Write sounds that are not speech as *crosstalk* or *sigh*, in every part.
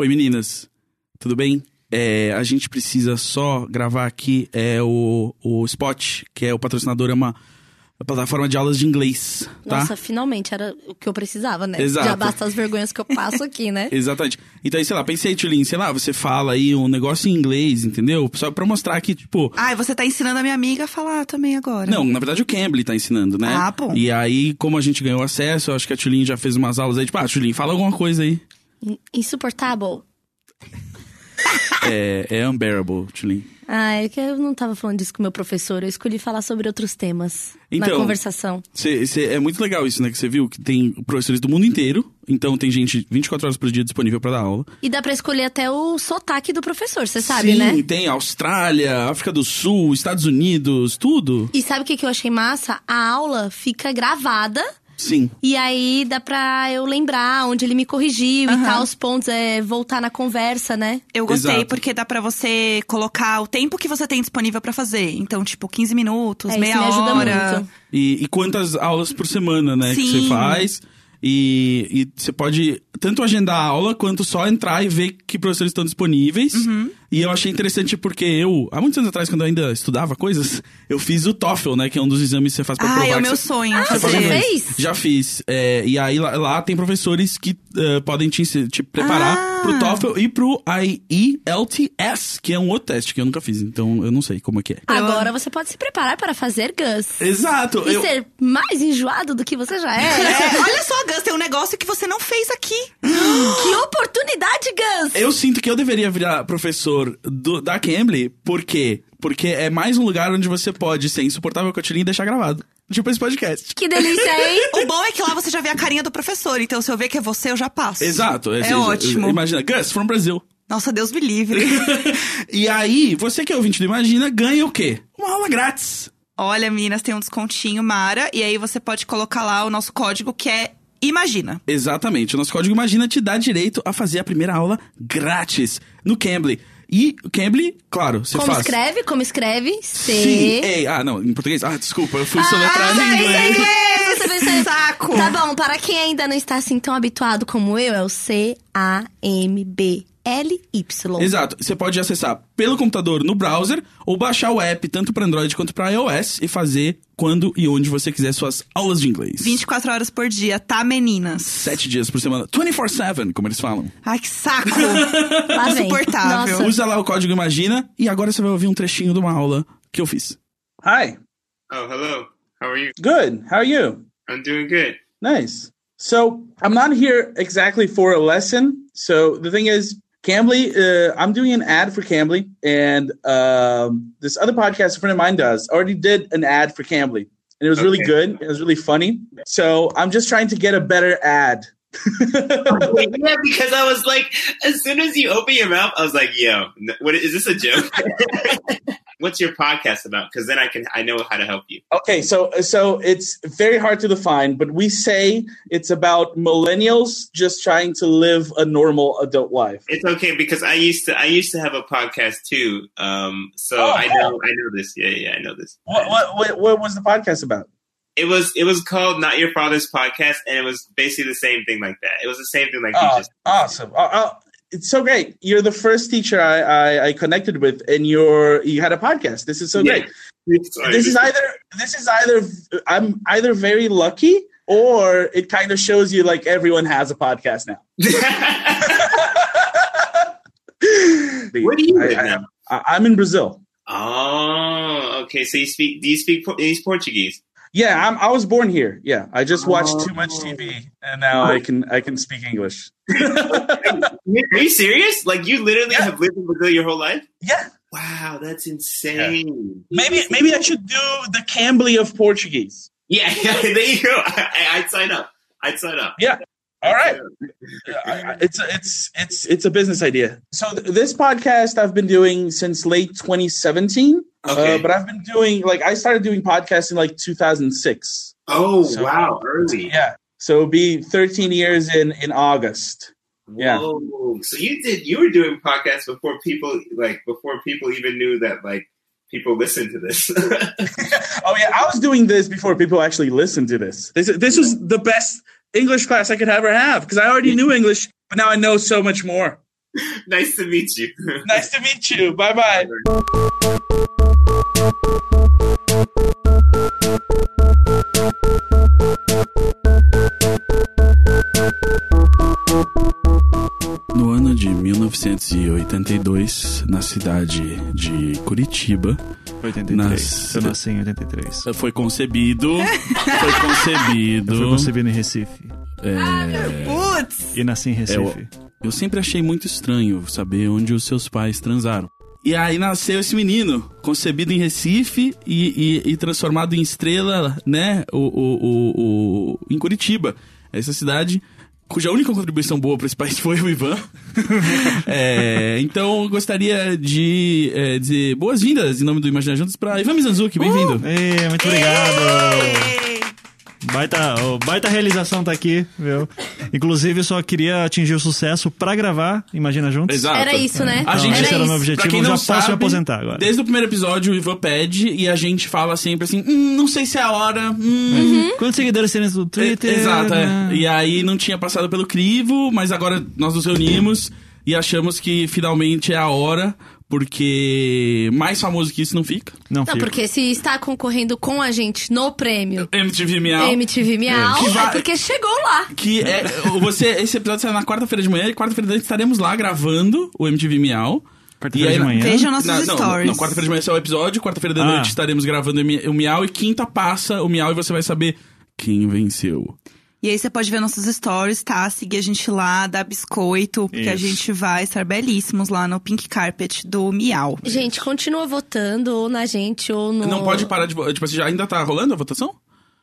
Oi, meninas. Tudo bem? É, a gente precisa só gravar aqui é, o, o Spot, que é o patrocinador, é uma plataforma de aulas de inglês, tá? Nossa, finalmente era o que eu precisava, né? Exato. Já basta as vergonhas que eu passo aqui, né? *laughs* Exatamente. Então, aí, sei lá, pensei, Tulin, sei lá, você fala aí um negócio em inglês, entendeu? Só pra mostrar que, tipo... Ai, você tá ensinando a minha amiga a falar também agora. Não, na verdade o Cambly tá ensinando, né? Ah, bom. E aí, como a gente ganhou acesso, eu acho que a Tulin já fez umas aulas aí, tipo, ah, Tulin, fala alguma coisa aí. In- Insuportável. é, é unbearable, Tulin. Ah, é que eu não tava falando disso com o meu professor. Eu escolhi falar sobre outros temas na Então, conversação. Cê, cê- é muito legal isso, né? Que você viu que tem professores do mundo inteiro. Então tem gente 24 horas por dia disponível pra dar aula. E dá pra escolher até o sotaque do professor, você sabe, Sim, né? tem Austrália, África do Sul, Estados Unidos, tudo. E sabe o que, que eu achei massa? A aula fica gravada. Sim. E aí dá pra eu lembrar onde ele me corrigiu e Aham. tal, os pontos, é voltar na conversa, né? Eu gostei Exato. porque dá pra você colocar o tempo que você tem disponível pra fazer. Então, tipo, 15 minutos, É, isso meia me ajuda hora. muito. E, e quantas aulas por semana, né? Que Sim. você faz. E, e você pode tanto agendar a aula quanto só entrar e ver que professores estão disponíveis. Uhum. E eu achei interessante porque eu, há muitos anos atrás, quando eu ainda estudava coisas, eu fiz o TOEFL, né? Que é um dos exames que você faz pra Ah, provar é o meu você- sonho Ah, você já fez? Já fiz. É, e aí lá, lá tem professores que eh, podem te, te preparar Ah. Pro TOEFL e pro IELTS, que é um outro teste que eu nunca fiz. Então eu não sei como é que é. Agora você pode se preparar para fazer Gus. Exato. E eu- ser mais enjoado do que você já é. *laughs* É, olha só, Gus, tem um negócio que você não fez aqui. *gasps* que oportunidade, Gus! Eu sinto que eu deveria virar professor do- da Cambly, por quê? Porque é mais um lugar onde você pode ser insuportável com a Tilin e deixar gravado. Tipo esse podcast. Que delícia, hein? *laughs* O bom é que lá você já vê a carinha do professor. Então, se eu ver que é você, eu já passo. Exato. É assim, ótimo. Imagina, Gus, from Brasil. Nossa, Deus me livre. *laughs* e aí, você que é ouvinte do Imagina, ganha o quê? Uma aula grátis. Olha, meninas, tem um descontinho, Mara. E aí você pode colocar lá o nosso código que é Imagina. Exatamente. O nosso código Imagina te dá direito a fazer a primeira aula grátis no Cambly. E o Cambly, claro, você Como faz... escreve? Como escreve? Sim. C. Ei, ah, não, em português. Ah, desculpa, eu fui soletrar em inglês. Você pensou- Saco! Tá bom, para quem ainda não está assim tão habituado como eu, é o C-A-M-B-L-Y. Exato. Você pode acessar pelo computador no browser ou baixar o app tanto para Android quanto para iOS e fazer quando e onde você quiser suas aulas de inglês. 24 horas por dia, tá, meninas? Sete dias por semana. 24-7, como eles falam. Ai, que saco! *laughs* Lá vem. Insuportável. Nossa. Usa lá o código Imagina e agora você vai ouvir um trechinho de uma aula que eu fiz. Hi. Oh, hello. How are you? Good. How are you? I'm doing good. Nice. So I'm not here exactly for a lesson. So the thing is, Cambly, uh, I'm doing an ad for Cambly, and um, this other podcast a friend of mine does already did an ad for Cambly, and it was really good. It was really funny. So I'm just trying to get a better ad. *laughs* *laughs* yeah, because I was like, as soon as you open your mouth, I was like, "Yo, n- what is this a joke?" *laughs* What's your podcast about? Because then I can I know how to help you. Okay, so so it's very hard to define, but we say it's about millennials just trying to live a normal adult life. It's okay because I used to I used to have a podcast too. Um, so Oh, I know I know this. Yeah, yeah, I know this. What what what, what was the podcast about? It was it was called Not Your Father's Podcast, and it was basically the same thing like that. It was the same thing like you Oh, just. awesome! Oh, oh, it's so great. You're the first teacher I, I, I connected with, and you're you had a podcast. This is so Yeah. great. Sorry, This is either this is either I'm either very lucky or it kind of shows you like everyone has a podcast now. *laughs* *laughs* Where do you I- live I- now? I, I'm in Brazil. Oh, okay. So you speak? Do you speak Por- these Portuguese? Yeah, I'm, I was born here. Yeah, I just watched Oh. too much TV, oh. and now I oh. can I can speak English. *laughs* Are you serious? Like you literally Yeah. have lived in Brazil your whole life? Yeah, Wow, that's insane. maybe maybe I should do the Cambly of Portuguese. Yeah, *laughs* yeah, there you go. I, I'd sign up. I'd sign up. Yeah. All right. *laughs* I- I- it's it's it's it's a business idea. So th- this podcast I've been doing since late 2017. Okay. Uh, but I've been doing like I started doing podcasts in like 2006. oh So- wow, early. Yeah. So it'll be 13 years in in August. Yeah. Whoa. So you did you were doing podcasts before people like before people even knew that like people listen to this. *laughs* oh yeah, I was doing this before people actually listened to this. This this was the best English class I could ever have because I already knew English, but now I know so much more. nice to meet you. *laughs* Nice to meet you. Bye bye. No ano de 1982, na cidade de Curitiba, 83. Nas- Eu nasci em 83. foi concebido. *laughs* foi concebido. Eu fui concebido em Recife. é, Putz! E nasci em Recife. eu sempre achei muito estranho saber onde os seus pais transaram. E aí nasceu esse menino, concebido em Recife e, e- e transformado em estrela, né? O, o, o- o- em Curitiba. Essa cidade cuja única contribuição boa para esse país foi o Ivan. *laughs* É, então eu gostaria de é, dizer boas-vindas em nome do Imaginar Juntos para Ivan Mizanzuki, bem-vindo. Ei, muito obrigado! Baita, oh, baita realização tá aqui, viu? Inclusive, só queria atingir o sucesso pra gravar, imagina juntos. Exato. Era isso, né? A gente esse Era era o meu objetivo, Pra quem eu não já posso me sabe, aposentar agora. Desde o primeiro episódio, o Ivan pede e a gente fala sempre assim: hum, não sei se é a hora. hum. Uhum. Quantos seguidores tem no Twitter? É, Exato, é. E aí não tinha passado pelo crivo, mas agora nós nos reunimos e achamos que finalmente é a hora, porque mais famoso que isso não fica. Não, Não, fica. porque se está concorrendo com a gente no prêmio MTV Miau. MTV Miau, Que vai- é porque chegou lá. Que é. Você, esse episódio sai na quarta-feira de manhã e quarta-feira estaremos lá gravando o MTV Miau. Quarta-feira de manhã. Vejam nossos Não, não, stories. não, quarta-feira de manhã é o episódio, quarta-feira da Ah. noite estaremos gravando o Miau e quinta passa o Miau e você vai saber quem venceu. E aí você pode ver nossos stories, tá? Seguir a gente lá, dar biscoito, porque a Isso. gente vai estar belíssimos lá no Pink Carpet do Miau. Gente, continua votando ou na gente ou no. Não pode parar de. vo- Tipo assim, já ainda tá rolando a votação?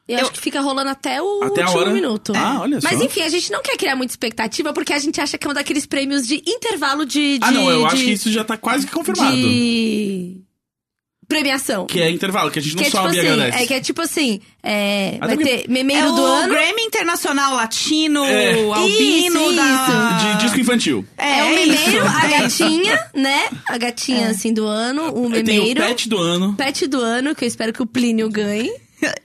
Eu, acho que fica rolando até o Até a último hora? minuto. Ah, olha só. Mas enfim, a gente não quer criar muita expectativa porque a gente acha que é um daqueles prêmios de intervalo de. de ah, não, eu de, acho que isso já tá quase que confirmado. de premiação. Que é intervalo, que a gente não Que é tipo sobe e assim, agradece. é que é tipo assim, é, vai ter memeiro é do o ano. Grammy Internacional Latino, É. albino Isso, da... De disco infantil. É, o isso, memeiro, a é isso. gatinha, né? A gatinha, assim, do ano, o Tem o memeiro. pet do ano. Pet do ano, que eu espero que o Plínio ganhe.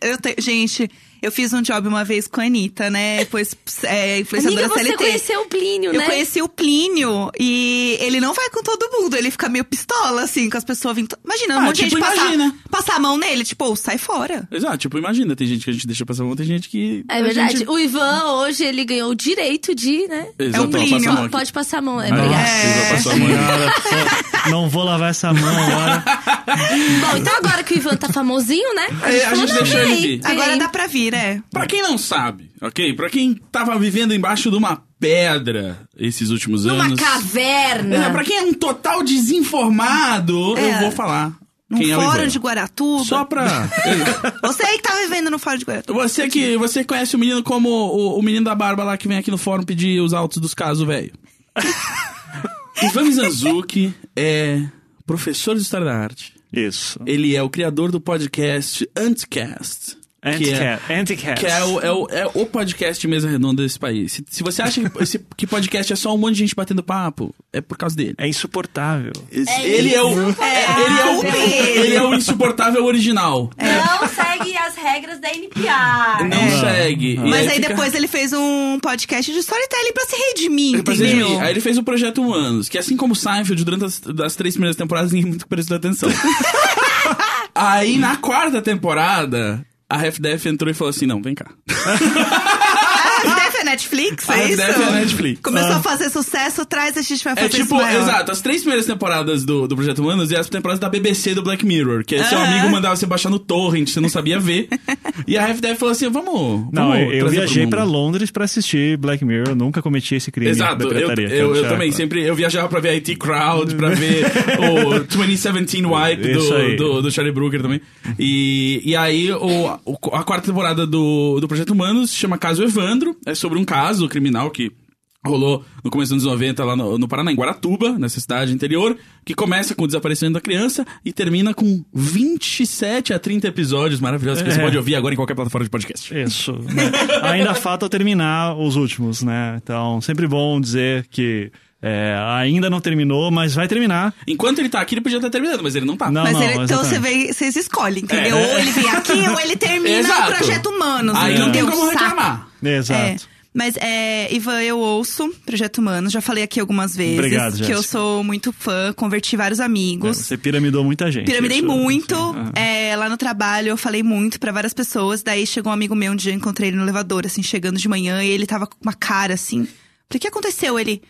Eu te- Gente, eu fiz um job uma vez com a Anitta, né? Depois, é, influenciadora Amiga, você CLT. conheceu o Plínio, Eu né? conheci o Plínio e ele não vai com todo mundo, ele fica meio pistola, assim, com as pessoas vindo. Imagina, um Ah, monte de tipo, gente passar, imagina. passar a mão nele, tipo, "Ô, sai fora. Exato, tipo, imagina, tem gente que a gente deixa passar a mão, tem gente que. É a verdade. gente- O Ivan, hoje, ele ganhou o direito de, né? Exato, um passa a Plínio. mão aqui. Pode passar a mão, é, a. Cara, pô, não vou lavar essa mão agora. Bom, então agora que o Ivan tá famosinho, né? É, a gente não, deixou vem ele aí, vir. Agora dá pra vir, é. Pra quem não sabe, ok? Pra quem tava vivendo embaixo de uma pedra esses últimos Numa anos. caverna. É, pra quem é um total desinformado, eu É. vou falar. Num quem é fórum Ivan. de Guaratuba. Só pra. *laughs* Você aí que tá vivendo no fórum de Guaratuba. Você que você conhece o menino como o, o menino da barba lá que vem aqui no fórum pedir os autos dos casos, velho. *laughs* Ivan Mizanzuki é professor de História da Arte. Isso. Ele é o criador do podcast Anticast. Que é, Anticat. Anticat. que é, o, é, o, é o podcast de mesa redonda desse país. Se, se você acha que, *laughs* esse, que podcast é só um monte de gente batendo papo, é por causa dele. É insuportável. ele, é o, ele, é o, ele é o insuportável original. Não segue as regras da NPR. Não segue. Mas aí fica- depois ele fez um podcast de storytelling pra se redimir, entendeu? redimir. Aí ele fez o Projeto Humanos, que assim como Seinfeld, durante as, das três primeiras temporadas, ninguém muito prestou atenção. *laughs* Aí na quarta temporada, a Half Def entrou e falou assim: não, vem cá. *laughs* Ah, é Netflix, A é isso? Def é Netflix. Começou a fazer sucesso, traz a gente vai fazer É tipo, exato, as três primeiras temporadas do, do Projeto Humanos e as temporadas da BBC do Black Mirror, que é seu Aham. amigo mandava você baixar no torrent, você não sabia ver. *laughs* e a FDF falou assim: vamos. Não, vamos eu, eu viajei pra. Londres pra assistir Black Mirror. Nunca cometi esse crime Exato, eu, eu, quero eu também, claro. sempre, eu viajava pra ver a IT Crowd, pra ver *laughs* o 2017 Wipe do, do, do Charlie Brooker também. E, e aí, o, o- a quarta temporada do, do Projeto Humanos se chama Caso Evandro, é sobre um caso criminal que rolou no começo dos anos 90 lá no, no Paraná, em Guaratuba, nessa cidade interior, que começa com o desaparecimento da criança e termina com 27 a 30 episódios maravilhosos que você É. pode ouvir agora em qualquer plataforma de podcast. Isso. né? Ainda falta terminar os últimos, né? Então, sempre bom dizer que é, ainda não terminou, mas vai terminar. Enquanto ele tá aqui, ele podia estar terminando, mas ele não tá. Não, Mas não, ele- então você vocês escolhem, entendeu? É. Ou ele vem aqui, ou ele *laughs* termina Exato. o projeto Humanos. Aí não tem como reclamar. Exato. Mas é, Ivan, eu ouço Projeto Humano, já falei aqui algumas vezes. Obrigado, que eu sou muito fã, converti vários amigos. É, Você piramidou muita gente. Piramidei isso, muito. assim, é, lá no trabalho, eu falei muito pra várias pessoas. Daí chegou um amigo meu um dia, eu encontrei ele no elevador, assim, chegando de manhã, e ele tava com uma cara assim. O que aconteceu? Ele.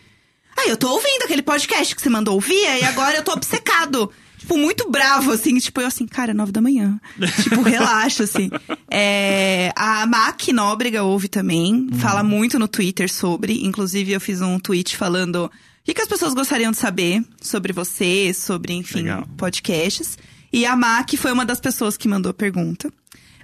Ah, eu tô ouvindo aquele podcast que você mandou ouvir, e agora eu tô obcecado. Tipo, muito bravo, assim. Tipo, eu assim, cara, nove da manhã. tipo, *laughs* relaxa, assim. É, a Mac Nóbrega ouve também. Fala muito no Twitter sobre. Inclusive, eu fiz um tweet falando... O que, que as pessoas gostariam de saber sobre você, sobre, enfim, Legal. podcasts. E a Mac foi uma das pessoas que mandou a pergunta.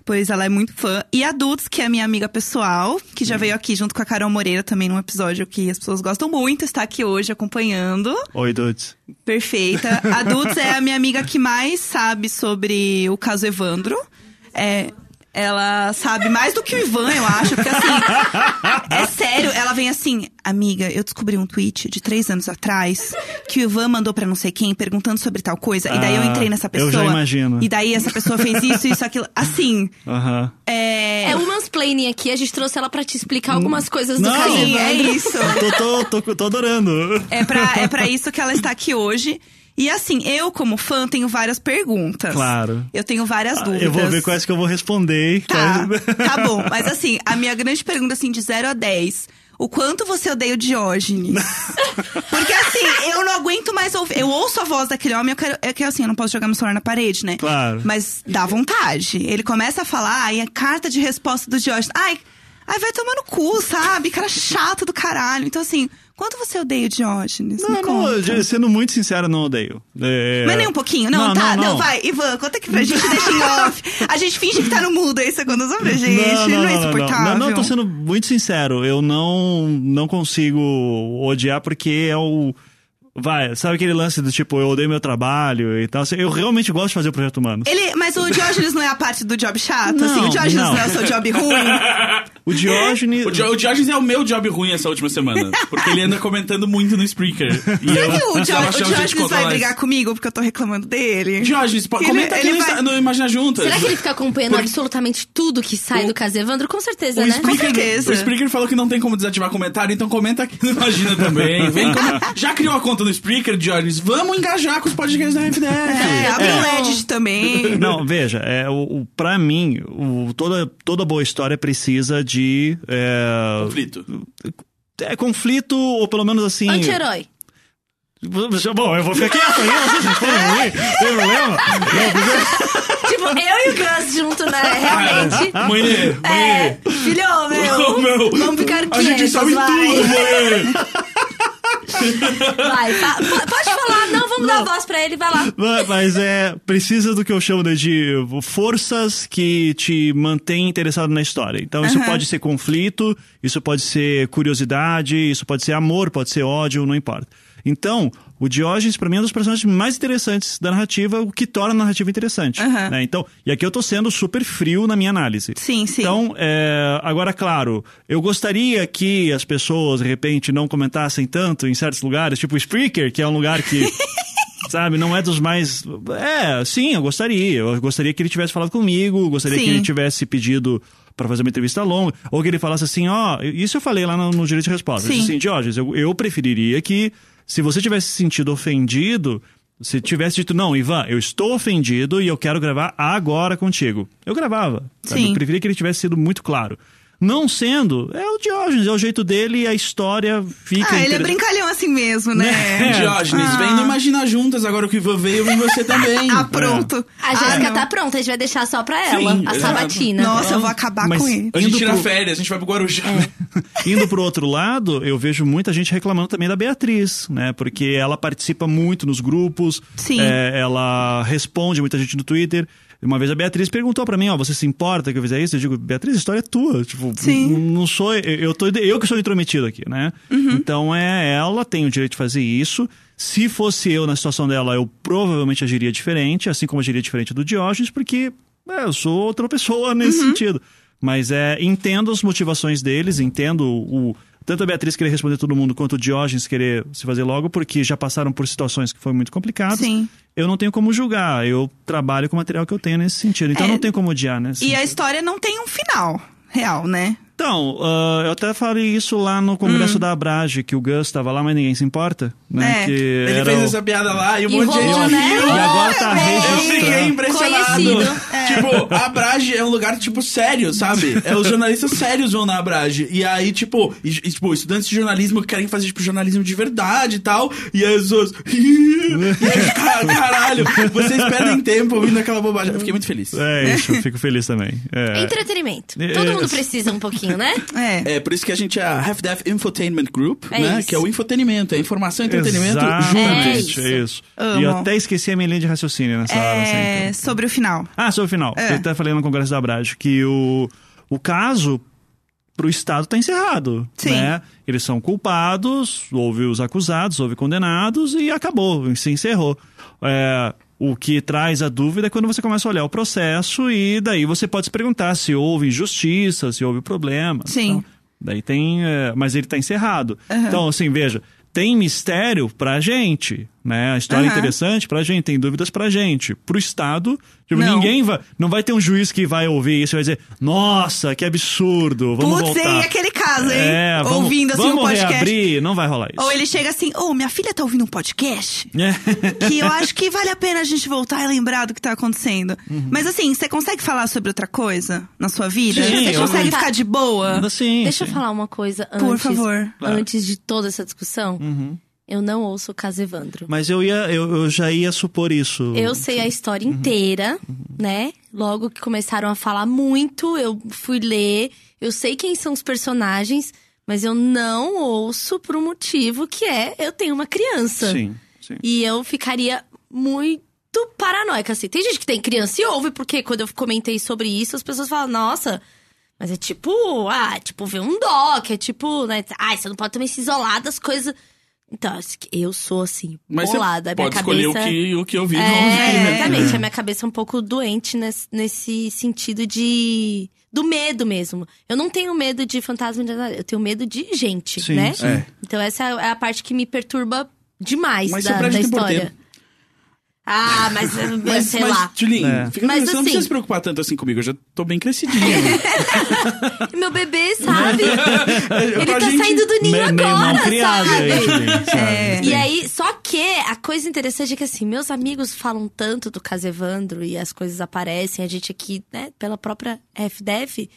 Pois ela é muito fã. E a Dudes, que é a minha amiga pessoal, que já veio aqui junto com a Carol Moreira também num episódio que as pessoas gostam muito, está aqui hoje acompanhando. Oi, Dudes. Perfeita. A Dudes *laughs* é a minha amiga que mais sabe sobre o caso Evandro. É, ela sabe mais do que o Ivan, eu acho. Porque assim, é sério, ela vem assim, amiga, eu descobri um tweet de três anos atrás que o Ivan mandou pra não sei quem perguntando sobre tal coisa. E daí eu Ah, entrei nessa eu pessoa. já imagino. E daí essa pessoa fez isso, isso, aquilo. Assim, Aham. é. É o mansplaining aqui, a gente trouxe ela pra te explicar algumas coisas do Não. caso Sim, é isso. Tô, tô, tô, tô adorando. É pra, é pra isso que ela está aqui hoje. E assim, eu, como fã, tenho várias perguntas. Claro. Eu tenho várias dúvidas. Eu vou ver quais que eu vou responder. e Tá, quais- tá bom. *laughs* Mas assim, a minha grande pergunta, assim, de 0 a 10. O quanto você odeia o Diógenes? *laughs* Porque assim, eu não aguento mais ouvir. Eu ouço a voz daquele homem, eu quero. É que assim, eu não posso jogar meu celular na parede, né? Claro. Mas dá vontade. Ele começa a falar, ai, a carta de resposta do Diógenes. Ai, ai, vai tomar no cu, sabe? Cara chato do caralho. Então, assim, quanto você odeia o Diógenes? Não, não, sendo muito sincero, não odeio. É... Mas nem um pouquinho? Não, Não, tá. não, Não, não. vai. Ivan, conta aqui pra gente, deixa em off. A gente finge que tá no mudo aí, segundos pra gente. Não, é insuportável. Não, não, tô sendo muito sincero. Eu não, não consigo odiar porque é o. Vai, sabe aquele lance do tipo, eu odeio meu trabalho e tal. Assim, Eu realmente gosto de fazer o projeto humano. Ele, mas o Diógenes não é a parte do job chato? Não, assim, o Diógenes não. não. é o seu job ruim? *laughs* O Diógenes. O, Di- o Diógenes é o meu job ruim essa última semana. *laughs* Porque ele anda comentando muito no Spreaker. E Será eu que o, Dio- o Diógenes vai brigar comigo porque eu tô reclamando dele? Diógenes, Ele- comenta aqui ele no, vai- no Imagina Juntas. Será que ele fica acompanhando Porque- absolutamente tudo que sai O- do caso Evandro? Com certeza, O né? Spreaker, certeza. o Spreaker falou que não tem como desativar comentário, então comenta aqui no Imagina também. Vem come- *laughs* Já criou a conta no Spreaker, Diógenes? Vamos engajar com os podcasts da FDF. É, abre É. o Reddit também. Não, veja, é, o, o, pra mim, o, toda, toda boa história precisa de. É, Conflito. é conflito, ou pelo menos assim. Anti-herói. Bom, eu vou ficar quieto aí, vocês mim, tem problema? *laughs* Tipo, eu e o Gus junto, né? Realmente. Mãe, É, filho, meu. meu. Vamos ficar A gente quietos, sabe vai. tudo, mãe. *laughs* Vai, pode falar. Não, vamos dar voz pra ele, vai lá. Mas- Mas é. Precisa do que eu chamo de forças que te mantêm interessado na história. Então, isso pode ser conflito, isso pode ser curiosidade, isso pode ser amor, pode ser ódio, não importa. Então, o Diógenes, pra mim, é um dos personagens mais interessantes da narrativa, o que torna a narrativa interessante. Aham. né? Então, e aqui eu tô sendo super frio na minha análise. Sim, sim. Então, é, agora, claro, eu gostaria que as pessoas, de repente, não comentassem tanto em certos lugares, tipo o Spreaker, que é um lugar que. *laughs* Sabe, não é dos mais. É, sim, eu gostaria. Eu gostaria que ele tivesse falado comigo, gostaria Sim. que ele tivesse pedido pra fazer uma entrevista longa, ou que ele falasse assim, ó, isso eu falei lá no, no direito de resposta. Eu Sim. disse assim, Diógenes, eu, eu preferiria que, se você tivesse se sentido ofendido, se tivesse dito, não, Ivan, eu estou ofendido e eu quero gravar agora contigo. Eu gravava. sabe? Sim. Eu preferia que ele tivesse sido muito claro. Não sendo, é o Diógenes, é o jeito dele e a história fica. Ah, ele é brincalhão assim mesmo, né? É. *laughs* Diógenes, Ah. vem no Imagina Juntas, agora que o Ivan veio, vem você também. Ah, pronto. A Ah, Jéssica não. tá pronta, a gente vai deixar só pra ela. Sim, a exato. sabatina. Nossa, eu vou acabar Mas- com ele. A gente tira pro- férias, a gente vai pro Guarujá. *laughs* Indo pro outro lado, eu vejo muita gente reclamando também da Beatriz, né? Porque ela participa muito nos grupos, Sim. é, ela responde muita gente no Twitter. Uma vez a Beatriz perguntou pra mim, ó, você se importa que eu fizer isso? Eu digo, Beatriz, a história é tua. Tipo, Sim. não sou eu, eu, tô, eu que sou intrometido aqui, né? Uhum. Então é ela tem o direito de fazer isso. Se fosse eu na situação dela, eu provavelmente agiria diferente, assim como agiria diferente do Diógenes, porque é, eu sou outra pessoa *laughs* nesse Uhum. sentido. Mas é, entendo as motivações deles, entendo o. Tanto a Beatriz querer responder todo mundo, quanto o Diógenes querer se fazer logo, porque já passaram por situações que foram muito complicadas. Sim. Eu não tenho como julgar, eu trabalho com o material que eu tenho nesse sentido. Então É. não tem como odiar, né? E a história não tem um final real, né? Então, ah, eu até falei isso lá no congresso Hum. da Abrage, que o Gus estava lá, mas ninguém se importa, né? É. Que Ele era fez o- essa piada lá e um E monte de gente né? E agora tá É, Eu registrado. fiquei impressionado. Conhecido. Tipo, a Abrage é um lugar, tipo, sério, sabe? É, os jornalistas sérios vão na Abrage. E aí, tipo, e, e, tipo, estudantes de jornalismo que querem fazer, tipo, jornalismo de verdade e tal. E aí as pessoas. e caralho, vocês perdem tempo ouvindo aquela bobagem. Eu fiquei muito feliz. É isso, eu fico feliz também. É. Entretenimento. É, Todo mundo precisa um pouquinho, né? É. É por isso que a gente é a Half Death Infotainment Group, É né? isso. Que é o infotenimento, é informação e entretenimento juntos. É isso. é isso. E eu até esqueci a minha linha de raciocínio nessa hora. assim, É, então. sobre o final. Ah, sobre o final. É. Eu até falei no Congresso da Abrage que o, o caso pro Estado tá encerrado. Sim. Né? Eles são culpados, houve os acusados, houve condenados e acabou, se encerrou. É, o que traz a dúvida é quando você começa a olhar o processo e daí você pode se perguntar se houve injustiça, se houve problema. Sim. Então, daí tem. é, mas ele tá encerrado. Então, assim, veja. Tem mistério pra gente, né? A história é Aham. interessante pra gente, tem dúvidas pra gente. Pro Estado, tipo, Não. ninguém vai. Não vai ter um juiz que vai ouvir isso e vai dizer, nossa, que absurdo, vamos Putz, voltar. aquele caso, hein? É, vamos, Ouvindo assim vamos um podcast. reabrir, não vai rolar isso. Ou ele chega assim, ô, minha filha tá ouvindo um podcast? É. que eu acho que vale a pena a gente voltar e lembrar do que tá acontecendo. Uhum. Mas assim, você consegue falar sobre outra coisa na sua vida? Sim, você eu- consegue ficar de boa? Assim, Deixa eu sim. falar uma coisa antes. Por favor. Antes de toda essa discussão. Uhum. Eu não ouço o caso Evandro. Mas eu, ia, eu, eu já ia supor isso. Eu sei a história Uhum. inteira, né? Logo que começaram a falar muito, eu fui ler. Eu sei quem são os personagens, mas eu não ouço por um motivo que é eu tenho uma criança. Sim, sim. E eu ficaria muito paranoica, assim. Tem gente que tem criança e ouve, porque quando eu comentei sobre isso, as pessoas falam, nossa, mas é tipo, ah, tipo, ver um doc, é tipo, né? Ah, você não pode também se isolar das coisas. Então, assim, eu sou assim, Mas bolada. você A minha pode escolher cabeça... o que, o que ouvir não É, ouvir, né? exatamente. A minha cabeça é um pouco doente nesse, nesse sentido de. Do medo mesmo. Eu não tenho medo de fantasma de nada, eu tenho medo de gente, Sim, né? sim. É. Então essa é a parte que me perturba demais Mas da, da história. Ah, mas, mas, *laughs* Mas, sei mas lá. Julinho, É. fica Mas você não assim- precisa se preocupar tanto assim comigo. Eu já tô bem crescidinho. *laughs* Meu bebê, sabe? *laughs* Ele Pra tá gente- saindo do ninho Me- meio agora, mal criado sabe? aí, Julinho, sabe? É. E aí, só que a coisa interessante é que assim, meus amigos falam tanto do caso Evandro e as coisas aparecem, a gente aqui, né, pela própria FDF,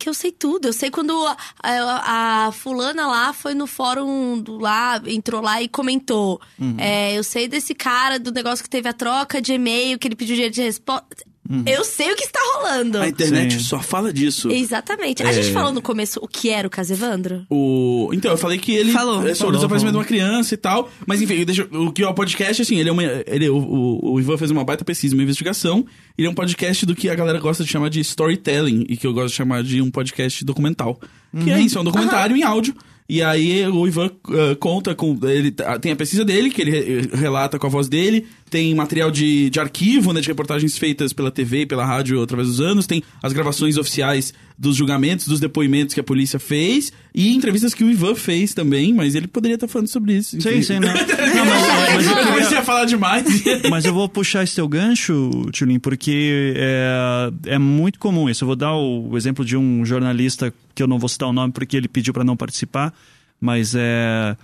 que eu sei tudo. Eu sei quando a, a- a fulana lá foi no fórum do lá, entrou lá e comentou. Uhum. É, eu sei desse cara do negócio que teve a troca de e-mail, que ele pediu dinheiro de resposta. Uhum. Eu sei o que está rolando. A internet Sim. só fala disso. Exatamente. A É. gente falou no começo o que era o caso Evandro? O... Então, eu falei que ele Falou. é sobre Falou, o desaparecimento de uma criança e tal. Mas enfim, deixa... o que é o podcast, assim, ele é uma. Ele, o, o, o Ivan fez uma baita pesquisa, uma investigação. Ele é um podcast do que a galera gosta de chamar de storytelling e que eu gosto de chamar de um podcast documental. Que é isso, é um documentário em áudio. E aí o Ivan uh, conta com. Ele tem a pesquisa dele, que ele re- relata com a voz dele. Tem material de, de arquivo, né? De reportagens feitas pela TV e pela rádio através dos anos. Tem as gravações oficiais dos julgamentos, dos depoimentos que a polícia fez. E entrevistas que o Ivan fez também, mas ele poderia estar falando sobre isso. Sim, sim, não. *laughs* Não, mas, mas eu comecei a falar demais. *laughs* Mas eu vou puxar esse teu gancho, Tulin, porque é, é muito comum isso. Eu vou dar o, exemplo de um jornalista que eu não vou citar o nome porque ele pediu para não participar, mas é,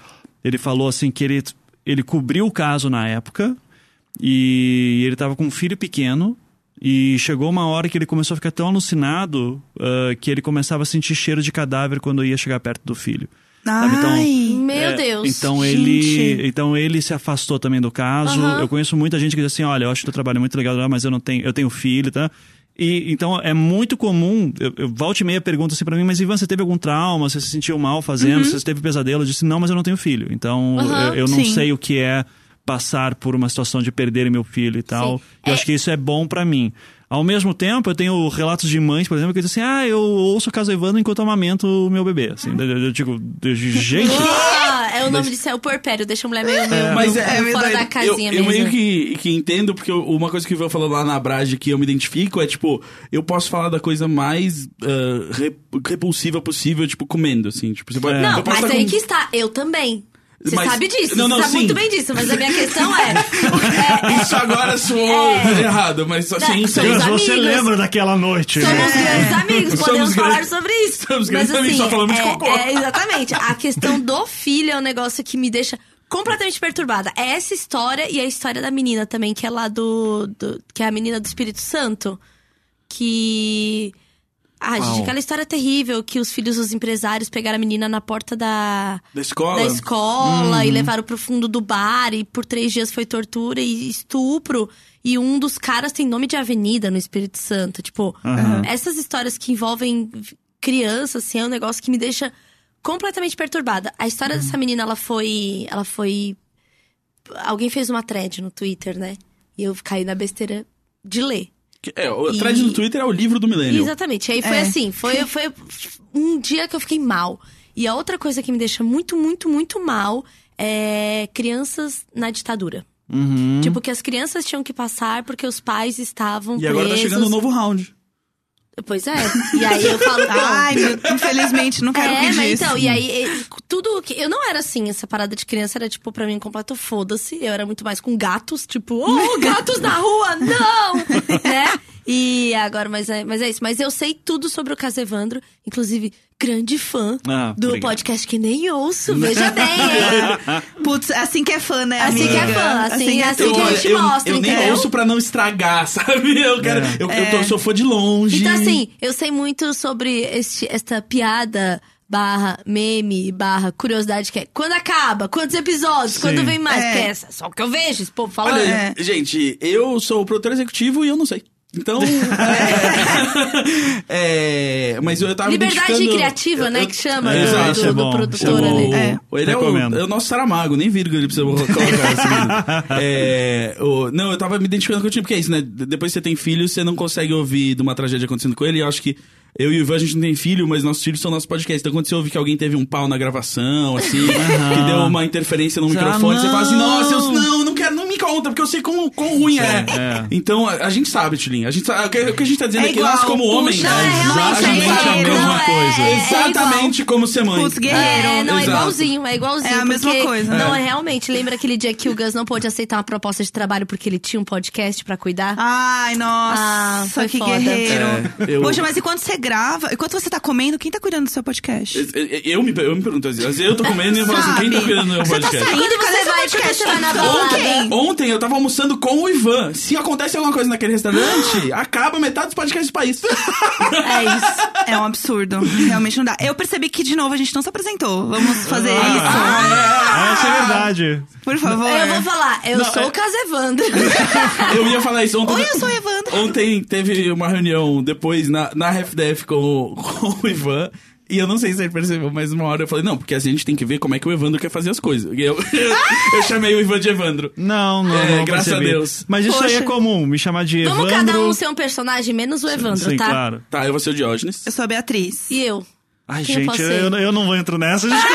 ele falou assim que ele, ele cobriu o caso na época e ele estava com um filho pequeno e chegou uma hora que ele começou a ficar tão alucinado ah, que ele começava a sentir cheiro de cadáver quando ia chegar perto do filho. Sabe, então- Ai. Meu É, Deus. Então gente. ele, então ele se afastou também do caso. Aham. Eu conheço muita gente que diz assim, olha, eu acho que teu trabalho é muito legal, mas eu não tenho, eu tenho filho, tá? E então é muito comum, eu, eu volta e meia pergunta assim pra mim, mas Ivan, você teve algum trauma? Você se sentiu mal fazendo? Você teve pesadelo? Eu disse, não, mas eu não tenho filho. Então Aham, eu, eu não sim. sei o que é passar por uma situação de perder meu filho e tal. Sim. Eu É- acho que isso é bom pra mim. Ao mesmo tempo, eu tenho relatos de mães, por exemplo, que dizem assim: ah, eu ouço o caso Evandro enquanto amamento o meu bebê. Assim, eu, eu digo, gente. Ah, é o nome disso, é o porpério, deixa a mulher meio, meio, Mas meio é, fora verdade. da casinha eu, eu mesmo. meio que, que entendo, porque eu- uma coisa que o Ivan falou lá na Brage que eu me identifico é, tipo, eu posso falar da coisa mais re- repulsiva possível, tipo, comendo, assim. Tipo, você pode, É. Não, eu mas aí com- que está, eu também. Você Mas- sabe disso, Não, não, você sabe sim. muito bem disso, mas a minha questão é. é, *laughs* é Isso agora soou É. errado, mas assim, Não, sim. somos Mas você amigos. lembra daquela noite? Somos grandes *laughs* amigos, Somos podemos falar grandes- sobre isso. somos grandes Mas, amigos, assim, só falamos de é, cocô. é, exatamente. A questão do filho é um negócio que me deixa completamente perturbada. É essa história e a história da menina também, que é lá do. do- que é a menina do Espírito Santo. Que. Ah, gente, aquela história terrível que os filhos dos empresários pegaram a menina na porta da, Da escola? da escola Uhum. e levaram pro fundo do bar e por três dias foi tortura e estupro. E um dos caras tem nome de avenida no Espírito Santo. Tipo, Aham. essas histórias que envolvem crianças, assim, é um negócio que me deixa completamente perturbada. A história dessa menina, ela foi. Ela foi. Alguém fez uma thread no Twitter, né? E eu caí na besteira de ler. É, o E- thread no Twitter é o livro do milênio. Exatamente. Aí foi É. assim, foi, foi um dia que eu fiquei mal. E a outra coisa que me deixa muito, muito, muito mal é crianças na ditadura. Uhum. Tipo, que as crianças tinham que passar porque os pais estavam E agora tá presos. chegando o novo round. Pois é. E aí eu falo, *laughs* Ai, meu, infelizmente, não quero é, que mas disso. então, e aí, tudo que. Eu não era assim, essa parada de criança era, tipo, pra mim, completo foda-se. Eu era muito mais com gatos, tipo, oh, gatos na rua, não! *laughs* né? E agora, mas é, mas é isso. Mas eu sei tudo sobre o caso Evandro, inclusive, grande fã Ah, do obrigado. podcast que nem ouço, veja bem, hein? *laughs* Putz, assim que é fã, né, Assim que é fã, assim- assim Eu, que a gente eu, mostra, eu nem entendeu? ouço pra não estragar, *laughs* sabe? Eu quero. É. Eu, eu, tô, eu sou fã de longe. Então, assim, eu sei muito sobre este, esta piada. Barra meme, barra curiosidade que é. Quando acaba? Quantos episódios? Sim. Quando vem mais? É. Que é essa, só o que eu vejo, esse povo falando. Olha, gente, eu sou o produtor executivo e eu não sei. Então. *laughs* é, é, mas eu tava Liberdade identificando- criativa, né? eu- Que chama É, do, do- é do bom, produtor isso é ali. É. Ele é o, é o nosso Saramago, nem vírgula ele precisa colocar assim. *laughs* É, o- não, eu tava me identificando com o time, porque é isso, né? Depois que você tem filho, você não consegue ouvir de uma tragédia acontecendo com ele. E eu acho que eu e o Ivan, a gente não tem filho, mas nossos filhos são nosso podcast. Então quando você ouve que alguém teve um pau na gravação, assim, que deu uma interferência no Ah, microfone, você fala assim, não. nossa, eu não, conta, porque eu sei quão, quão ruim é. é. Então a, a gente sabe, Tilin. A gente sabe, o que, a gente tá dizendo É é, que igual, nós, como puxa, homens, Não, é a realmente gente é a mesma Não, é- coisa. é Exatamente como ser mãe. Putz, guerreiro. É, não, é Exato. igualzinho, é igualzinho. É a mesma coisa. Não, É. é realmente. Lembra aquele dia que o Gus não pôde aceitar uma proposta de trabalho porque ele tinha um podcast pra cuidar? Ai, nossa, Ah, foi que foda. guerreiro. É, eu- Poxa, mas enquanto você grava, enquanto você tá comendo, quem tá cuidando do seu podcast? Eu me, eu me pergunto às vezes, eu tô comendo e eu falo assim, quem tá cuidando do meu Você tá podcast? saindo fazer você vai, podcast você vai na com balada. quem? Ontem eu tava almoçando com o Ivan. Se acontece alguma coisa naquele restaurante, *gasps* acaba metade dos podcasts do país. É isso. É um absurdo. Realmente não dá. Eu percebi que, de novo, a gente não se apresentou. Vamos fazer Ah, essa é verdade. isso. Por favor. Eu vou falar, eu Não, sou é- o Casevandro. *laughs* Eu ia falar isso ontem. Oi, eu sou a Evandro. Ontem teve uma reunião depois na, na RefDef com, o- com o Ivan. E eu não sei se ele percebeu, mas uma hora eu falei, não, porque a gente tem que ver como é que o Evandro quer fazer as coisas. E eu, *laughs* eu, chamei o Ivan de Evandro. Não, não, É, não graças percebi. a Deus. Mas isso aí é Poxa. comum, me chamar de Evandro. Vamos cada um ser um personagem, menos o Evandro, Sim, tá? claro. Tá, eu vou ser o Diógenes. Eu sou a Beatriz. E eu? Ai, Quem eu gente, eu, ser? eu não vou entrar nessa. gente. *laughs*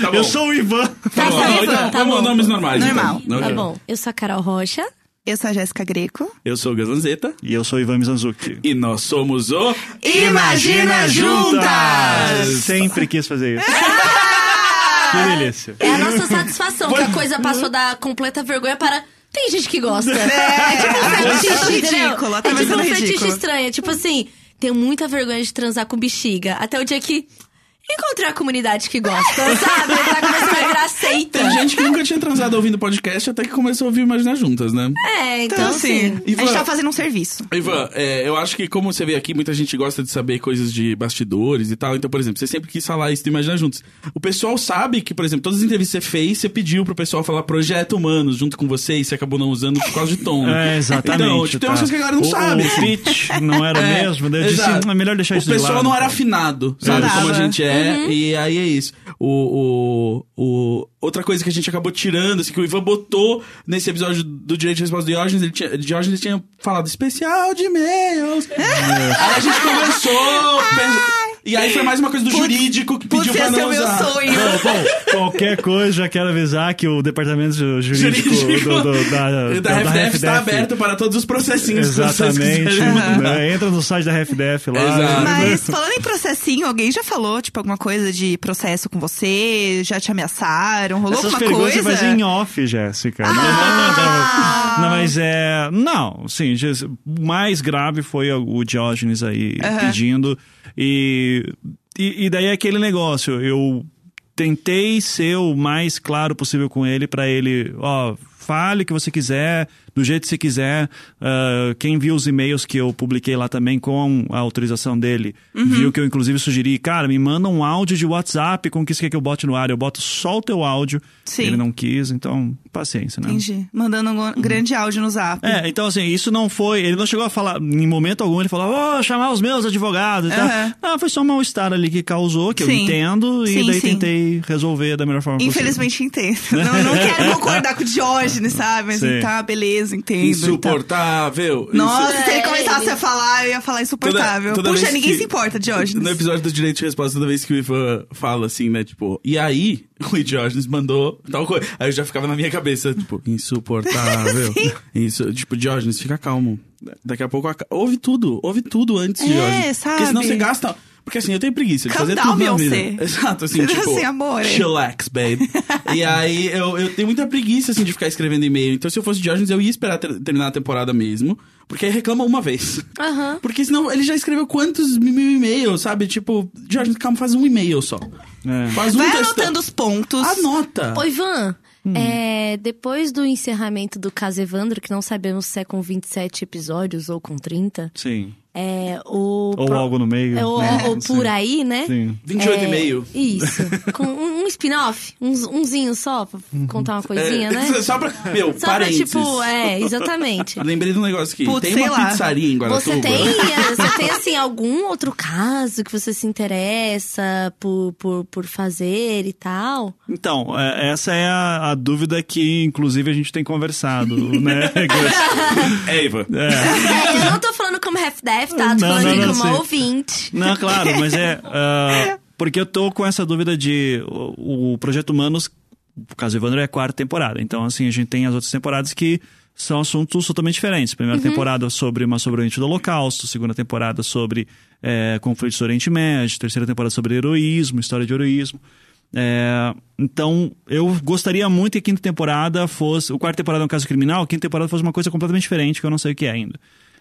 Tá eu sou o Ivan. Tá bom, Tá então, bom, tá bom. nomes normais. Normal. Então. Tá bom. Eu sou a Carol Rocha. Eu sou a Jéssica Greco. Eu sou o Gazanzeta. E eu sou o Ivan Mizanzuki. E nós somos o... Imagina Juntas! Sempre quis fazer isso. *laughs* que delícia. É a nossa satisfação que a coisa passou da completa vergonha para. Tem gente que gosta. É, tipo *laughs* um atravessando fetiche, entendeu? ridículo, É tipo um fetiche ridículo. estranho. É Tipo assim, tenho muita vergonha de transar com bexiga. Até o dia que encontrei a comunidade que gosta, sabe? Tá começando a virar seita. Tem gente que nunca tinha transado ouvindo podcast até que começou a ouvir Imaginar Juntas, né? É, então, Então, assim, a Ivan- gente tá fazendo um serviço. Ivan, é, eu acho que como você vê aqui, muita gente gosta de saber coisas de bastidores e tal. Então, por exemplo, você sempre quis falar isso do Imaginar Juntos. O pessoal sabe que, por exemplo, todas as entrevistas que você fez, você pediu pro pessoal falar Projeto Humanos junto com você e você acabou não usando por causa de tom. né? É, exatamente. Então, tipo, tem umas tá. coisas que a galera não o, sabe. O assim. pitch não era o *laughs* É, mesmo, daí eu disse, é melhor deixar o isso de lado. pessoal não era afinado, sabe? Não Como a gente é. Uhum. E aí é isso. O, o, o, outra coisa que a gente acabou tirando, assim, que o Ivan botou nesse episódio do Direito de Resposta de Diógenes, ele tinha, Diógenes tinha falado especial de e-mails. *laughs* Aí a gente conversou. E aí foi mais uma coisa do Putz, jurídico que Putz, pediu pra esse é não o meu usar. sonho. Bom, qualquer coisa, já quero avisar que o departamento jurídico, Jurídico do, do- da, *laughs* da RFDF está aberto para todos os processinhos que vocês Exatamente. né? Entra no site da RFDF lá. Exato. Mas falando em processinho, alguém já falou, tipo, alguma coisa de processo com você? Já te ameaçaram? Rolou Essas alguma coisa? você faz em off, Jéssica. Não, não, não, não, mas é. Não, sim. O mais grave foi o Diógenes aí pedindo. E, e, e daí é aquele negócio. Eu tentei ser o mais claro possível com ele pra ele, ó, fale o que você quiser, do jeito que você quiser. Ah, quem viu os e-mails que eu publiquei lá também com a autorização dele, Uhum. viu que eu inclusive sugeri, cara, me manda um áudio de WhatsApp com o que você quer que eu bote no ar. Eu boto só o teu áudio. Sim. Ele não quis, então paciência, né? Entendi. Mandando um grande áudio no zap. É, então assim, isso não foi. Ele não chegou a falar, em momento algum, ele falou, vou chamar os meus advogados e tal. Aham. Não, foi só um mal-estar ali que causou, que eu Sim. entendo, e Sim, daí sim. tentei resolver da melhor forma possível. Infelizmente entendo. *laughs* Não, não quero concordar com o Diógenes, sabe? Mas tá, beleza, entendo. tal. Insuportável. Nossa, Isso- se ele É, começasse a falar, eu ia falar insuportável. Toda- toda Puxa, ninguém que- se importa, Diógenes. No episódio do Direito de Resposta, toda vez que o Ivan fala assim, né, tipo, e aí, *laughs* o Diógenes mandou tal coisa. Aí eu já ficava na minha cabeça, tipo, insuportável. Isso, tipo, Diógenes, fica calmo. Daqui a pouco, ouve tudo, ouve tudo antes, É, Diógenes. sabe? Porque senão você gasta... Porque assim, eu tenho preguiça de Calm fazer down, tudo na vida. Beyoncé. *laughs* Exato, assim, *laughs* Assim, tipo, amor. chillax, babe. e aí, eu, eu tenho muita preguiça, assim, de ficar escrevendo e-mail. Então, se eu fosse Diógenes, eu ia esperar ter- terminar a temporada mesmo. Porque aí reclama uma vez. Aham. Porque senão ele já escreveu quantos mil e-mails, sabe? Tipo, Jorge, calma, faz um e-mail só. É. Faz um Vai anotando os pontos. Anota. Ô, Ivan, Hum. é, depois do encerramento do caso Evandro, que não sabemos se é com 27 episódios ou com 30, Sim. É o. Ou pro- algo no meio. É, ou, né? ou Sim. por aí, né? Sim. 28 É, e meio. Isso. Com um, um spin-off, uns- umzinho só, pra contar uma coisinha, É, né? *laughs* Só pra. Meu, Só pra, tipo, é, exatamente. *laughs* Lembrei de um negócio aqui. Putz, tem sei uma lá. pizzaria em Guaratuba. Você tem, é, você tem, assim, algum outro caso que você se interessa por, por, por fazer e tal? Então, é, essa é a, a dúvida que, inclusive, a gente tem conversado, né? *laughs* É, Ivan. É. É, eu não tô falando como half-death, tá? Tô Não, falando não, não, como ouvinte. Não, claro, mas é. *laughs* ah, porque eu tô com essa dúvida de. O, o Projeto Humanos, o caso Evandro, é a quarta temporada. Então, assim, a gente tem as outras temporadas que são assuntos totalmente diferentes. Primeira temporada sobre uma sobrevivente do Holocausto, segunda temporada sobre é, conflitos do Oriente Médio, terceira temporada sobre heroísmo, história de heroísmo. É, então, eu gostaria muito que a quinta temporada fosse. O quarta temporada é um caso criminal, a quinta temporada fosse uma coisa completamente diferente, que eu não sei o que é ainda.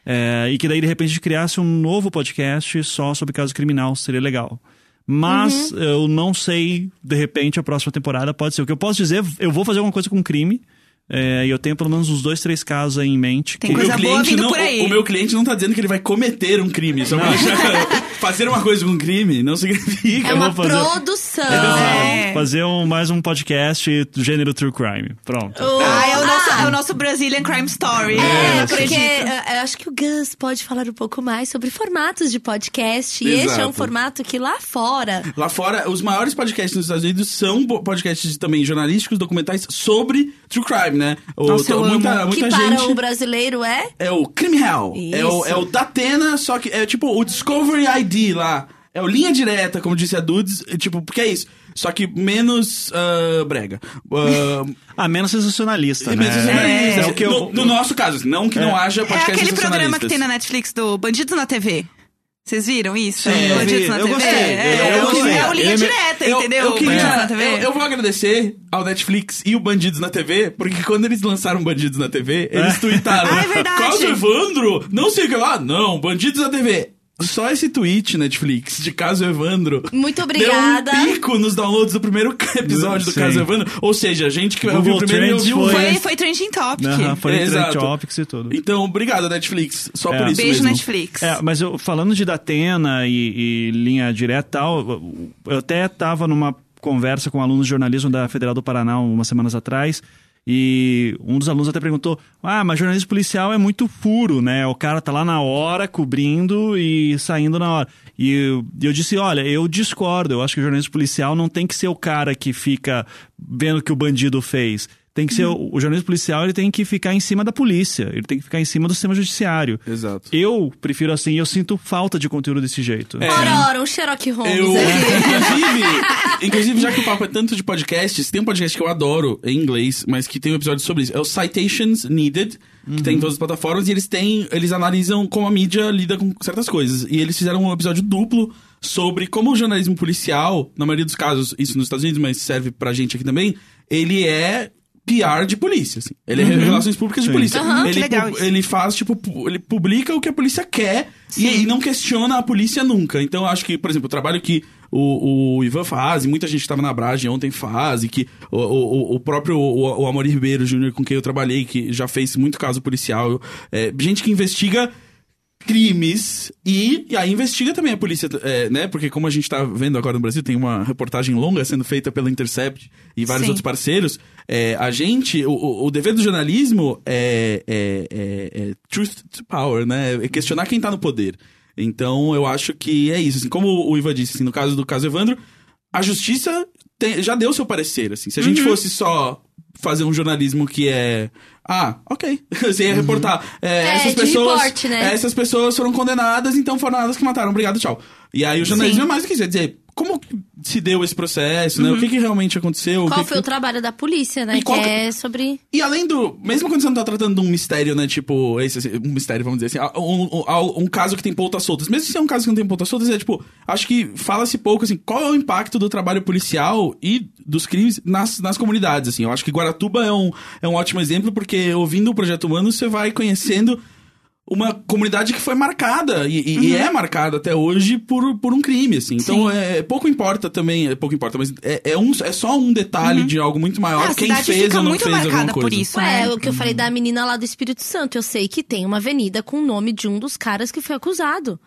É, e que daí, de repente, a gente criasse um novo podcast só sobre caso criminal, seria legal. Mas eu não sei, de repente, a próxima temporada pode ser. O que eu posso dizer, eu vou fazer alguma coisa com crime. É, e eu tenho pelo menos uns dois, três casos aí em mente. Tem que- coisa meu boa cliente vindo não, por aí. O, o meu cliente não tá dizendo que ele vai cometer um crime. Só. *laughs* Fazer uma coisa com um crime não significa. É Eu uma vou fazer- produção. É. Fazer um, mais um podcast do gênero True Crime. Pronto. Ah, é o, nosso, é o nosso Brazilian Crime Story. É, Eu porque acredito. eh, eu acho que o Gus pode falar um pouco mais sobre formatos de podcast. E Exato. este é um formato que lá fora. Lá fora, os maiores podcasts nos Estados Unidos são podcasts também jornalísticos, documentais sobre true crime, né? O, Nossa, eu muita amo. muita que para gente. o brasileiro é. É o Crime Hell. É o, é o Datena, só que é tipo o Discovery ID lá. É o linha direta, como disse a Dudes. é, tipo, porque é isso. Só que menos ah, brega. Ah, *laughs* Ah, menos sensacionalista, né? menos sensacionalista. É, o que eu... no, no nosso caso, não que não haja É podcast aquele programa que tem na Netflix do Bandidos na TV. Vocês viram isso? Sim, eu Bandidos vi. na Eu TV? gostei. É, Eu é o- gostei. é o linha me- direta, Eu- entendeu? Eu, queria- Bandidos na TV. eu- eu vou agradecer ao Netflix e o Bandidos na TV, porque quando eles lançaram Bandidos na TV, eles tuitaram. Ah, é verdade. Caso Evandro, não sei o que lá. Não, Bandidos na TV. Só esse tweet, Netflix, de Caso Evandro. Muito obrigada. Deu um pico nos downloads do primeiro episódio do Sim. Caso Evandro. Ou seja, a gente que Google ouviu o primeiro e ouviu o foi- Foi, foi trending topic. Foi entre Exato. topics e tudo. Então, obrigado, Netflix. Só É. por isso Beijo mesmo. Netflix. É, mas eu, falando de Datena e, e linha direta e tal, eu- eu até estava numa conversa com alunos de jornalismo da Federal do Paraná umas semanas atrás. E um dos alunos até perguntou: Ah, mas jornalismo policial é muito puro, né? O cara tá lá na hora, cobrindo e saindo na hora. E eu, disse: Olha, eu discordo. Eu acho que o jornalismo policial não tem que ser o cara que fica vendo o que o bandido fez. Tem que ser o, o jornalismo policial, ele tem que ficar em cima da polícia, ele tem que ficar em cima do sistema judiciário. Exato. Eu prefiro assim, eu sinto falta de conteúdo desse jeito. É. Ora, ora, um Sherlock Holmes Eu, inclusive, inclusive, já que o papo é tanto de podcasts, tem um podcast que eu adoro em inglês, mas que tem um episódio sobre isso. É o Citations Needed, que tem em todas as plataformas, e eles têm. Eles analisam como a mídia lida com certas coisas. E eles fizeram um episódio duplo sobre como o jornalismo policial, na maioria dos casos, isso nos Estados Unidos, mas serve pra gente aqui também, ele é. PR de polícia, assim. Ele é relações públicas de Sim. polícia. Que ele, legal isso. ele faz, tipo, ele publica o que a polícia quer e, e não questiona a polícia nunca. Então, eu acho que, por exemplo, o trabalho que o, o Ivan faz, e muita gente que tava na Brage ontem faz, e que o, o, o próprio o, o Amor Ribeiro Júnior, com quem eu trabalhei, que já fez muito caso policial, é, gente que investiga crimes e, e aí investiga também a polícia, é, né? Porque como a gente tá vendo agora no Brasil, tem uma reportagem longa sendo feita pela Intercept e vários Sim. outros parceiros. É, a gente, o, o, dever do jornalismo é, é, é- é truth to power, né? É questionar quem tá no poder. Então eu acho que é isso. Assim, como o Iva disse, assim, no caso do caso Evandro, a justiça tem- já deu seu parecer. Assim, se a Uhum. gente fosse só fazer um jornalismo que é ah, ok. *laughs* Você ia reportar. É, É, essas de pessoas. reporte, né? é, essas pessoas foram condenadas, então foram elas que mataram. Obrigado, tchau. E aí o jornalismo Sim. é mais o que quer dizer. Como se deu esse processo, né? O que, que realmente aconteceu? o Qual que foi que... o trabalho da polícia, né? E Que é sobre. E além do. Mesmo quando você não tá tratando de um mistério, né? Tipo, esse, esse- um mistério, vamos dizer assim. Um, um- um caso que tem pontas soltas. Mesmo se é um caso que não tem pontas soltas, é tipo. Acho que fala-se pouco, assim. Qual é o impacto do trabalho policial e dos crimes nas, nas comunidades, assim. Eu acho que Guaratuba é um, é um ótimo exemplo, porque ouvindo o Projeto Humano, você vai conhecendo uma comunidade que foi marcada e, e- e é marcada até hoje por, por um crime, assim. Então, Uhum. Sim. é, pouco importa também, é pouco importa, mas é, é, um, é só um detalhe de algo muito maior. A quem fez ou não muito fez alguma marcada coisa. por isso, Ué, né? o que eu falei da menina lá do Espírito Santo. Eu sei que tem uma avenida com o nome de um dos caras que foi acusado.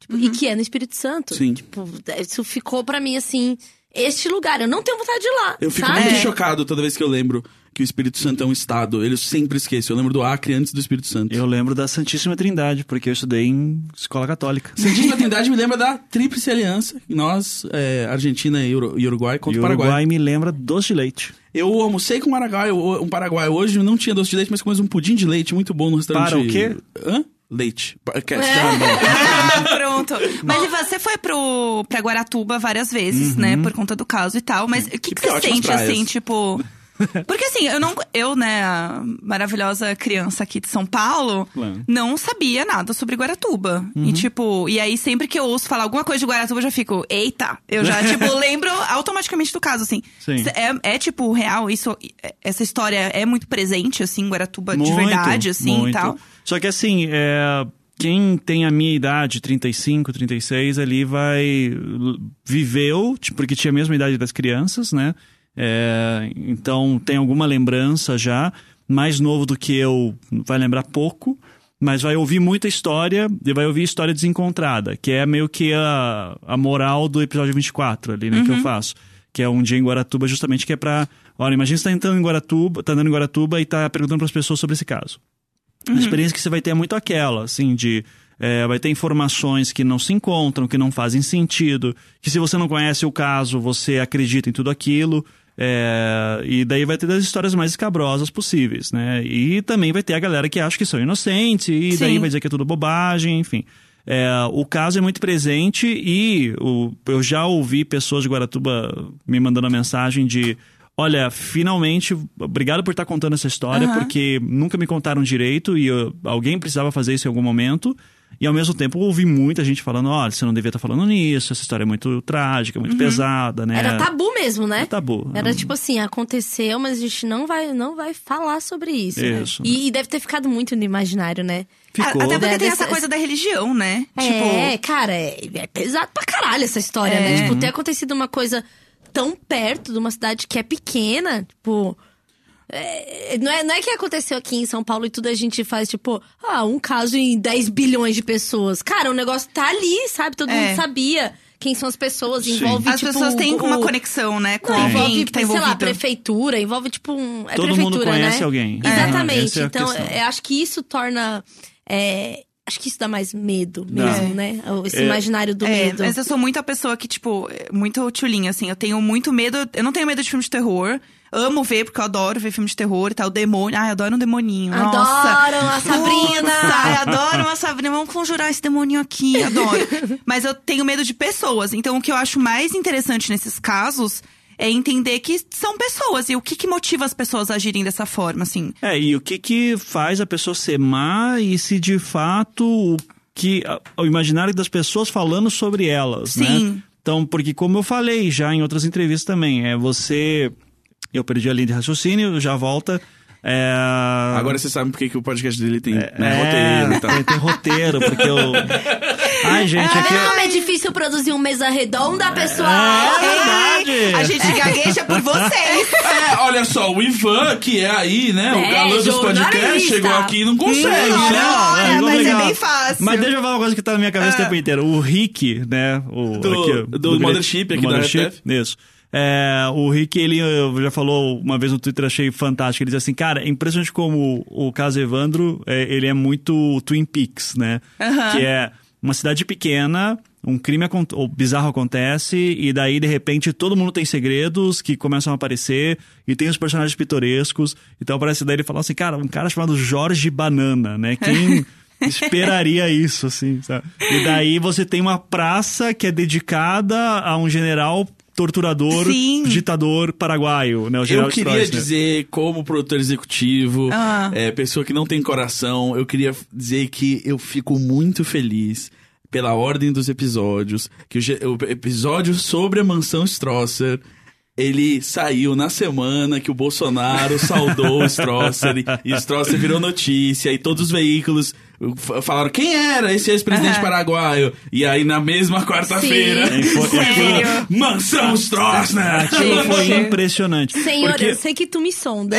Tipo, E que é no Espírito Santo. Sim. Tipo, isso ficou pra mim assim. Este lugar, eu não tenho vontade de ir lá. Eu fico sabe? muito É. chocado toda vez que eu lembro que o Espírito Santo é um estado. Eu sempre esqueço. Eu lembro do Acre antes do Espírito Santo. Eu lembro da Santíssima Trindade, porque eu estudei em escola católica. Santíssima *laughs* Trindade me lembra da Tríplice Aliança. Nós, é, Argentina e Uru- e Uruguai E contra o o Paraguai. Uruguai me lembra doce de leite. Eu almocei com um Paraguai, um Paraguai hoje, não tinha doce de leite, mas comemos um pudim de leite muito bom no restaurante. Para o quê? Hã? Leite. É. tá bom. *laughs* Pronto. Mas e você foi pro, pra Guaratuba várias vezes, né? Por conta do caso e tal. Mas o que, que Porque você ótimas sente, praias. assim, tipo. *laughs* Porque assim, eu não. Eu, né, a maravilhosa criança aqui de São Paulo, Claro. não sabia nada sobre Guaratuba. E tipo, e aí sempre que eu ouço falar alguma coisa de Guaratuba, eu já fico, eita! Eu já, *laughs* tipo, lembro automaticamente do caso, assim. Sim. É, é tipo, real, isso. Essa história é muito presente, assim, Guaratuba, de Muito, verdade, assim muito. e tal. Só que assim, é, quem tem a minha idade, 35, 36, ali vai. viveu, tipo, porque tinha a mesma idade das crianças, né? É, então tem alguma lembrança já. Mais novo do que eu, vai lembrar pouco. Mas vai ouvir muita história e vai ouvir história desencontrada, que é meio que a, a moral do episódio 24 ali, né, que eu faço. Que é um dia em Guaratuba, justamente que é pra. Olha, imagina você tá entrando em Guaratuba, tá andando em Guaratuba e tá perguntando pras pessoas sobre esse caso. A experiência que você vai ter é muito aquela, assim, de. é, vai ter informações que não se encontram, que não fazem sentido, que se você não conhece o caso, você acredita em tudo aquilo. É, e daí vai ter das histórias mais escabrosas possíveis, né? E também vai ter a galera que acha que são inocentes, e daí Sim. vai dizer que é tudo bobagem, enfim. É, o caso é muito presente e o- eu já ouvi pessoas de Guaratuba me mandando a mensagem de. Olha, finalmente, obrigado por estar contando essa história, Aham. porque nunca me contaram direito e eu- alguém precisava fazer isso em algum momento. E ao mesmo tempo ouvi muita gente falando: olha, você não devia estar falando nisso, essa história é muito trágica, muito pesada, né? Era tabu mesmo, né? É tabu. Era tipo assim, aconteceu, mas a gente não vai, não vai falar sobre isso. né? Isso. E, e deve ter ficado muito no imaginário, né? Ficou. Até porque É, tem dessa- essa coisa da religião, né? É, Tipo, cara, é, é pesado pra caralho essa história, É. né? Tipo, ter acontecido uma coisa tão perto de uma cidade que é pequena, tipo. É, não, é, não é que aconteceu aqui em São Paulo e tudo a gente faz, tipo, ah, um caso em 10 bilhões de pessoas. Cara, o negócio tá ali, sabe? Todo É. mundo sabia quem são as pessoas, envolve, as tipo, pessoas têm o- uma conexão, né? Com Não, alguém envolve, que tá sei lá, envolvido. prefeitura, envolve tipo um. É Todo mundo prefeitura, conhece né? alguém. Exatamente. É, essa é então, eu acho que isso torna. é, acho que isso dá mais medo mesmo, né? Esse É. imaginário do É, medo. mas eu sou muito a pessoa que, tipo, é muito tchulinha, assim. Eu tenho muito medo. Eu não tenho medo de filme de terror. Amo ver, porque eu adoro ver filme de terror e tal. O demônio. Ai, adoro um demoninho. Nossa. Adoram a Sabrina. Ai, adoro uma Sabrina. Vamos conjurar esse demoninho aqui, adoro. *laughs* Mas eu tenho medo de pessoas. Então, o que eu acho mais interessante nesses casos é entender que são pessoas e o que, que motiva as pessoas a agirem dessa forma, assim. É, e o que que faz a pessoa ser má e se de fato o que a- o imaginário das pessoas falando sobre elas, né? Sim. Então, porque como eu falei já em outras entrevistas também, é você eu perdi a linha de raciocínio, já volta. É... Agora você sabe por que, que o podcast dele tem né, é, roteiro e tal. tem, tem roteiro, porque eu. Ai, gente, Tá aqui. é difícil produzir um mesa redonda, pessoal? É verdade. A gente gagueja por *laughs* vocês. É, olha só, o Ivan, que é aí, né, o É, galã dos podcasts, chegou aqui e não consegue, Hum, né? olha, é mas é legal. bem fácil. Mas deixa eu falar uma coisa que tá na minha cabeça o tempo inteiro. O Rick, né? O, Do- aqui, do bilhete- Mothership aqui do da Mothership, FF. Isso. É, o Rick, ele eh, já falou uma vez no Twitter, achei fantástico. Ele diz assim, cara, é impressionante como o caso Evandro, é, ele é muito Twin Peaks, né? Que é uma cidade pequena, um crime ou bizarro acontece, e daí, de repente, todo mundo tem segredos que começam a aparecer, e tem os personagens pitorescos. Então parece daí ele falou assim, cara, um cara chamado Jorge Banana, né? Quem *laughs* esperaria isso, assim, sabe? E daí você tem uma praça que é dedicada a um general torturador, Sim. ditador paraguaio, né? O Eu queria Stroessner. dizer, como produtor executivo, Ah. é, pessoa que não tem coração, eu queria dizer que eu fico muito feliz pela ordem dos episódios, que o, o episódio sobre a mansão Strosser, ele saiu na semana que o Bolsonaro saudou o Strosser e, o Strosser virou notícia e todos os veículos falaram quem era esse ex-presidente Aham. paraguaio. E aí na mesma quarta-feira, mansão Strosser! Aquilo foi impressionante. Senhor, porque... eu sei que tu me sonda.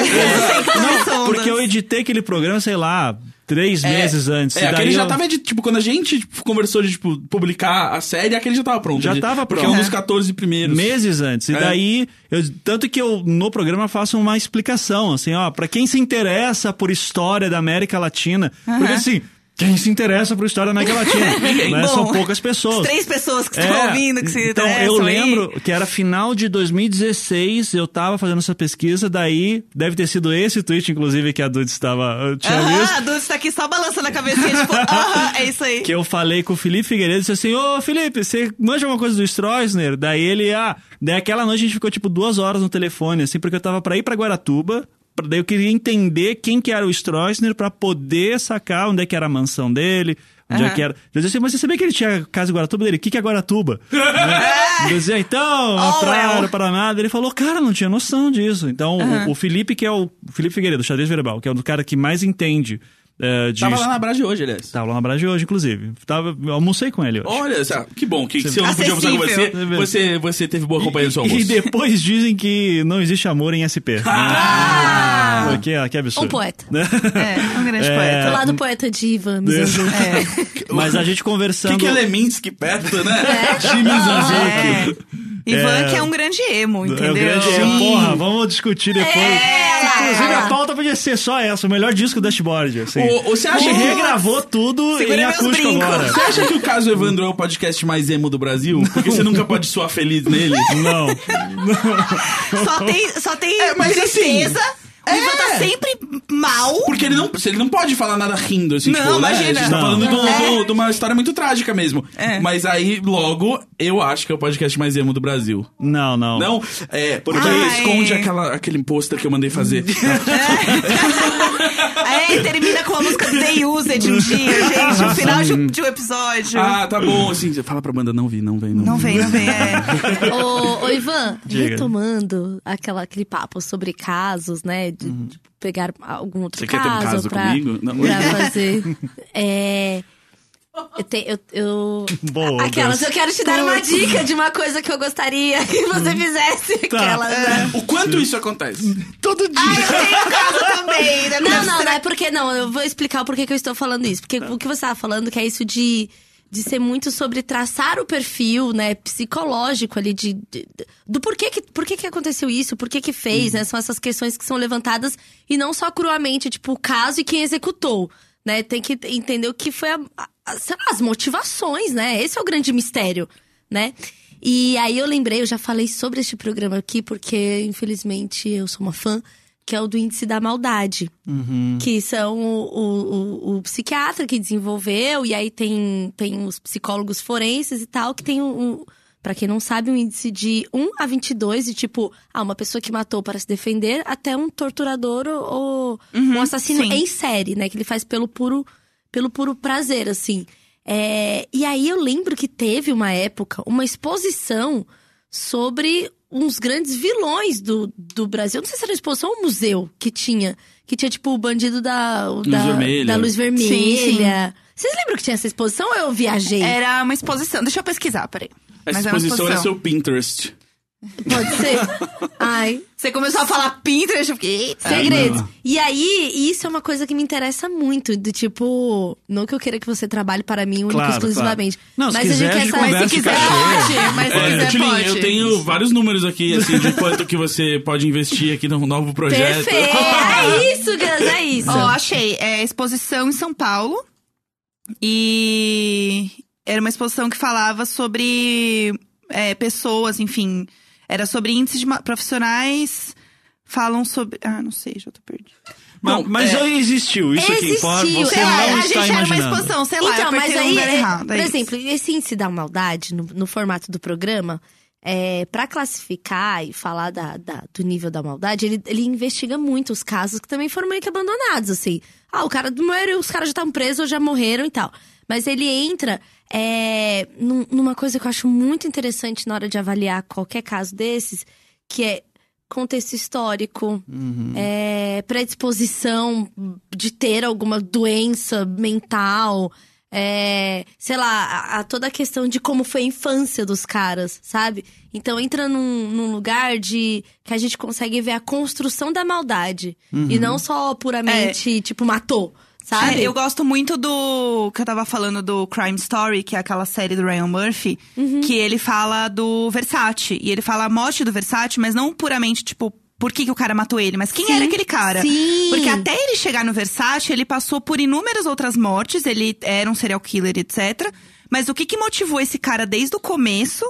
Não, porque eu editei aquele programa, sei lá, três meses antes. É, aquele já eu- tava, de, tipo, quando a gente tipo, conversou de, tipo, publicar a série, aquele já tava pronto. Já de- tava Porque é pronto. um dos 14 primeiros. Meses antes. E É. daí, eu- tanto que eu no programa faço uma explicação, assim, ó, pra quem se interessa por história da América Latina, porque assim, quem se interessa por história da América Latina, *laughs* né, Bom, são poucas pessoas. As três pessoas que estão É, ouvindo, que se Então, eu aí. lembro que era final de 2016, eu tava fazendo essa pesquisa, daí deve ter sido esse tweet, inclusive, que a Dudes estava, tinha visto. a Dulce tá aqui só balançando a cabecinha, tipo, *laughs* é isso aí. Que eu falei com o Felipe Figueiredo e disse assim: Ô Felipe, você manja alguma coisa do Stroessner? Daí ele, ah, daí aquela noite a gente ficou tipo duas horas no telefone, assim, porque eu tava pra ir pra Guaratuba. Daí eu queria entender quem que era o Stroessner pra poder sacar onde é que era a mansão dele, onde é Aham. que era. Eu disse assim, mas você sabia que ele tinha casa em Guaratuba dele? O que, que é Guaratuba? *laughs* Né? Eu dizia, então, Oh, praia well. Paraná. Daí Ele falou, cara, não tinha noção disso. Então, o- Aham. o, Felipe, que é o, o Felipe Figueiredo, o xadrez verbal, que é o cara que mais entende eh, de Tava lá na Brás de hoje, aliás. Tava lá na Brás de hoje, inclusive. Tava, eu almocei com ele hoje. Olha, que bom. Que, se eu não podia almoçar com você, você, você teve boa companhia no seu almoço. E depois dizem que não existe amor em SP. Ah! né? que, que absurdo. Um poeta. Né? É, um grande *laughs* É. poeta. Do lado *laughs* poeta de Ivan Mizanzuki. É. *laughs* Mas a gente O conversando. que, que é Leminski perto, né? É. Jimmy Zanzuki. Ivan, É. que é um grande emo, É entendeu? o grande Sim. Porra, vamos discutir depois. É. Inclusive, a pauta podia ser só essa, o melhor disco do Dashboard. Assim. O- você acha que- regravou tudo Segura em acústico agora. Você acha que o caso Evandro é o podcast mais emo do Brasil? Porque você nunca pode soar feliz nele? Não. *laughs* Só tem, só tem É, mas assim, O Ivan tá é. sempre mal. Porque ele não, ele não pode falar nada rindo, assim, Não, tipo, né? imagina. A gente tá Não. falando do- É. de uma história muito trágica mesmo. É. Mas aí, logo, eu acho que é o podcast mais emo do Brasil. Não, não. Não? É, porque Ai. esconde aquela, aquele pôster que eu mandei fazer. *laughs* É, *laughs* termina com a música The Used um dia, gente. No final de um, de um episódio. ah, tá bom, assim, fala pra banda, não vi, não vem, não, Não vi. vem, não vem, é. *laughs* ô, ô, Ivan, Diga. retomando aquela, aquele papo sobre casos, né? De, de pegar algum outro Você quer caso. ter um caso pra, comigo? Não. pra fazer. *laughs* É. Eu, te- eu, eu- Boa, Aquelas, Deus. eu quero te dar uma dica de uma coisa que eu gostaria que você fizesse. Tá. Aquelas, né? O quanto isso acontece? Todo dia. Ai, eu tenho caso *laughs* também. né? Não, não, não é porque não. Eu vou explicar o porquê que eu estou falando isso. Porque o que você estava falando que é isso de, de ser muito sobre traçar o perfil, né, psicológico ali de, de- do porquê que, porquê que aconteceu isso, por que que fez, né? São essas questões que são levantadas e não só cruamente, tipo, o caso e quem executou, né? Tem que entender o que foi a, a- sei lá, as motivações, né? Esse é o grande mistério, né? E aí eu lembrei, eu já falei sobre este programa aqui, porque infelizmente eu sou uma fã, que é o do índice da maldade. Que são o, o, o- o psiquiatra que desenvolveu, e aí tem, tem os psicólogos forenses e tal, que tem um. um Pra quem não sabe, um índice de 1 a 22, de tipo, ah, uma pessoa que matou para se defender, até um torturador ou, ou um assassino sim. em série, né? Que ele faz pelo puro, pelo puro prazer, assim. É, e aí eu lembro que teve uma época, uma exposição sobre uns grandes vilões do, do Brasil. Não sei se era uma exposição ou um museu que tinha. Que tinha, tipo, o bandido da, o da, Vermelha. da luz vermelha. Sim, sim. Vocês lembram que tinha essa exposição ou eu viajei? Era uma exposição. Deixa eu pesquisar, peraí. Essa Mas é exposição é exposição. seu Pinterest. Pode ser? Ai. Você começou a falar Pinterest, eu fiquei. "Eita". Segredos. não. E aí, isso é uma coisa que me interessa muito. Do tipo, não que eu queira que você trabalhe para mim única e Claro, exclusivamente. claro. Não, se mas quiser, a a gente quer saber. Mas se quiser, cachê. pode. Mas se É, quiser, pode. eu tenho vários números aqui, assim, de quanto que você pode investir aqui num novo projeto. Perfeito! *laughs* É isso, Gus, é isso. Ó, achei. É exposição em São Paulo. E era uma exposição que falava sobre é, pessoas, enfim. Era sobre índices profissionais. Falam sobre. Ah, não sei, já tô perdido. Não, mas é. existiu, isso que importa. Existiu, Você é, não a está gente era uma imaginando. exposição, sei lá, então, eu mas um aí, lugar é, errado. por é isso. exemplo, esse índice da maldade, no, no formato do programa, é, para classificar e falar da, da- do nível da maldade, ele, ele investiga muito os casos que também foram meio que abandonados, assim. Ah, o cara morreu, os caras já estavam presos ou já morreram e tal. Mas ele entra é, num- numa coisa que eu acho muito interessante na hora de avaliar qualquer caso desses, que é contexto histórico, é, predisposição de ter alguma doença mental, é, sei lá, a, a toda a questão de como foi a infância dos caras, sabe? Então entra num, num lugar de que a gente consegue ver a construção da maldade e não só puramente, tipo, matou, sabe? É, eu gosto muito do. que eu tava falando do Crime Story, que é aquela série do Ryan Murphy, Uhum. que ele fala do Versace. E ele fala a morte do Versace, mas não puramente, tipo, por que, que o cara matou ele, mas quem Sim, era aquele cara? sim. Porque até ele chegar no Versace, ele passou por inúmeras outras mortes, ele era um serial killer, etc. Mas o que, que motivou esse cara desde o começo?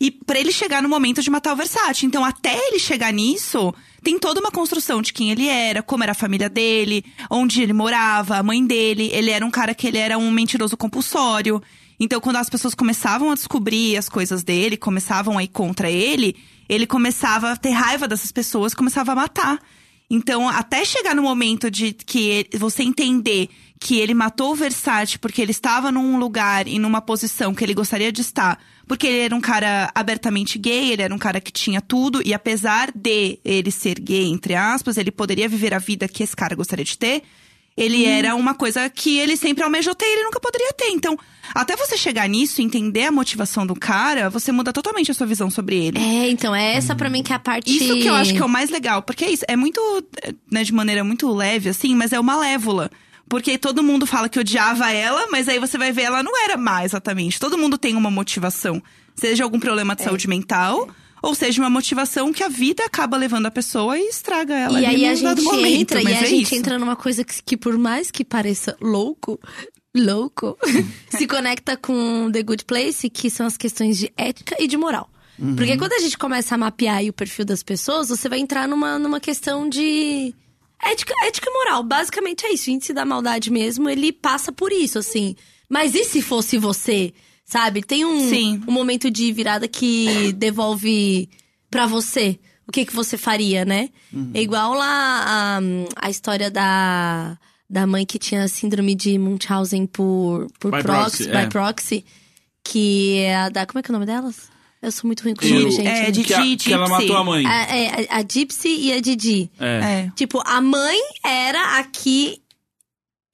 E pra ele chegar no momento de matar o Versace. Então, até ele chegar nisso, tem toda uma construção de quem ele era, como era a família dele, onde ele morava, a mãe dele. Ele era um cara que ele era um mentiroso compulsório. Então, quando as pessoas começavam a descobrir as coisas dele, começavam a ir contra ele, ele começava a ter raiva dessas pessoas, começava a matar. Então, até chegar no momento de que você entender que ele matou o Versace porque ele estava num lugar e numa posição que ele gostaria de estar, porque ele era um cara abertamente gay, ele era um cara que tinha tudo, e apesar de ele ser gay, entre aspas, ele poderia viver a vida que esse cara gostaria de ter. Ele era uma coisa que ele sempre almejou ter e ele nunca poderia ter. Então, até você chegar nisso, entender a motivação do cara, você muda totalmente a sua visão sobre ele. É, então, é essa pra mim que é a parte. Isso que eu acho que é o mais legal. Porque é isso, é muito, né, de maneira muito leve, assim, mas é uma lévola. Porque todo mundo fala que odiava ela, mas aí você vai ver, ela não era má exatamente. Todo mundo tem uma motivação. Seja algum problema É. de saúde mental, ou seja uma motivação que a vida acaba levando a pessoa e estraga ela. E aí a gente momento, entra, e mas a é gente isso. entra numa coisa que, que por mais que pareça louco, louco, *laughs* se conecta com The Good Place, que são as questões de ética e de moral. Porque quando a gente começa a mapear aí o perfil das pessoas, você vai entrar numa, numa questão de ética, ética e moral. Basicamente é isso. O índice da maldade mesmo, ele passa por isso, assim. Mas e se fosse você? Sabe? Tem um, Sim. um momento de virada que devolve pra você o que, que você faria, né? É igual lá a, a história da, da mãe que tinha síndrome de Munchausen por, por By proxy, proxy, by é. proxy, que é a da. Como é que é o nome delas? Eu sou muito ruim com o nome, gente. é, de- que, a- que ela matou a mãe. A, é, a, a Gypsy e a Didi. É. É. Tipo, a mãe era a que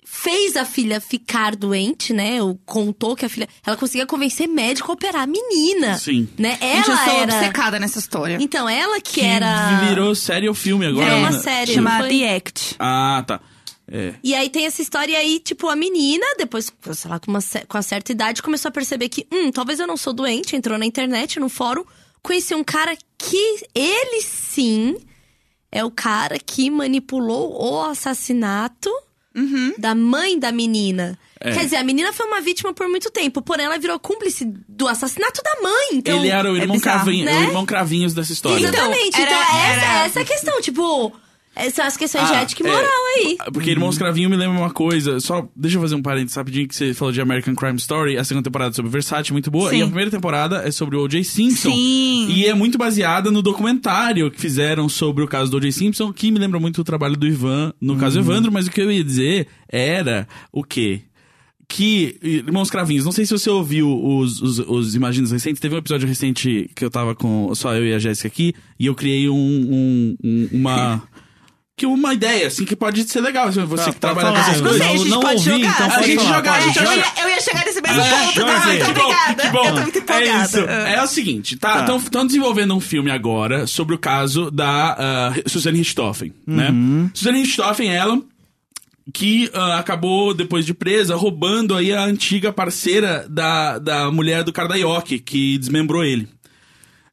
fez a filha ficar doente, né? Ou contou que a filha. Ela conseguia convencer médico a operar a menina. Sim. Né? Gente, eu Ela sou era. obcecada nessa história. Então, ela que, Que era. virou série ou filme agora. Uma né? série. Chama foi? The Act. Ah, tá. É. E aí tem essa história aí, tipo, a menina, depois, sei lá, com, uma, com a certa idade, começou a perceber que, hum, talvez eu não sou doente, entrou na internet, no fórum, conheceu um cara que ele sim é o cara que manipulou o assassinato Uhum. da mãe da menina. É. Quer dizer, a menina foi uma vítima por muito tempo, porém ela virou cúmplice do assassinato da mãe. Então, Ele era o é irmão, bizarro, Cravinho, né? o irmão Cravinhos dessa história. Exatamente. Então, Então, era- essa, era- essa é a questão, tipo, essas as questões de Ah, ética e é. moral aí. Porque Irmãos Cravinho me lembra uma coisa. Só deixa eu fazer um parênteses rapidinho que você falou de American Crime Story. A segunda temporada é sobre Versace, muito boa. Sim. E a primeira temporada é sobre o O.J. Simpson. Sim. E é muito baseada no documentário que fizeram sobre o caso do O.J. Simpson, que me lembra muito o trabalho do Ivan no caso Evandro. Mas o que eu ia dizer era o quê? Que, Irmãos Cravinhos, não sei se você ouviu os, os, os Imaginos recentes. Teve um episódio recente que eu tava com só eu e a Jéssica aqui. E eu criei um, um- um- uma. *laughs* Que uma ideia, assim, que pode ser legal. Você Tá, que trabalha com tá essas falando. Não coisas. sei, a gente não pode ouvi, jogar. então A gente falar, joga, a gente joga. ia, eu ia chegar nesse mesmo Ah, ponto. Não, aqui. muito Que bom, obrigada. que bom. Eu tô muito empolgada. É isso. É o seguinte, tá? Tá. Estão desenvolvendo um filme agora sobre o caso da ah, Suzanne Richthofen, né? Suzanne Richthofen, ela que ah, acabou, depois de presa, roubando aí a antiga parceira da, da mulher do Kardaioki, que desmembrou ele.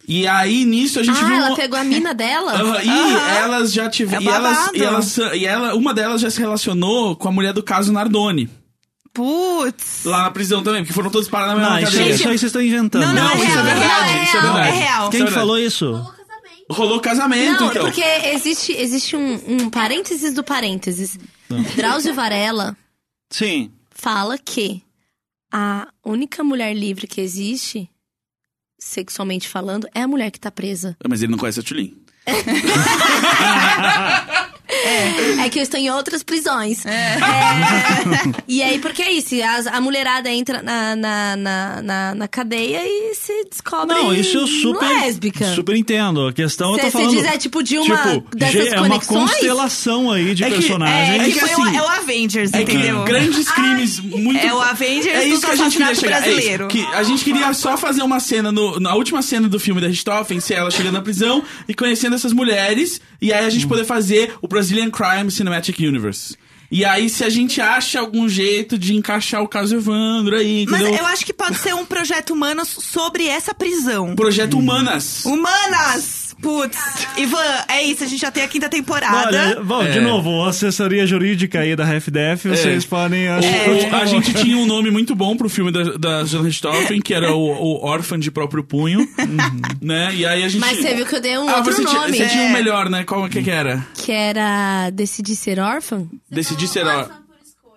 E aí, nisso, a gente Ah, viu... ela uma- pegou a mina dela? *laughs* E Aham. elas já tiveram. É e, elas, e elas e ela, uma delas já se relacionou com a mulher do caso Nardoni. Putz. Lá na prisão também, porque foram todos parar na mesma Não, isso, cadeia. isso aí vocês estão inventando. Não, não, Não, é isso é real, verdade, é isso é real, verdade. É real. Quem Isso é que falou verdade. isso? Rolou casamento, Não, então. porque existe, existe um, um parênteses do parênteses. Drauzio Varela Sim. fala que a única mulher livre que existe, sexualmente falando, é a mulher que tá presa. Mas ele não conhece a Tulin. *laughs* É que eu estou em outras prisões. É. É. E aí, porque é isso, a, a mulherada entra na, na, na, na, na cadeia e se descobre Não, isso eu super, lésbica. super entendo. A questão eu tô Você falando... diz é tipo de uma tipo, dessas é uma constelação aí de É que- É, personagens. é que é o- assim, é o Avengers, É que entendeu? grandes crimes muito. É o Avengers É isso do que a gente queria chegar. É isso, brasileiro. que a gente queria só fazer uma cena no, na última cena do filme da Richthofen, se ela chegando na prisão e conhecendo essas mulheres, e aí a gente poder fazer o Brazilian Crime Cinematic Universe. E aí, se a gente acha algum jeito de encaixar o caso Evandro aí, Mas entendeu? eu acho que pode ser um projeto humano sobre essa prisão. Projeto Humanas. Humanas! Putz, Ivan, é isso, a gente já tem a quinta temporada. Olha, bom, de É. novo, a assessoria jurídica aí da RefDef, vocês podem... acho que- A gente *laughs* tinha um nome muito bom pro filme da, da Richthofen, que era o, o Órfã de Próprio Punho, né? E aí a gente... Mas você viu que eu dei um ah, outro você, tinha, nome. você tinha um É. melhor, né? Qual que, que era? Que era Decidir Ser Órfã? Decidi ser... ó-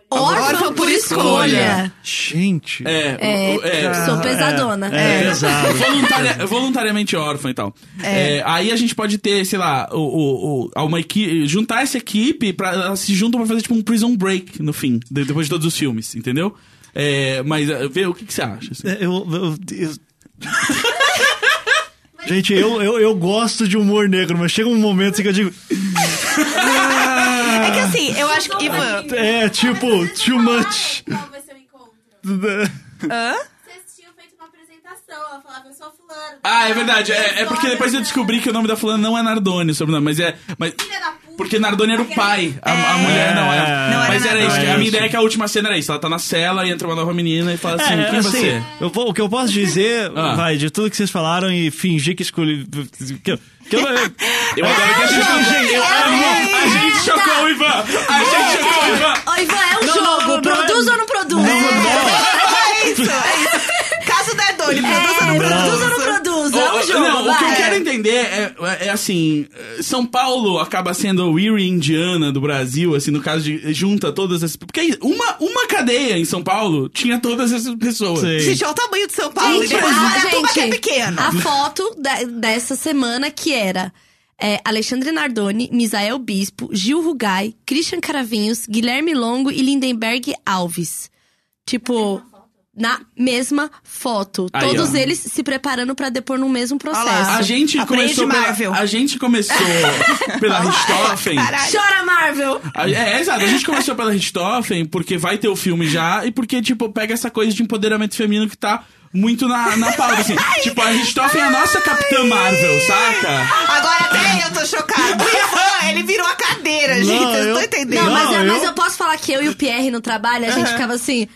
Órfã por escolha. Gente... É, É, é, sou pesadona. É, pesado. voluntaria- voluntariamente órfã e tal. É, aí a gente pode ter, sei lá, o, o, o- uma equipe, juntar essa equipe pra elas se juntam pra fazer tipo um prison break no fim, de- depois de todos os filmes, entendeu? É, mas é, vê o que, que você acha. assim? É, Eu, eu- eu- *laughs* Gente, eu, eu, eu gosto de humor negro, mas chega um momento assim que eu digo. É que assim, eu acho que. Ivan. É, tipo, too much. Qual vai ser o encontro? *laughs* Hã? Vocês tinham feito uma apresentação, ela falava, eu sou fulano. Ah, é verdade. É, é porque depois eu descobri que o nome da fulana não é Nardoni, o sobrenome, mas é. Mas, Filha da puta. porque Nardoni era o pai, a, a mulher não é. Não era mas era isso. que A minha ideia é que a última cena era isso. Ela tá na cela e entra uma nova menina e fala assim: É, quem assim, você é? eu vou- o que eu posso dizer, *laughs* Ah. vai, de tudo que vocês falaram e fingir que escolhi. Que, eu- que eu, *laughs* Eu adoro que a gente. eu amo. A gente chocou o Ivan! A gente chocou o Ivan! Ô, Ivan, é um jogo. produz não. ou não produz? *laughs* É isso, é isso. Caso da Doni, produz ou não É, produz? produz ou não produz? É um jogo, não, o que eu quero entender é, é assim, eh, São Paulo acaba sendo a Weary Indiana do Brasil, assim, no caso de junta todas as... Porque é uma, uma cadeia em São Paulo tinha todas essas pessoas. Sei. Gente, olha o tamanho de São Paulo. Gente, depois a, Maratuba que é gente, pequeno. a *laughs* foto da- dessa semana que era é, Alexandre Nardoni, Misael Bispo, Gil Rugai, Christian Caravinhos, Guilherme Longo e Lindenberg Alves. Tipo, na mesma foto. Aí, Todos ó. eles se preparando pra depor no mesmo processo. A gente Aprende começou pela, Marvel. a gente começou *laughs* pela Richthofen. Chora, Marvel! A- É, exato. A gente começou pela Richthofen porque vai ter o filme já e porque, tipo, pega essa coisa de empoderamento feminino que tá muito na, na pauta, assim. tipo, a Richthofen é a nossa Capitã Marvel, saca? Agora até eu tô chocado. O Ivan, ele virou a cadeira, gente. Não, Vocês eu- estão entendendo? Não, mas, Não, eu, mas eu- eu posso falar que eu e o Pierre no trabalho, a gente ficava assim.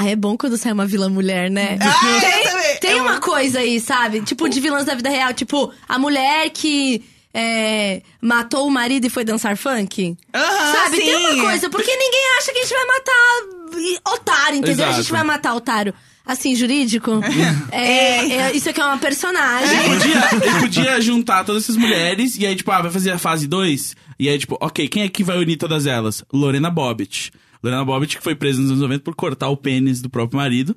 Ah, é bom quando sai uma vilã mulher, né? Ah, eu tem também. tem Eu- uma coisa aí, sabe? Tipo, de vilãs da vida real. Tipo, a mulher que é, matou o marido e foi dançar funk. Aham, sabe? Tem sim. uma coisa, porque ninguém acha que a gente vai matar otário, entendeu? A gente Exato. vai matar otário. Assim, jurídico. *laughs* É, é, isso aqui é uma personagem. Ele podia, ele podia juntar todas essas mulheres e aí, tipo, ah, vai fazer a fase 2. E aí, tipo, ok, quem é que vai unir todas elas? Lorena Bobbitt. Lorena Bobbitt, que foi presa nos anos 90 por cortar o pênis do próprio marido.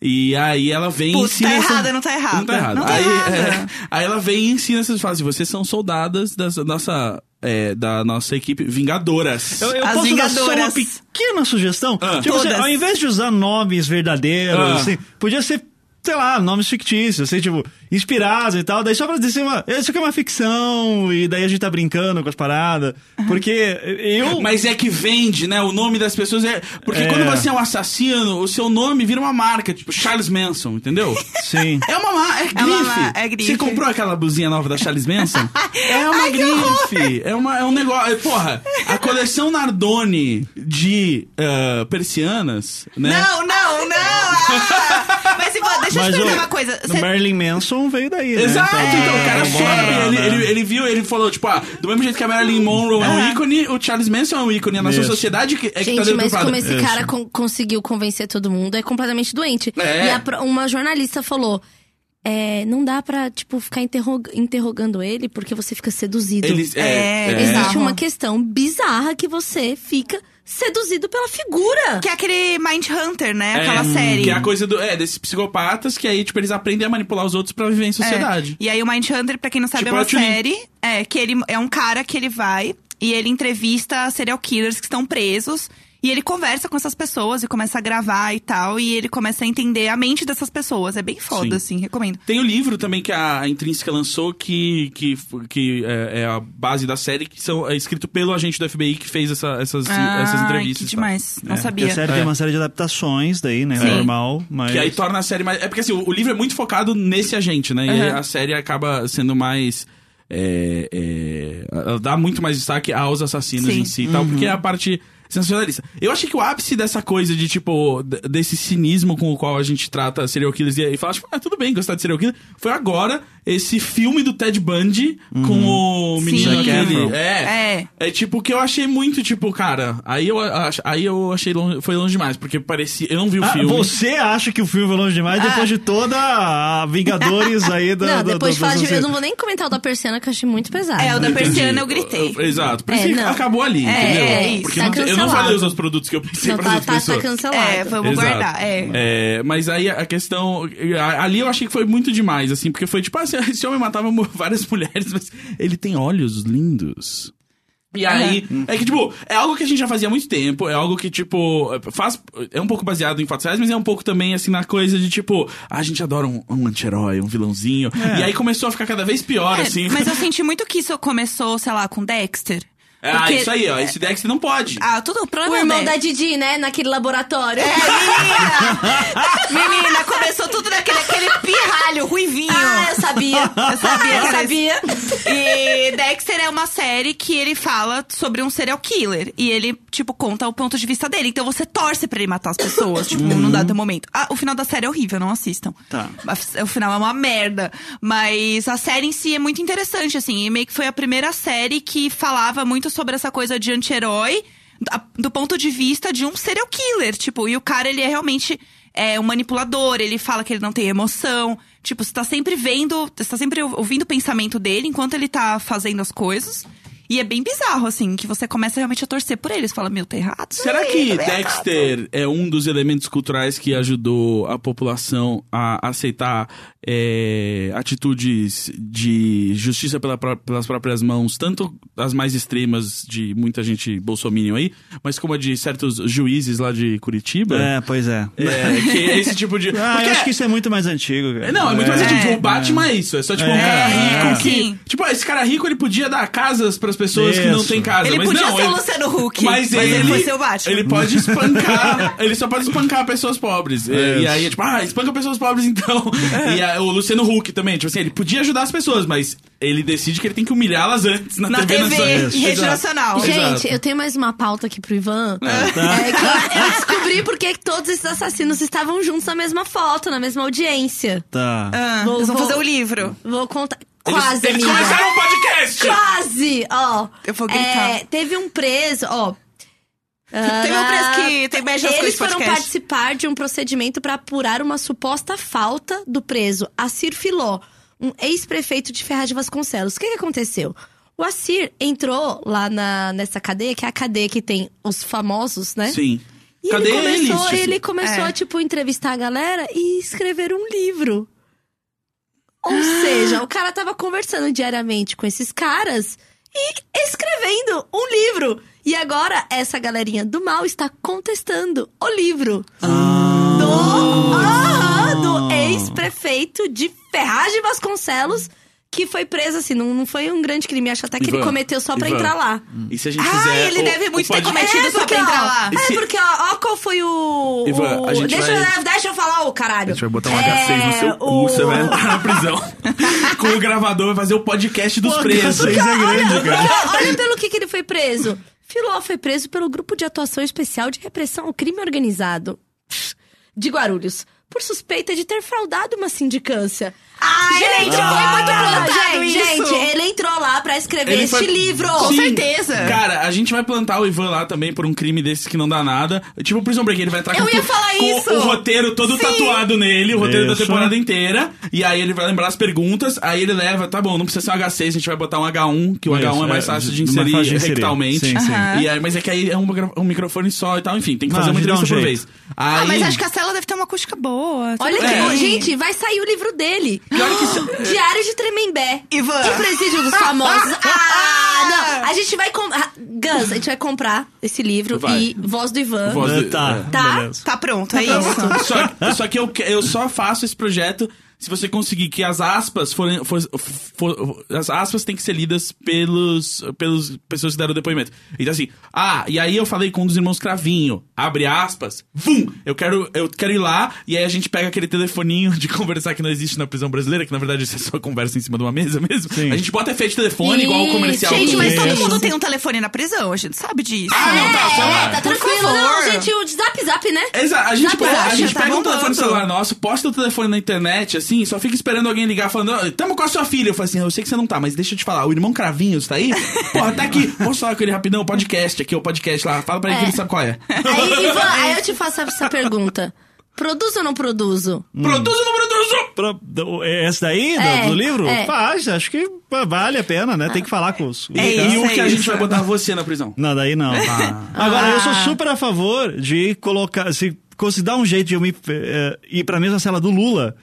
E aí ela vem e Putz, ensina. tá essa- errada, não tá errada. Não tá errado. Não tá aí, errada. é, aí ela vem e ensina essas fases. Vocês são soldadas das, nossa, é, da nossa equipe Vingadoras. Eu, eu As posso dar só uma Vingadoras. pequena sugestão? Ah. Tipo, assim, ao invés de usar nomes verdadeiros, Ah. assim, podia ser, sei lá, nomes fictícios, assim, tipo, inspirados e tal. Daí só pra dizer uma. Isso aqui é uma ficção, e daí a gente tá brincando com as paradas. Porque eu. Mas é que vende, né? O nome das pessoas é. Porque É. quando você é um assassino, o seu nome vira uma marca, tipo Charles Manson, entendeu? Sim. É uma ma- é grife. uma ma- é grife. Você comprou aquela blusinha nova da Charles Manson? *laughs* é uma grife. É, uma, é um negócio. Porra, a coleção Nardoni de ah, persianas, né? Não, não, não! Ah! Mas, *laughs* Ivan, deixa eu te Mas perguntar o, uma coisa. Marilyn Manson veio daí, né? Exato, então, o cara é, sobe, ele, né? ele, ele viu, ele falou, tipo, ah, do mesmo jeito que a Marilyn Monroe é um ícone, o Charles Manson é um ícone, a nossa Isso. sociedade que, é que tá Gente, mas como esse Isso. cara con- conseguiu convencer todo mundo é completamente doente. É. E a uma jornalista falou: é, não dá pra, tipo, ficar interrog- interrogando ele porque você fica seduzido. Eles, é, É, é. Existe uma questão bizarra que você fica seduzido pela figura. Que é aquele Mind Hunter, né? Aquela É, série. Que é a coisa do, é, desses psicopatas que aí, tipo, eles aprendem a manipular os outros pra viver em sociedade. É. E aí o Mindhunter, pra quem não sabe, Tipo é uma série. É, que ele é um cara que ele vai e ele entrevista serial killers que estão presos. E ele conversa com essas pessoas e começa a gravar e tal. E ele começa a entender a mente dessas pessoas. É bem foda, Sim. assim, recomendo. Tem o livro também que a Intrínseca lançou, que, que, que é, é a base da série, que são, é escrito pelo agente do FBI que fez essa- essas, essas Ai, entrevistas. que e demais. Não É. Que sabia. a série tem uma série de adaptações daí, né? Sim. Normal, mas. Que aí torna a série mais. É porque assim, o, o livro é muito focado nesse agente, né? E aí Aham. a série acaba sendo mais. é, é, ela dá muito mais destaque aos assassinos Sim. em si e tal, porque é a parte sensacionalista. Eu achei que o ápice dessa coisa de, tipo, desse cinismo com o qual a gente trata serial killers e, e fala, tipo, ah, tudo bem gostar de serial killer, foi agora esse filme do Ted Bundy com o Sim. menino Zac aquele. É. É. É tipo que eu achei muito, tipo, cara, aí eu, aí eu achei longe, foi longe demais, porque parecia. Eu não vi o Ah, filme. você acha que o filme foi longe demais Ah. depois de toda a Vingadores aí *laughs* da. não, da- depois da- de falar de. da- Eu não vou nem comentar o da persiana, que eu achei muito pesado. É, o da Entendi. persiana eu gritei. Exato. Por isso É, que acabou ali, É, entendeu? é isso. Porque Tá não eu não cancelado. falei os outros produtos que eu pensei Não, para tá, tá, tá pessoas. cancelado. É, vamos Exato. guardar. É. É, mas aí a questão. Ali eu achei que foi muito demais, assim, porque foi tipo, ah, esse homem matava várias *laughs* mulheres, mas ele tem olhos lindos. E aí, é que, tipo, é algo que a gente já fazia há muito tempo, é algo que, tipo, faz. É um pouco baseado em fatos reais, mas é um pouco também, assim, na coisa de, tipo, ah, a gente adora um, um anti-herói, um vilãozinho. E aí começou a ficar cada vez pior, É, assim. Mas eu *laughs* senti muito que isso começou, sei lá, com Dexter. Ah, Porque- isso aí, ó. Esse Dexter não pode. Ah, tudo o O problema irmão é- da Didi, né? Naquele laboratório. É, menina! *laughs* menina, começou tudo naquele aquele pirralho, ruivinho. Ah, eu sabia. Eu *laughs* sabia, Eu sabia. E Dexter é uma série que ele fala sobre um serial killer. E ele, tipo, conta o ponto de vista dele. Então você torce pra ele matar as pessoas, tipo, num dado momento. Ah, o final da série é horrível, não assistam. Tá. O final é uma merda. Mas a série em si é muito interessante, assim. E meio que foi a primeira série que falava muito sobre essa coisa de anti-herói do ponto de vista de um serial killer. Tipo, e o cara, ele é realmente é, um manipulador, ele fala que ele não tem emoção. Tipo, você tá sempre vendo, você tá sempre ouvindo o pensamento dele enquanto ele tá fazendo as coisas. E é bem bizarro, assim, que você começa realmente a torcer por ele. Você fala, meu, tá errado. Será aí, que tá errado." Dexter é um dos elementos culturais que ajudou a população a aceitar é, atitudes de justiça pela pelas próprias mãos, tanto as mais extremas de muita gente bolsominion aí, mas como a de certos juízes lá de Curitiba? É, pois é. É, que é esse tipo de. *laughs* Ah, Porque- eu acho que isso é muito mais antigo, cara. Não, é muito mais É. antigo. O Batman é isso. É só tipo um É, cara rico é. que. Sim. Tipo, esse cara rico ele podia dar casas pras pessoas que não Isso. têm casa. Ele mas podia não, ser o ele- Luciano Huck, Mas, mas ele foi ser o Batman. Ele pode espancar. *laughs* ele só pode espancar pessoas pobres. E, Isso. e aí, é tipo, ah, espanca pessoas pobres *laughs* então. É. E aí, o Luciano Huck também. Tipo assim, ele podia ajudar as pessoas, mas ele decide que ele tem que humilhá-las antes na, Na TV. TV, nacional. rede Exato. nacional. Gente, Exato. eu tenho mais uma pauta aqui pro Ivan. É, que eu, eu descobri porque que todos esses assassinos estavam juntos na mesma foto, na mesma audiência. Tá. Ah, Vou- eles vão vou- fazer o livro. Vou contar. Eles- Quase, eles, amiga. começaram um podcast! Quase! Ó. Eu vou gritar. é, teve um preso, ó. Tem um preço que tem beijo nas Eles coisas foram podcast. participar de um procedimento para apurar uma suposta falta do preso Assir Filó, um ex-prefeito de Ferraz de Vasconcelos. O que, que aconteceu? O Assir entrou lá na, nessa cadeia, que é a cadeia que tem os famosos, né? Sim. E Cadê ele começou, eles? ele começou É. a, tipo, entrevistar a galera e escrever um livro. Ou seja, o cara tava conversando diariamente com esses caras e escrevendo um livro. E agora, essa galerinha do mal está contestando o livro. Do, Aham, do ex-prefeito de Ferraz de Vasconcelos, que foi preso, assim, não, não foi um grande crime. Acho até que ele Ivan, cometeu só pra Ivan, entrar lá. E se a gente Ah, fizer. ele o- deve o muito ter cometido só porque, pra entrar ó, lá. É, porque, ó, ó qual foi o. Ivan, o- deixa, vai- eu- deixa eu falar, o caralho. A gente vai botar um H6 no seu É, cu, o- você vai entrar na prisão. *laughs* Com o gravador, vai fazer o podcast dos Pô, presos. H6 é grande, cara. Olha, olha pelo que, que ele foi preso. Filó foi preso pelo Grupo de Atuação Especial de Repressão ao Crime Organizado de Guarulhos. Por suspeita de ter fraudado uma sindicância. Ai, gente, gente, foi foi muito plantado gente, isso. gente, ele entrou lá pra escrever Ele este foi- livro. Com Sim. certeza. Cara, a gente vai plantar o Ivan lá também por um crime desses que não dá nada. Tipo o Prison Break, ele vai entrar Eu com, ia falar com isso. o roteiro todo Sim. tatuado nele, o roteiro da temporada inteira. E aí ele vai lembrar as perguntas, aí ele leva, tá bom, não precisa ser um H6, a gente vai botar um H1, que o Isso, H1 é mais é, fácil de mais inserir fácil de inserir. rectalmente. Sim, sim. Aham. E aí, mas é que aí é um, um microfone só e tal, enfim, tem que Não, fazer a uma entrevista um por jeito. vez. Aí, Ah, mas acho que a cela deve ter uma acústica boa. Olha ó, gente, vai sair o livro dele. *gasps* Diário de Tremembé. Ivan. O presídio dos famosos. *laughs* Ah, não. A gente vai comprar. Gans, a gente vai comprar esse livro Vai. e Voz do Ivan. Voz do- Tá, Tá? beleza. Tá pronto, é isso. *laughs* Só, só que eu, que- eu só faço esse projeto se você conseguir que as aspas forem. For, for- as aspas têm que ser lidas pelos, pelos pessoas que deram o depoimento. Então, assim, ah, e aí eu falei com um dos irmãos Cravinho, abre aspas, vum! Eu quero, eu quero ir lá, e aí a gente pega aquele telefoninho *laughs* de conversar que não existe na prisão brasileira, que na verdade você só conversa em cima de uma mesa mesmo. Sim. A gente bota efeito de telefone, igual o comercial. Gente, mas todo mundo tem um telefone na prisão, a gente sabe disso. Ah, não, tá, sei lá. É, tá tranquilo. Não, gente, o zap zap, né? Exato, a gente, Zap, pega, a gente tá pega um telefone celular nosso, posta o telefone na internet, assim, só fica esperando alguém ligar falando, "Ó, tamo com a sua filha. Eu falo assim, eu sei que você não tá, mas deixa eu te falar, o irmão Cravinhos tá aí? Porra, tá aqui. Posso falar com ele rapidão? O podcast aqui, o podcast lá. Fala pra ele que É. ele sabe qual é. Aí, Ivan, *laughs* aí eu te faço essa pergunta. Produzo ou não produzo? Produzo ou não produzo? Pro- do- Esse daí, do- É, do, livro? é. Faz, acho que vale a pena, né? Tem que falar com os. É e isso, o que é a gente isso. vai botar você na prisão? Não, daí não. Ah. Agora, eu sou Ah. super a favor de colocar. Se conseguir dar um jeito de eu me, eh, ir pra mesma cela do Lula.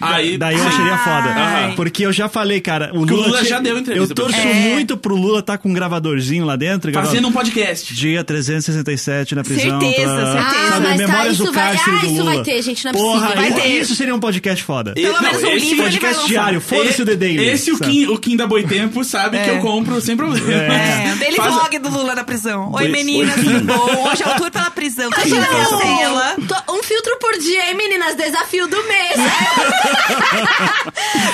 Aí, Daí eu acharia foda. Ai. Porque eu já falei, cara, o Que o Lula. Lula já deu entrevista Eu torço você. muito pro Lula estar com um gravadorzinho lá dentro. Fazendo um podcast. Dia 367 na prisão. Certeza, pra- certeza. Ah, Sabe, mas tá, Memórias isso do vai- Cárcere ah, do isso Lula. vai ter, gente, não é Porra, possível. Vai ter. Isso seria um podcast foda. Pelo menos um esse livro ele vai podcast diário, foda-se o The Daily. Esse o? Kim, o Kim da Boitempo sabe que eu compro sem problema. É, daily Faz- vlog do Lula na prisão. Oi, Oi, meninas, oi, tudo bom? Hoje é o tour pela prisão. Tô- Um filtro por dia, hein, meninas? Desafio do mês. *laughs*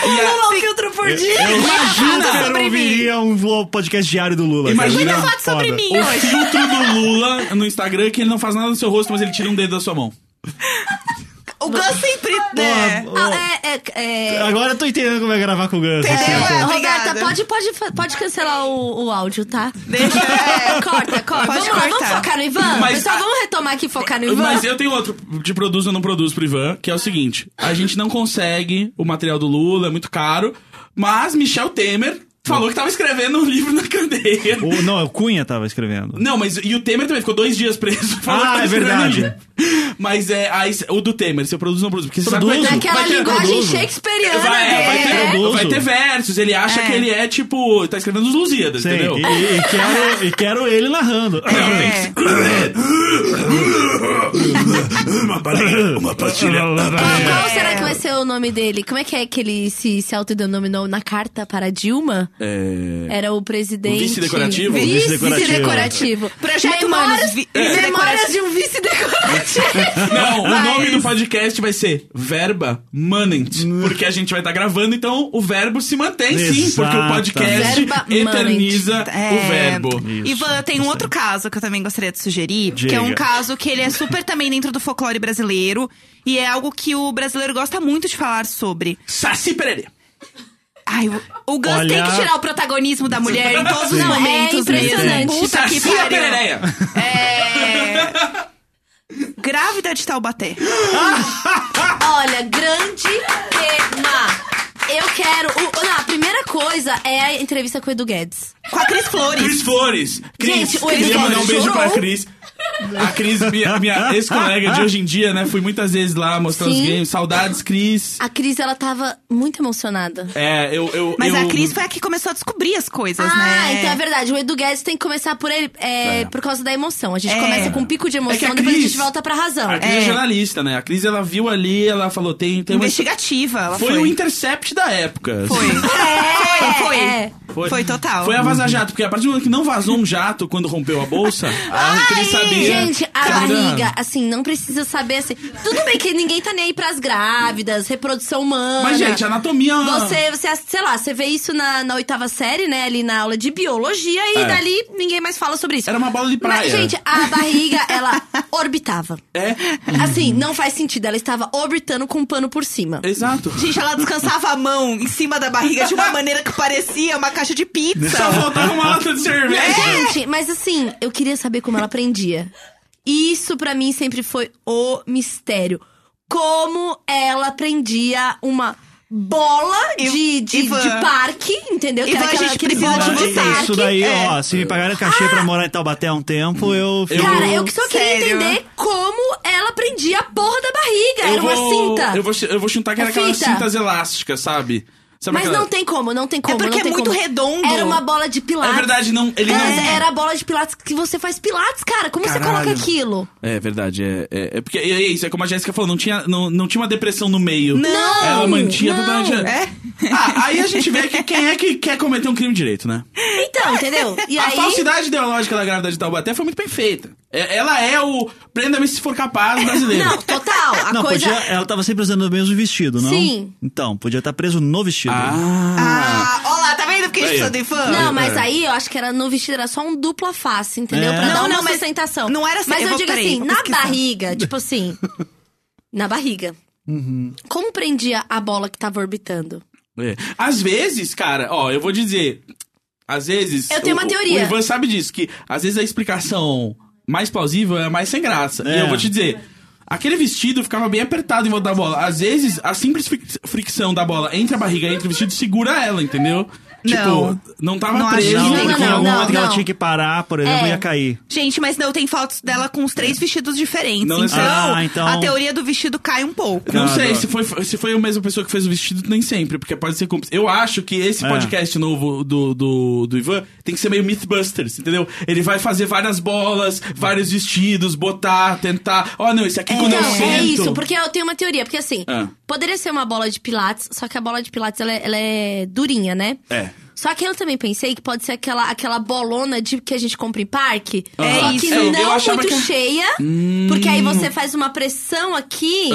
Lula, um filtro por dia. Eu Imagina! super sobre mim. ouviria um podcast diário do Lula. Imagina- cara. Muita foto sobre mim O hoje. filtro do Lula no Instagram que ele não faz nada no seu rosto, mas ele tira um dedo da sua mão. O Gus sempre, né? Porra, Ah, é, é, é, Agora eu tô entendendo como é gravar com o Gus. Entendeu? assim, É. Roberta, pode, pode, pode cancelar o, o áudio, tá? Deixa, é. *laughs* Corta, corta. Pode vamos lá, vamos cortar. focar no Ivan? Mas Pessoal, a- vamos retomar aqui e focar no Ivan? Mas eu tenho outro de produzo ou não produzo pro Ivan, que é o seguinte: a gente não consegue o material do Lula, é muito caro, mas Michel Temer falou que tava escrevendo um livro na cadeia. O, não, o Cunha tava escrevendo. Não, mas e o Temer também ficou dois dias preso. *laughs* Ah, é verdade. Mas é aí, o do Temer, se eu produzo ou não produzo. Porque você Produzo. sabe que vai ter- Naquela vai ter- linguagem produzo. shakespeariana Vai, é, vai, dele, ter, né? Produzo. vai ter versos. Ele acha É. que ele é tipo. Tá escrevendo os Lusíadas, Sim, entendeu? e, e quero, e quero ele narrando. É. Uma pastilha. Uma pastilha. Qual será que vai ser o nome dele? Como é que é que ele se, se autodenominou na carta para Dilma? É. Era o presidente... O vice-decorativo? Vice-decorativo. Vice-decorativo. Projeto Memórias, vi- Memórias de um vice-decorativo. *laughs* Não, o nome do podcast vai ser Verba Manent. Porque a gente vai estar gravando, então o verbo se mantém sim, porque o podcast Verba eterniza É, o verbo. Isso, Ivan, tem um outro caso que eu também gostaria de sugerir, que é um Diga. caso que ele é super também dentro do folclore brasileiro e é algo que o brasileiro gosta muito de falar sobre. Saci Pererê. Ai, o, Gus Olha- tem que tirar o protagonismo da mulher em todos os Não, é momentos. impressionante. mesmo. Puta que pariu. Perereia. É, grávida de Taubaté. *laughs* Olha, grande tema. Eu quero. o- não, a primeira coisa é a entrevista com o Edu Guedes. Com a Cris Flores. Cris Flores. Cris, Gente, o queria Edu mandar um beijo chorou. pra Cris. A Cris, minha, minha ex-colega de hoje em dia, né? Fui muitas vezes lá mostrar os Sim. games. Saudades, Cris. A Cris, ela tava muito emocionada. É, eu. eu Mas eu, a Cris foi a que começou a descobrir as coisas, ah, né? então é verdade. O Edu Guedes tem que começar por ele, é, É. por causa da emoção. A gente É. começa com um pico de É que emoção, a depois a Cris- gente volta pra razão. A Cris é. É. jornalista, né? A Cris, ela viu ali, ela falou, tem, tem uma... Investigativa, ela Foi foi. o Intercept da época. Foi. *laughs* É, Foi, foi. é. Foi. Foi total. Foi a Vaza Jato, porque a partir do momento que não vazou um jato quando rompeu a bolsa, a Cris sabia. Gente, a era barriga, assim, não precisa saber assim. Tudo bem que ninguém tá nem aí pras grávidas, reprodução humana. Mas, gente, anatomia. Você, você, sei lá, você vê isso na, na oitava série, né? Ali na aula de biologia, e É. dali ninguém mais fala sobre isso. Era uma bola de praia. Mas, gente, a barriga, ela orbitava. É, *laughs* Assim, não faz sentido. Ela estava orbitando com um pano por cima. exato. Gente, ela descansava a mão em cima da barriga de uma maneira que parecia uma caixa de pizza. Só faltava uma lata de cerveja. Gente, mas assim, eu queria saber como ela aprendia. Isso pra mim sempre foi o mistério. Como ela aprendia uma bola de, de, Ivan. de parque, entendeu? Que Ivan, era a aquela, gente aquele precisa bola de parque. Isso daí, é. ó, se me pagarem cachê pra morar em Taubaté há um tempo, eu fico... Cara, eu só queria Sério? entender como ela prendia a porra da barriga. Era uma cinta. Eu vou, eu vou chutar que era É aquelas cintas elásticas, sabe? Sabe Mas aquela- não tem como, não tem como. porque não é tem muito como. redondo. Era uma bola de pilates. É verdade, não. Ele Cara, não. Era a bola de pilates que você faz pilates, cara. Como você Caralho. coloca aquilo? É verdade, é, é, é porque é isso, é como a Jéssica falou, não tinha, não, não tinha uma depressão no meio. Não, Ela mantinha não. totalmente. É? Ah, aí a gente vê que quem é que quer cometer um crime direito, né? Então, entendeu? *laughs* E a aí. falsidade ideológica da grávida de Taubaté foi muito bem feita. É- Ela é o prenda-me se for capaz brasileiro. Não, total. A Não, coisa. podia, ela tava sempre usando o mesmo vestido, não? Sim. Então, podia estar preso no vestido. Ah. Ah, ó lá, tá vendo porque a gente precisa de fã? Não, mas É. aí eu acho que era no vestido, era só um dupla face, entendeu? É. Pra dar Não, uma não, mas sustentação. não era assim, Mas eu eu, vou- digo peraí, assim, na barriga, tipo assim. *laughs* Na barriga. Uhum. Como prendia a bola que tava orbitando? É. Às vezes, cara, ó, eu vou dizer. Às vezes. Eu tenho o- uma o- teoria. O Ivan sabe disso, que às vezes a explicação mais plausível é a mais sem graça. E É. eu vou te dizer. Aquele vestido ficava bem apertado em volta da bola. Às vezes, a simples fri- fricção da bola entre a barriga e entre o vestido segura ela, entendeu? Não. Tipo, não tava Não preso. Não, Não, não, algum não, momento que ela não. tinha que parar, por exemplo, É. ia cair. Gente, mas não, tem fotos dela com os três vestidos diferentes. Não então. Ah, então- a teoria do vestido cai um pouco. Não sei não. se foi, se foi a mesma pessoa que fez o vestido, nem sempre, porque pode ser cúmplice. Eu acho que esse É. podcast novo do, do, do Ivan tem que ser meio Mythbusters, entendeu? Ele vai fazer várias bolas, vários vestidos, botar, tentar. Ó, não, esse aqui quando eu Não, sento. é isso, porque eu tenho uma teoria. Porque assim, Ah. poderia ser uma bola de pilates, só que a bola de pilates ela é, ela é durinha, né? É. Só que eu também pensei que pode ser aquela, aquela bolona de, que a gente compra em parque. É que isso. Eu- não eu muito que- cheia. Porque aí você faz uma pressão aqui.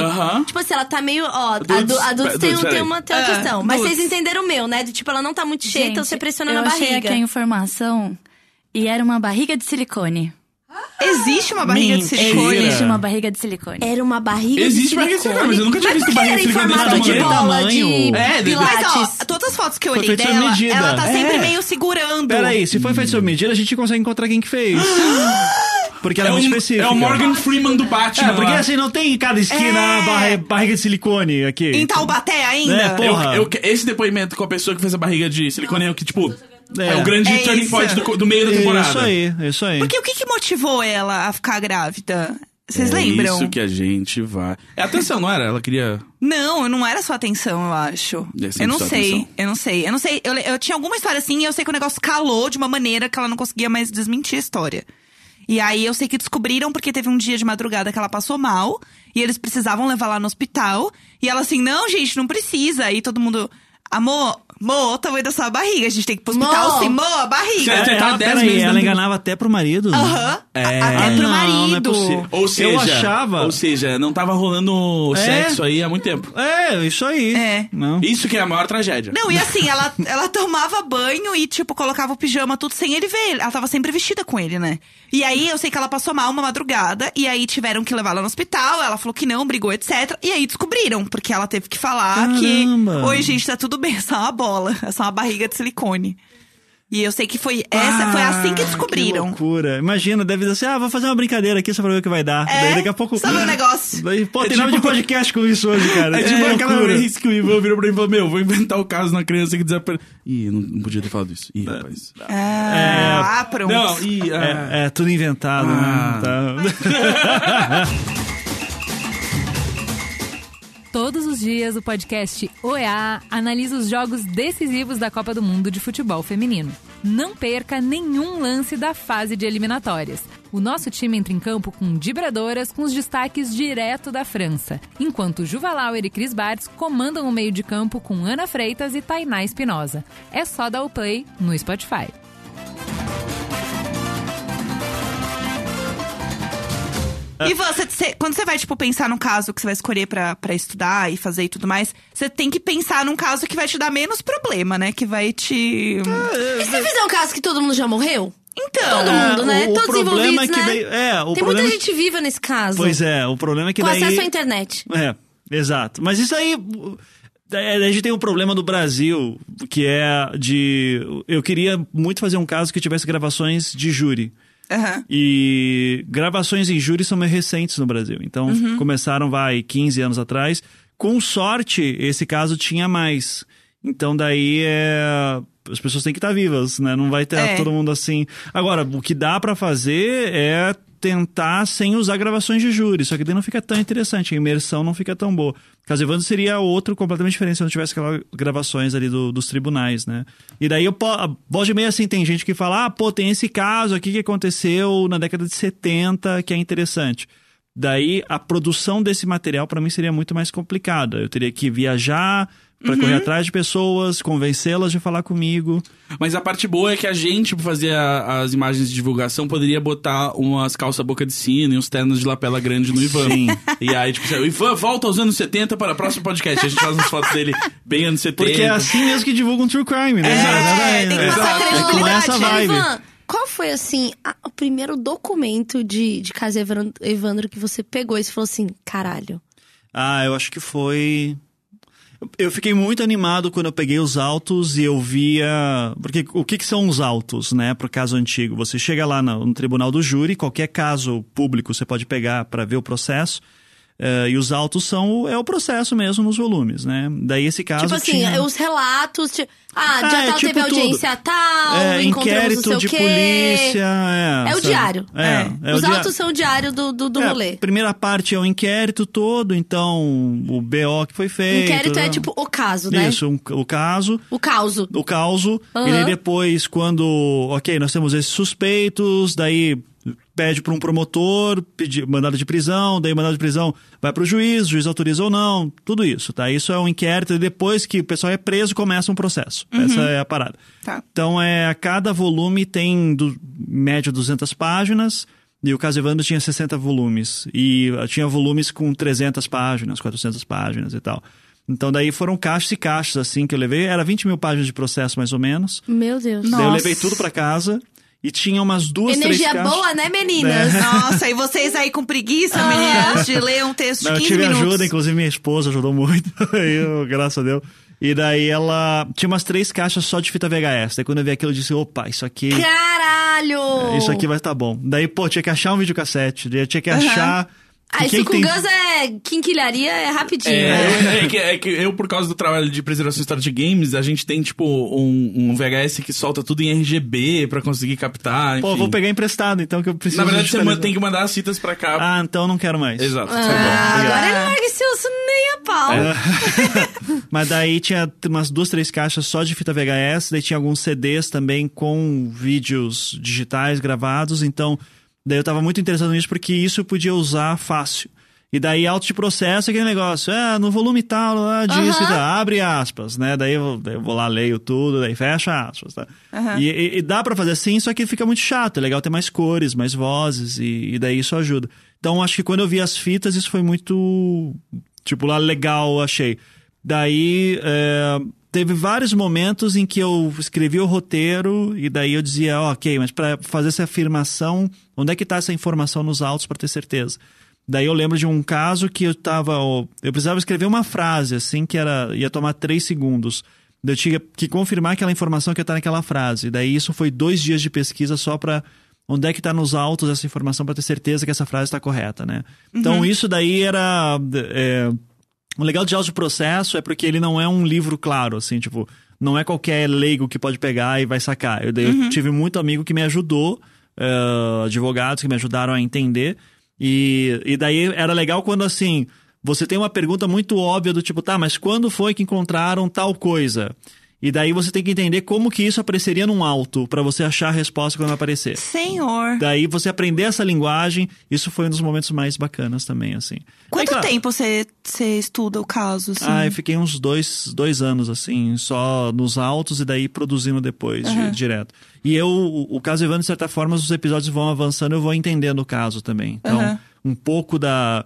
Tipo assim, ela tá meio. Ó, Dudes, a, du, a Dudes pe- tem, tem peraí. uma, tem uma Ah, questão. Mas Dudes. vocês entenderam o meu, né? Do tipo, ela não tá muito cheia, então você pressiona eu na achei barriga. aqui a informação e era uma barriga de silicone. Existe uma barriga de Mentira. silicone. Existe uma barriga de silicone. Era uma barriga Existe de barriga de silicone. mas eu nunca tinha Mas visto barriga de silicone desse de tamanho. bola de tamanho. É, de- Mas, pilates. ó, todas as fotos que eu olhei dela, medida. ela tá sempre É. meio segurando. Peraí, se foi feito sob medida, a gente consegue encontrar quem que fez. *gasps* Porque ela é, É, muito um, específica. é o Morgan Freeman do Batman. É, porque assim, não tem em cada esquina É. barra- barriga de silicone aqui. Em Taubaté ainda? É, pô. Eu- Porra. eu- esse depoimento com a pessoa que fez a barriga de silicone é o que, tipo, é, É. o grande É turning isso. point do, do meio da temporada. Isso aí, isso aí. Porque o que, que motivou ela a ficar grávida? Vocês é lembram? isso que a gente vai. É atenção, não era? Ela queria. Não, não era sua atenção, eu acho. É Eu não sei, atenção. eu não sei. Eu não sei. Eu, eu tinha alguma história assim e eu sei que o negócio calou de uma maneira que ela não conseguia mais desmentir a história. E aí eu sei que descobriram porque teve um dia de madrugada que ela passou mal e eles precisavam levar lá no hospital. E ela assim, não, gente, não precisa. Aí todo mundo, amor, Mo, olha o tamanho da sua barriga. A gente tem que ir pro hospital Mo. sim, Mo, a barriga. Ela, 10 peraí, meses ela dentro- enganava até pro marido? Aham. É. A- Até pro não, marido. não é possível. Ou seja, Eu achava- Ou seja, não tava rolando É? sexo aí há muito tempo. É, isso aí. É. Não. Isso que é a maior tragédia. Não, e assim, ela, ela tomava banho e, tipo, colocava o pijama tudo sem ele ver. Ela tava sempre vestida com ele, né? E aí, eu sei que ela passou mal uma madrugada, e aí tiveram que levar ela no hospital, ela falou que não, brigou, etc. E aí descobriram, porque ela teve que falar Caramba. que... Oi, gente, tá tudo bem, só uma bola, é só uma barriga de silicone. E eu sei que foi essa, foi assim que Que descobriram. loucura. Imagina, deve dizer assim, ah, vou fazer uma brincadeira aqui só pra ver o que vai dar. É, Daí daqui a pouco... sabe o negócio? *laughs* Daí, pô, É tem nome tipo- de podcast com isso hoje, cara. *laughs* É tipo aquela loucura. vez que o Ivan virou pra mim e falou: Meu, vou inventar o caso na criança que desapareceu. Ih, não, não podia ter falado isso. Ih, rapaz. Ah, ah, pronto. Não, ih, ah, É, é tudo inventado, Ah. né? Tá. *laughs* Todos os dias, o podcast OEA analisa os jogos decisivos da Copa do Mundo de Futebol Feminino. Não perca nenhum lance da fase de eliminatórias. O nosso time entra em campo com vibradoras com os destaques direto da França, enquanto Juva Lauer e Cris Bartz comandam o meio de campo com Ana Freitas e Tainá Espinosa. É só dar o play no Spotify. *laughs* E você, você- quando você vai, tipo, pensar num caso que você vai escolher pra, pra estudar e fazer e tudo mais, você tem que pensar num caso que vai te dar menos problema, né? Que vai te. E se fizer um caso que todo mundo já morreu? Então. Todo mundo, né? o Todos problema envolvidos, é que né? daí- é, o Tem problema muita é que- gente viva nesse caso. Pois é, o problema é que Com daí... acesso à internet. É, exato. Mas isso aí. é, A gente tem um problema do Brasil, que é de. Eu queria muito fazer um caso que tivesse gravações de júri. Aham. E gravações em júri são meio recentes no Brasil. Então Uhum. começaram, vai, 15 anos atrás. Com sorte, esse caso tinha mais. Então daí é. As pessoas têm que estar vivas, né? Não vai ter É. todo mundo assim. Agora, o que dá pra fazer é tentar sem usar gravações de júri. Só que daí não fica tão interessante, a imersão não fica tão boa. Caso Evandro seria outro completamente diferente se não tivesse aquelas gravações ali do- dos tribunais, né? E daí eu voz e meia assim, tem gente que fala: ah, pô, tem esse caso aqui que aconteceu na década de 70 que é interessante. Daí a produção desse material para mim seria muito mais complicada. Eu teria que viajar para correr atrás de pessoas, convencê-las de falar comigo. Mas a parte boa é que a gente, pra fazer a- as imagens de divulgação, poderia botar umas calça boca de sino e uns ternos de lapela grande no Ivan. Sim. E aí, tipo, o Ivan volta aos anos 70 para o próximo podcast. A gente faz umas fotos dele bem anos 70. Porque é assim mesmo que divulga um true crime, né? É, tem que passar É com essa vibe. Ivan, qual foi, assim, a- o primeiro documento de, de Evandro, Evandro que você pegou e você falou assim, caralho. Ah, eu acho que foi. Eu fiquei muito animado quando eu peguei os autos e eu via. Porque o que, que são os autos, né, pro caso antigo? Você chega lá no, no tribunal do júri, qualquer caso público você pode pegar para ver o processo. Eh, e os autos são o- é o processo mesmo nos volumes, né? Daí esse caso tipo assim, tinha... os relatos, ah, Ah, dia é tal tipo teve tudo. audiência tal, é, inquérito de o quê. polícia. É, É o diário. É, é o Os autos são o diário do, do, do É, rolê. a primeira parte é o inquérito todo, então o BO que foi feito. Inquérito é né? tipo o caso, né? Isso, um- o caso, O causo. o causo. Aham. E depois, quando, ok, nós temos esses suspeitos, daí pede para um promotor, pedir mandado de prisão, daí mandado de prisão vai para o juiz, o juiz autoriza ou não, tudo isso, tá? Isso é um inquérito e depois que o pessoal é preso, começa um processo. Essa é a parada. Tá. Então, é, a cada volume tem, do, em média, 200 páginas. E o caso Evandro tinha 60 volumes. E ah, tinha volumes com 300 páginas, 400 páginas e tal. Então, daí foram caixas e caixas, assim, que eu levei. Era 20 mil páginas de processo, mais ou menos. Meu Deus. Daí eu levei tudo pra casa. E tinha umas duas, Energia três caixas. boa, né, meninas? Nossa, e vocês aí com preguiça, meninas, de ler um texto Não, de eu 15 tive minutos. ajuda, inclusive minha esposa ajudou muito. *laughs* Eu, graças a Deus. E daí ela tinha umas três caixas só de fita VHS. Daí quando eu vi aquilo, eu disse: opa, isso aqui. Caralho! Isso aqui vai estar bom. Daí, pô, tinha que achar um videocassete. daí Tinha que achar. Ah, isso com tem- Gus é quinquilharia, é rapidinho. É, né? é que, é que eu, por causa do trabalho de preservação histórica de games, a gente tem, tipo, um, um VHS que solta tudo em RGB pra conseguir captar. Pô, enfim. vou pegar emprestado, então, que eu preciso. Na verdade, você tem que mandar as fitas pra cá. Ah, então eu não quero mais. Exato. Ah, tá bom. agora ele larga esse osso nem a pau. É. *laughs* Mas daí tinha umas duas, três caixas só de fita VHS, daí tinha alguns CDs também com vídeos digitais gravados, então daí eu tava muito interessado nisso porque isso eu podia usar fácil. E daí auto de processo é aquele negócio, é, no volume tal, lá disso Aham. e tal, abre aspas, né? Daí eu, daí eu vou lá, leio tudo, daí fecha aspas, tá? E, e- e dá pra fazer assim, só que fica muito chato, é legal ter mais cores, mais vozes, e, e daí isso ajuda. Então acho que quando eu vi as fitas, isso foi muito, tipo, lá legal, achei. Daí é, teve vários momentos em que eu escrevi o roteiro e daí eu dizia, "Ó, ok, mas para fazer essa afirmação, onde é que está essa informação nos autos para ter certeza? Daí eu lembro de um caso que eu tava, eu precisava escrever uma frase assim que era ia tomar três segundos. Eu tinha que confirmar aquela informação que tá naquela frase. Daí isso foi dois dias de pesquisa só para onde é que tá nos autos essa informação para ter certeza que essa frase está correta, né? Então isso daí era é, o legal de áudio processo é porque ele não é um livro claro, assim, tipo, não é qualquer leigo que pode pegar e vai sacar. Eu, daí eu tive muito amigo que me ajudou, eh, advogados que me ajudaram a entender. E, e daí era legal quando, assim, você tem uma pergunta muito óbvia do tipo, tá, mas quando foi que encontraram tal coisa? E daí você tem que entender como que isso apareceria num auto para você achar a resposta quando aparecer. Senhor. Daí você aprender essa linguagem, isso foi um dos momentos mais bacanas também, assim. Quanto Aí, claro, tempo você, você estuda o caso, assim? ah, eu fiquei uns dois, dois anos, assim, só nos autos e daí produzindo depois, di- direto. E eu, o, o caso Evandro, de certa forma, os episódios vão avançando, eu vou entendendo o caso também. Então, Aham. um pouco da.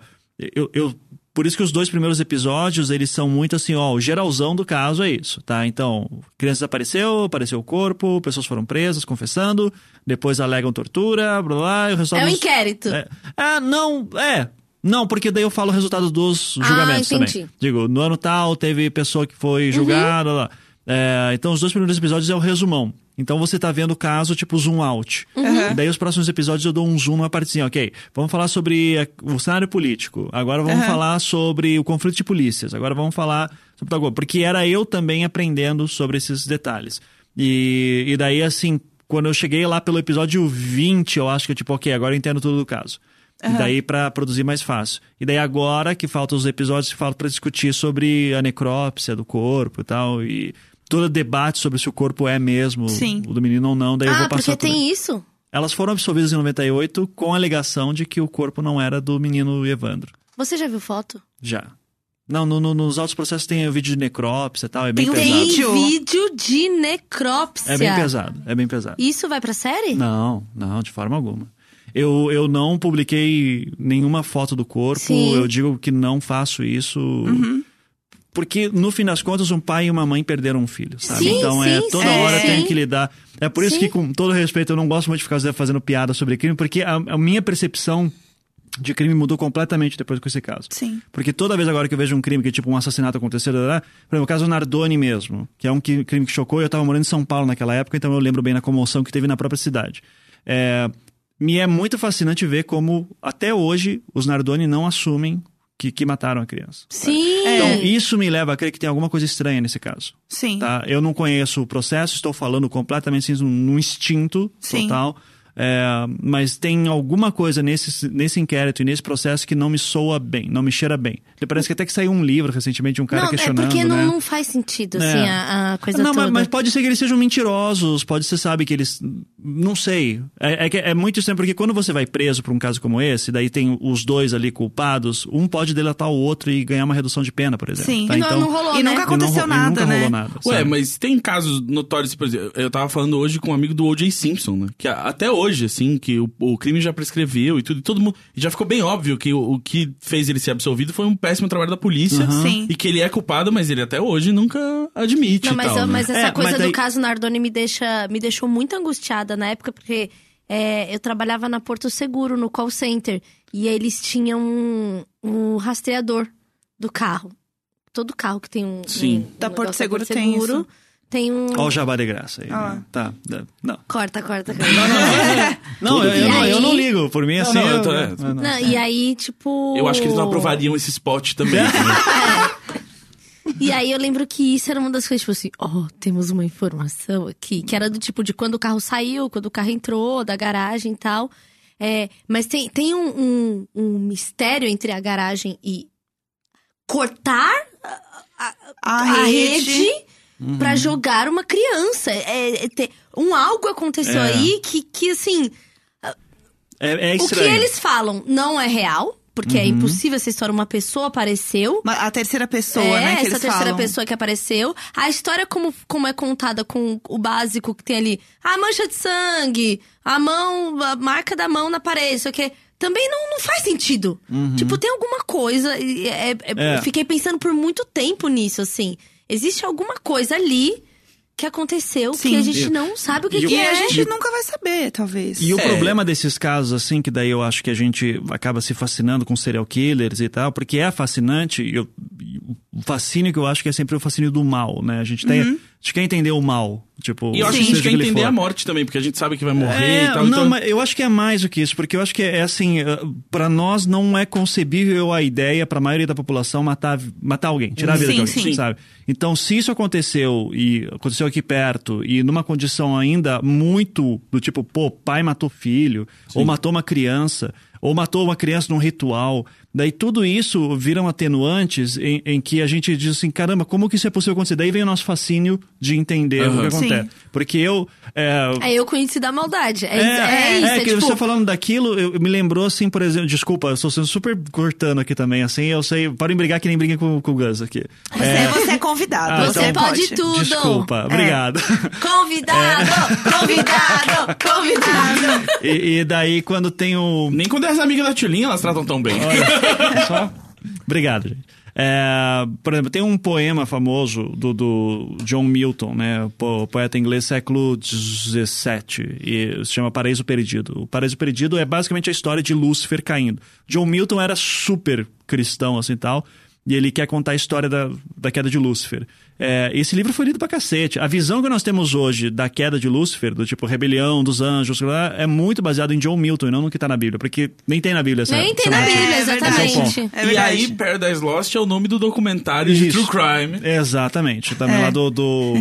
Eu, eu- por isso que os dois primeiros episódios, eles são muito assim, ó, o geralzão do caso é isso, tá? Então, criança desapareceu, apareceu o corpo, pessoas foram presas, confessando, depois alegam tortura, blá blá, e o resultado É um dos- inquérito. é, ah, não, é. Não, porque daí eu falo o resultado dos Ah, julgamentos entendi. também. Digo, no ano tal teve pessoa que Uhum. foi julgada. lá. É, então, os dois primeiros episódios é o resumão. Então, você tá vendo o caso, tipo, zoom out. Uhum. E daí, os próximos episódios, eu dou um zoom numa partezinha. Ok, vamos falar sobre o cenário político. Agora vamos falar sobre o conflito de polícias. Agora vamos falar sobre tal coisa. Porque era eu também aprendendo sobre esses detalhes. E, e daí, assim, quando eu cheguei lá pelo episódio 20, eu acho que, tipo, ok, agora eu entendo tudo do caso. E daí pra produzir mais fácil. E daí agora que faltam os episódios que faltam pra discutir sobre a necrópsia do corpo e tal. E todo debate sobre se o corpo é mesmo Sim. o do menino ou não. Daí eu Ah, vou passar porque por- tem isso? Elas foram absolvidas em 98 com a alegação de que o corpo não era do menino Evandro. Você já viu foto? Já. Não, no- no- nos autos processos tem o vídeo de necrópsia e tal. É bem Tem pesado. vídeo? Tem vídeo de necrópsia. É bem pesado. É bem pesado. Isso vai pra série? Não, não, de forma alguma. Eu, eu não publiquei nenhuma foto do corpo. Sim. Eu digo que não faço isso. Uhum. Porque, no fim das contas, um pai e uma mãe perderam um filho, sabe? Sim, então é sim, toda sim. hora tem que lidar. É por isso que, com todo respeito, eu não gosto muito de ficar fazendo piada sobre crime, porque a, a minha percepção de crime mudou completamente depois com esse caso. Sim. Porque toda vez agora que eu vejo um crime, que tipo um assassinato aconteceu, blá, por exemplo, o caso Nardoni mesmo, que é um crime que chocou, eu tava morando em São Paulo naquela época, então eu lembro bem da comoção que teve na própria cidade. É, me é muito fascinante ver como, até hoje, os Nardoni não assumem que, que mataram a criança. Sim. Então, isso me leva a crer que tem alguma coisa estranha nesse caso. Sim. Tá? Eu não conheço o processo, estou falando completamente assim, num instinto Sim. total. É, mas tem alguma coisa nesse, nesse inquérito e nesse processo que não me soa bem, não me cheira bem. Parece que até que saiu um livro recentemente de um cara não, é questionando, porque não, né? não faz sentido, É. assim, a, a coisa não, mas, toda. mas pode ser que eles sejam mentirosos, pode ser, sabe, que eles. Não sei. É, é, que é muito estranho, porque quando você vai preso por um caso como esse, daí tem os dois ali culpados, um pode delatar o outro e ganhar uma redução de pena, por exemplo. Sim. tá? E não, Então, não rolou, E né? nunca e não aconteceu ro- e nada, nunca né? rolou nada. Ué, sabe? mas tem casos notórios, por exemplo, eu tava falando hoje com um amigo do O.J. Simpson, né? Que até hoje, assim, que o, o crime já prescreveu e tudo, e todo mundo. Já ficou bem óbvio que o, o que fez ele ser absolvido foi um péssimo trabalho da polícia. Sim. E que ele é culpado, mas ele até hoje nunca admite. Não, mas, tal, eu- né? mas essa É, coisa mas daí- do caso Nardoni me, deixa, me deixou muito angustiada na época, porque é, eu trabalhava na Porto Seguro, no call center, e eles tinham um, um rastreador do carro. Todo carro que tem um. Sim. um Da Porto negócio Seguro tem isso. Tem um. Olha o jabá de graça aí. Ah. né? Tá, não. Corta, corta, corta. Não, eu, *laughs* eu E não, eu aí- não ligo. Por mim, assim. não, eu eu- tô- é. eu não. Não, e aí, tipo. Eu acho que eles não aprovariam esse spot também. né? *laughs* E aí eu lembro que isso era uma das coisas, tipo assim, ó, temos uma informação aqui, que era do tipo de quando o carro saiu, quando o carro entrou, da garagem e tal. É, mas tem, tem um, um, um mistério entre a garagem e cortar A, a rede. rede pra jogar uma criança. É, é ter- um algo aconteceu É. aí que, que assim, É, é o que eles falam não é real, porque é impossível essa história, uma pessoa apareceu. A terceira pessoa, é, né? Que essa eles terceira falam. pessoa que apareceu. A história, como, como é contada com o básico que tem ali, a mancha de sangue, a mão, a marca da mão na parede, isso aqui. Também não, não faz sentido. Tipo, tem alguma coisa. é- é- É. Eu fiquei pensando por muito tempo nisso, assim. Existe alguma coisa ali que aconteceu Sim. que a gente não sabe o que, E o- que E é. a gente nunca vai saber, talvez. E o É. problema desses casos, assim, que daí eu acho que a gente acaba se fascinando com serial killers e tal, porque é fascinante, e eu- e o fascínio que eu acho que é sempre o fascínio do mal, né? A gente tem. A gente quer entender o mal. Tipo, E eu acho que a gente quer entender for. a morte também, porque a gente sabe que vai morrer É, e tal. não, então... mas eu acho que é mais do que isso, porque eu acho que é assim, eh, pra nós não é concebível a ideia pra maioria da população matar, matar alguém, tirar a vida Sim, de alguém, sim. sabe? Então, se isso aconteceu e aconteceu aqui perto e numa condição ainda muito do tipo, pô, pai matou filho, ou matou uma criança, ou matou uma criança num ritual, daí tudo isso viram atenuantes em, em que a gente diz assim, caramba, como que isso é possível acontecer? Daí vem o nosso fascínio de entender o Aham. que acontece. Sim. Porque eu... é, É eu conheci da maldade. É, é, é, isso. É, que tipo, você falando daquilo, eu, me lembrou assim, por exemplo, desculpa, eu estou sendo super cortando aqui também, assim, eu sei, podem brigar que nem briga com, com o Gus aqui. Você, você é convidado. Ah, Você então pode tudo. Desculpa, obrigado. Convidado! Convidado! Convidado! e, e daí quando tem o... Nem quando é as amigas da Tchulinha, elas tratam tão bem. *laughs* Só. Obrigado, gente. É, por exemplo, tem um poema famoso do, do John Milton, né, po- poeta inglês século XVII, e se chama Paraíso Perdido. O Paraíso Perdido é basicamente a história de Lúcifer caindo. John Milton era super cristão, assim, tal, e ele quer contar a história da, da queda de Lúcifer. É, esse livro foi lido pra cacete. A visão que nós temos hoje da queda de Lúcifer, do tipo rebelião dos anjos, é muito baseado em John Milton e não no que tá na Bíblia, porque nem tem na Bíblia essa Nem tem essa na. Bíblia, É exatamente. É e aí, Paradise Lost é o nome do documentário de Isso. True Crime. Exatamente. Também É. lá do. do,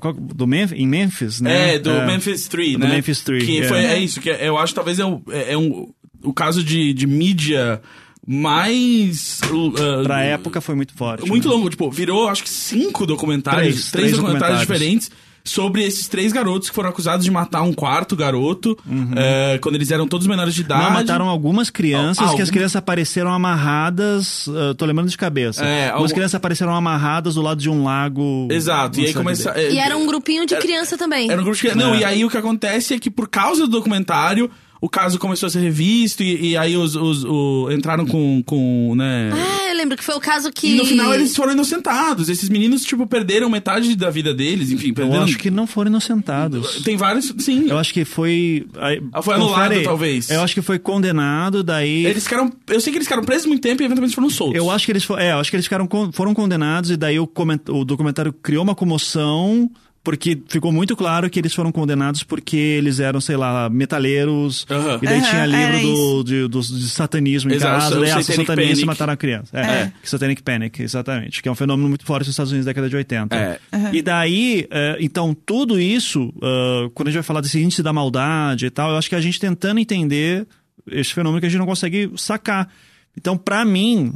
qual- do Memphis, em Memphis, né? É, do Memphis 3, do né? Memphis 3, Que é. foi, é isso, que é- eu acho que talvez é, o- é, é um, o caso de, de mídia mais... uh, Pra época foi muito forte. Muito né? longo, tipo, virou acho que cinco documentários, Três, três, três documentários, documentários. diferentes sobre esses três garotos que foram acusados de matar um quarto garoto eh, quando eles eram todos menores de idade. Uhum. Não, mataram algumas crianças, Ah, que as algumas- crianças apareceram amarradas. ah, tô lembrando de cabeça. É, algumas algum- crianças apareceram amarradas do lado de um lago. Exato, e aí começa. E era um grupinho de Era- criança também. Era um grupo de crianças. Não, É. e aí o que acontece é que por causa do documentário, o caso começou a ser revisto e, e aí os, os- o- entraram com, com né... Ah, eu lembro que foi o caso que. E no final eles foram inocentados. Esses meninos, tipo, perderam metade da vida deles, enfim, Eu perderam. acho que não foram inocentados. Tem vários. Sim. Eu acho que foi. aí, Ah, foi anulado, confere talvez. Eu acho que foi condenado, daí. Eles ficaram. Eu sei que eles ficaram presos muito tempo e eventualmente foram soltos. Eu acho que eles, é, eu acho que eles ficaram, con- foram condenados e daí o, coment- o documentário criou uma comoção porque ficou muito claro que eles foram condenados porque eles eram, sei lá, metaleiros e daí tinha livro do, de, do- de satanismo em Exato, casa, daí ah, são satanistas e Panic. mataram a criança. É, É. que Satanic Panic, exatamente, que é um fenômeno muito forte nos Estados Unidos da década de 80. É. E daí, é, então, tudo isso, ah, quando a gente vai falar desse índice da maldade e tal, eu acho que a gente tentando entender esse fenômeno que a gente não consegue sacar. Então, pra mim,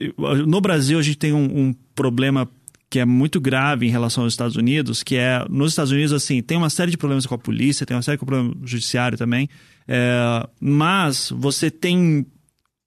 eu- no Brasil a gente tem um, um problema que é muito grave em relação aos Estados Unidos, que é, nos Estados Unidos, assim, tem uma série de problemas com a polícia, tem uma série de problemas com o judiciário também, é, mas você tem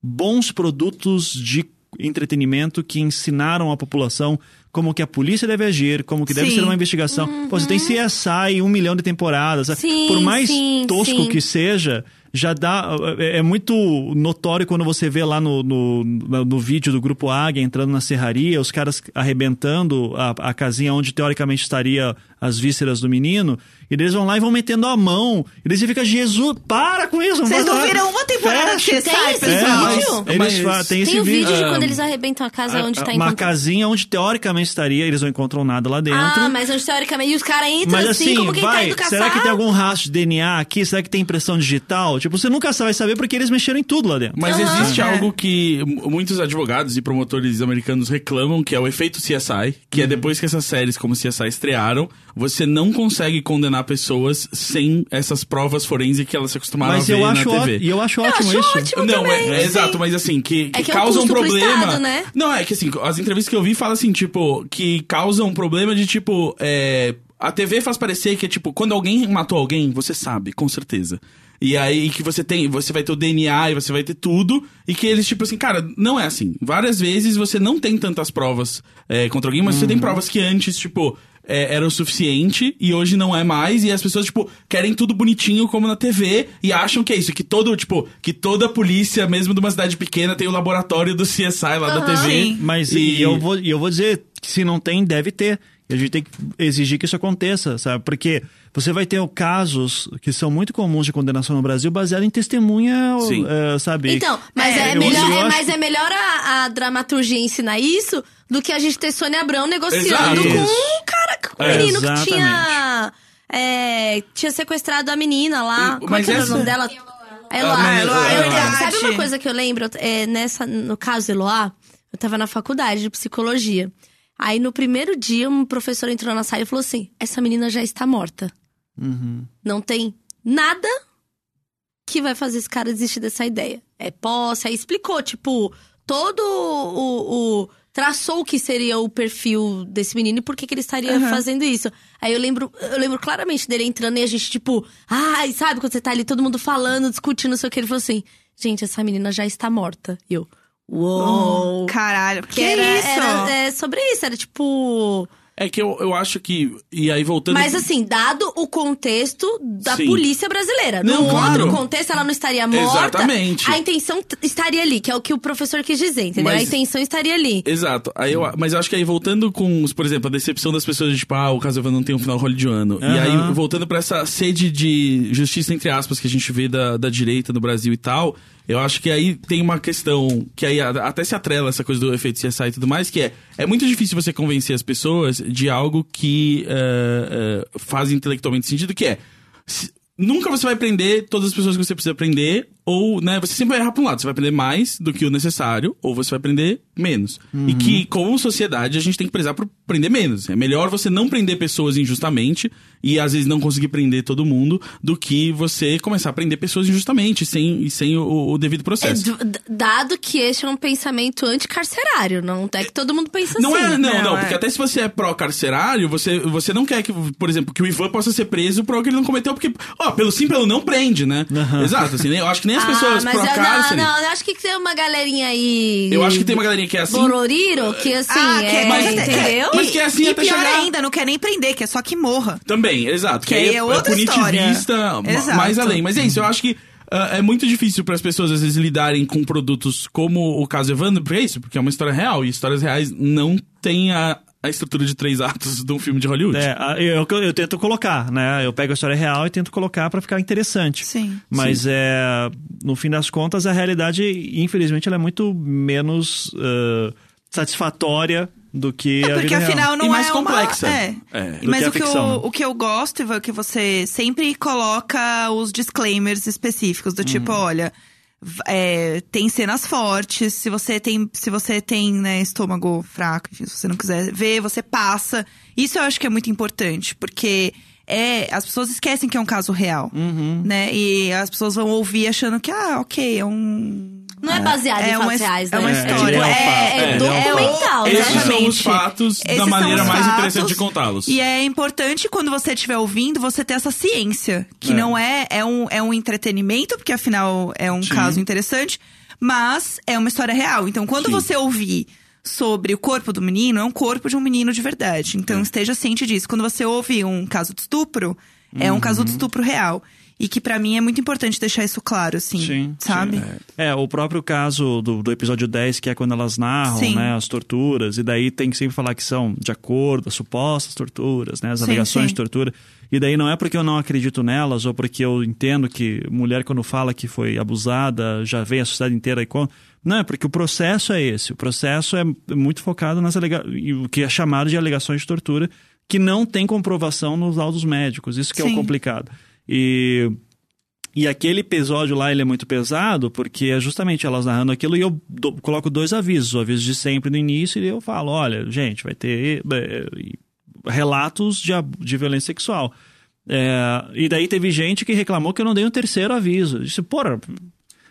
bons produtos de entretenimento que ensinaram a população como que a polícia deve agir, como que deve Sim. ser uma investigação. Pô, você tem CSI, um milhão de temporadas. sabe? Sim, Por mais sim, tosco que seja, já dá. É é muito notório quando você vê lá no, no, no- vídeo do grupo Águia entrando na serraria, os caras arrebentando a, a casinha onde teoricamente estaria as vísceras do menino, e eles vão lá e vão metendo a mão. E daí você fica, Jesus, para com isso! Vocês não vai lá." viram uma temporada esse pessoal? vídeo? Eles Mas tem esse Tem o vídeo de Ah, quando eles arrebentam a casa onde tá uma casinha onde teoricamente estaria, eles não encontram nada lá dentro. Ah, mas onde teoricamente. E os caras entram Mas assim, assim, como quem tá vai, indo caçar. será que tem algum rastro de DNA aqui? Será que tem impressão digital? Tipo, você nunca vai saber porque eles mexeram em tudo lá dentro. Mas Aham. existe É. algo que muitos advogados e promotores americanos reclamam, que é o efeito CSI, que é Uhum. depois que essas séries como CSI estrearam, você não consegue condenar pessoas sem essas provas forenses que elas se acostumaram Mas a ver eu na acho, ó- TV. e eu acho Eu ótimo acho isso. ótimo Não, também, é, é exato, mas assim, que, que É que é um causa um problema. Estado, né? Não, é que assim, as entrevistas que eu vi falam assim, tipo, que causa um problema de tipo. É, a TV faz parecer que é tipo, quando alguém matou alguém, você sabe, com certeza. E aí que você tem, você vai ter o DNA e você vai ter tudo. E que eles, tipo assim, cara, não é assim. Várias vezes você não tem tantas provas é, contra alguém, mas você tem Uhum. provas que antes, tipo, é, era o suficiente e hoje não é mais. E as pessoas, tipo, querem tudo bonitinho como na TV e acham que é isso. Que todo, tipo, que toda polícia, mesmo de uma cidade pequena, tem o laboratório do CSI lá da Aham. TV. Sim. Mas e... eu, vou, e eu vou dizer que se não tem, deve ter. E a gente tem que exigir que isso aconteça, sabe? Porque você vai ter casos que são muito comuns de condenação no Brasil baseado em testemunha, Sim. eh, sabe? Então, mas é, eu- melhor, é, mas é melhor a, a dramaturgia ensinar isso do que a gente ter Sônia Abrão negociando Exato. com um cara, um É, menino que exatamente. tinha. é, tinha sequestrado a menina lá. Como mas é que era o nome dela? Eloá. Eloá, Eloá. Sabe uma coisa que eu lembro? É, nessa, no caso Eloá, eu tava na faculdade de psicologia. Aí no primeiro dia, um professor entrou na sala e falou assim: essa menina já está morta. Uhum. Não tem nada que vai fazer esse cara desistir dessa ideia. É posse, aí explicou, tipo, todo o. o- traçou o que seria o perfil desse menino e por que, que ele estaria fazendo isso. Aí eu lembro, eu lembro claramente dele entrando e a gente, tipo, ai, sabe quando você tá ali, todo mundo falando, discutindo, não sei o que. Ele falou assim: gente, essa menina já está morta. E eu, uou. Caralho, que, Que era, isso? era é, sobre isso, era tipo. É que eu, eu acho que. E aí, voltando. Mas assim, dado o contexto da Sim. polícia brasileira. Não, no claro. outro contexto, ela não estaria morta. Exatamente. A intenção estaria ali, que é o que o professor quis dizer, entendeu? Mas- A intenção estaria ali. Exato. Aí eu, mas eu acho que aí voltando com, por exemplo, a decepção das pessoas de tipo, ah, o Castlevania não tem um final hollywoodiano. E Aham. aí, voltando pra essa sede de justiça, entre aspas, que a gente vê da, da direita no Brasil e tal, eu acho que aí tem uma questão que aí até se atrela essa coisa do efeito CSI e tudo mais, que é, é muito difícil você convencer as pessoas de algo que eh, eh, faz intelectualmente sentido, que é. se- Nunca você vai aprender todas as pessoas que você precisa aprender, ou, né, você sempre vai errar pra um lado. Você vai aprender mais do que o necessário, ou você vai aprender menos. E que, como sociedade, a gente tem que prezar por aprender menos. É melhor você não prender pessoas injustamente, e às vezes não conseguir prender todo mundo, do que você começar a prender pessoas injustamente, sem, e sem o, o devido É, processo. d- dado que este é um pensamento anticarcerário, não é que todo mundo pensa Não assim. é, não, Não, não, é. porque até se você é pró-carcerário, você, você não quer que, por exemplo, que o Ivan possa ser preso por algo que ele não cometeu, porque, ó, pelo sim, pelo não prende, né? Exato, assim, né? eu acho que nem as pessoas ah, mas eu, não, pró-cárcere. não, eu acho que tem uma galerinha aí. Eu acho que tem uma galerinha que é assim. Bororiro, que assim, ah, é, mas- entendeu? Mas que é assim e até pior chegar- ainda, não quer nem prender, que é só que morra. Também, exato. Que Que, aí aí é outra punitivista, história. mais além. Mas é isso, eu acho que ah, é muito difícil para as pessoas às vezes lidarem com produtos como o caso Evandro, porque é isso, porque é uma história real e histórias reais não têm a, a estrutura de três atos de um filme de Hollywood. É, eu, eu, eu tento colocar, né? Eu pego a história real e tento colocar pra ficar interessante. Sim. Mas é, no fim das contas, a realidade, infelizmente, ela é muito menos ah, satisfatória do que É a porque vida real. afinal não E mais é complexa. Uma... É. É. Do Mas que a o, que eu, ficção. o que eu gosto, Ivan, é que você sempre coloca os disclaimers específicos, do Uhum. tipo, olha, v- é, tem cenas fortes, se você tem, se você tem né, estômago fraco, enfim, se você não quiser ver, você passa. Isso eu acho que é muito importante, porque é, as pessoas esquecem que é um caso real, Uhum. né? E as pessoas vão ouvir achando que, ah, ok, é um... Não é baseado é em fatos reais, é né? uma É, história. tipo, é é, é É, documental, né? Esses são os fatos Esses da maneira mais fatos. interessante de contá-los. E é importante quando você estiver ouvindo, você ter essa ciência. Que É. não é, é um, é um entretenimento, porque afinal é um Sim. caso interessante, mas é uma história real. Então, quando Sim. você ouvir sobre o corpo do menino, é um corpo de um menino de verdade. É. Então, esteja ciente disso. Quando você ouve um caso de estupro, é um Uhum. caso de estupro real. E que pra mim é muito importante deixar isso claro, assim. Sim, sabe? É, o próprio caso do, do episódio 10, que é quando elas narram, Sim. né, as torturas, e daí tem que sempre falar que são de acordo, as supostas torturas, né, as Sim, alegações sim. de tortura. E daí não é porque eu não acredito nelas, ou porque eu entendo que mulher quando fala que foi abusada, já vem a sociedade inteira e conta. Não, é porque o processo é esse. O processo é muito focado nas alega... o que é chamado de alegações de tortura, que não tem comprovação nos laudos médicos. Isso que é o Sim. complicado. E e aquele episódio lá, ele é muito pesado, porque é justamente elas narrando aquilo e eu do- coloco dois avisos. O aviso de sempre no início e eu falo, olha, gente, vai ter é, relatos de, de violência sexual. É, e daí teve gente que reclamou que eu não dei um terceiro aviso. Disse, porra,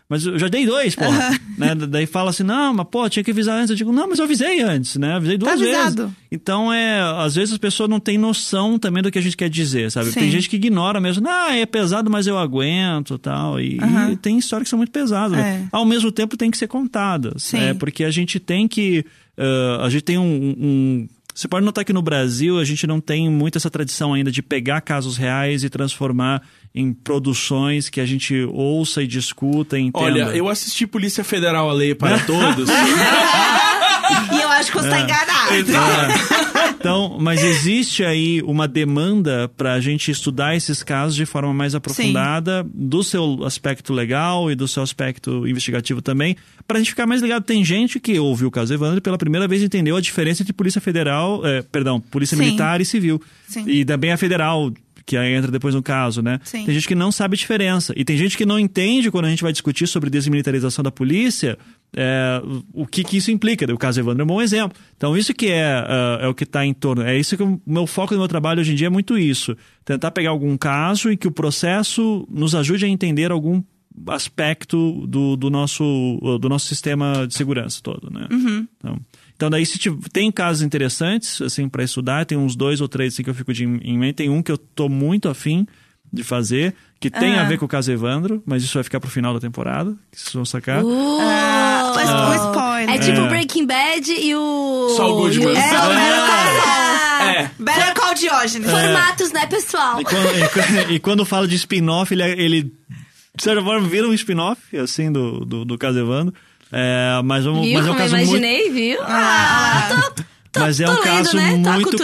mas eu já dei dois, porra. *laughs* né? Daí fala assim, não, mas pô, tinha que avisar antes. Eu digo, não, mas eu avisei antes, né? Avisei duas vezes. avisado. Então, é, às vezes as pessoas não têm noção também do que a gente quer dizer, sabe? Sim. Tem gente que ignora mesmo, ah, é pesado, mas eu aguento tal. E, Aham. e tem histórias que são muito pesadas. né? É. Ao mesmo tempo tem que ser contadas. Sim. É, porque a gente tem que. ah, a gente tem um, um- Você pode notar que no Brasil a gente não tem muito essa tradição ainda de pegar casos reais e transformar em produções que a gente ouça e discuta e entenda. Olha, eu assisti Polícia Federal a Lei para Todos. *laughs* E eu acho que você É. tá enganado. Então, mas existe aí uma demanda para a gente estudar esses casos de forma mais aprofundada, do seu aspecto legal e do seu aspecto investigativo também, para a gente ficar mais ligado. Tem gente que ouviu o caso Evandro e pela primeira vez entendeu a diferença entre polícia federal, eh, perdão, polícia Sim. militar e civil. Sim. E também a federal, que aí entra depois no caso, né? Sim. Tem gente que não sabe a diferença. E tem gente que não entende quando a gente vai discutir sobre desmilitarização da polícia. É, o que, que isso implica. O caso Evandro é um bom exemplo. Então, isso que é, ah, é o que está em torno. É isso que o meu foco do meu trabalho hoje em dia é muito isso. Tentar pegar algum caso e que o processo nos ajude a entender algum aspecto do, do, nosso, do nosso sistema de segurança todo, né? Então, então, daí, se tiv- tem casos interessantes, assim, para estudar, tem uns dois ou três assim, que eu fico de, em mente. Tem um que eu tô muito afim de fazer, que tem a Ah. ver com o caso Evandro, mas isso vai ficar pro final da temporada, que vocês vão sacar. Uh, Ah, mas o spoiler. É tipo É. Breaking Bad e o. Só o Goodman. É, o Better Call Saul. É. Better Call Diógenes. Formatos, né, pessoal? E quando, e e quando fala de spin-off, ele, ele, de certa forma, vira um spin-off, assim, do, do, do caso Evandro. É, mas, vamos, Viu mas é um caso muito... imaginei, viu? Ah, tô, tô, Mas é um lendo, caso né? Tô muito.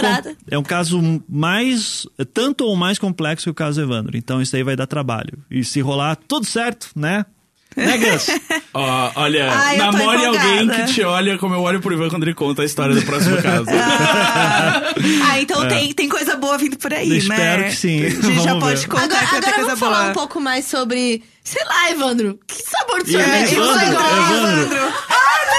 é um caso mais. tanto ou mais complexo que o caso Evandro. Então isso aí vai dar trabalho. E se rolar tudo certo, né? Né, Gus? *laughs* Ó, olha, *laughs* Ai, namore alguém que te olha como eu olho pro Ivan quando ele conta a história do próximo *laughs* caso. Ah, então tem, tem coisa boa vindo por aí, né? Espero que sim. A gente já Vamos pode ver. contar Agora, agora coisa vamos falar boa. um pouco mais sobre. Sei lá, Evandro. Que sabor de sorvete que você Evandro, gosta? Evandro.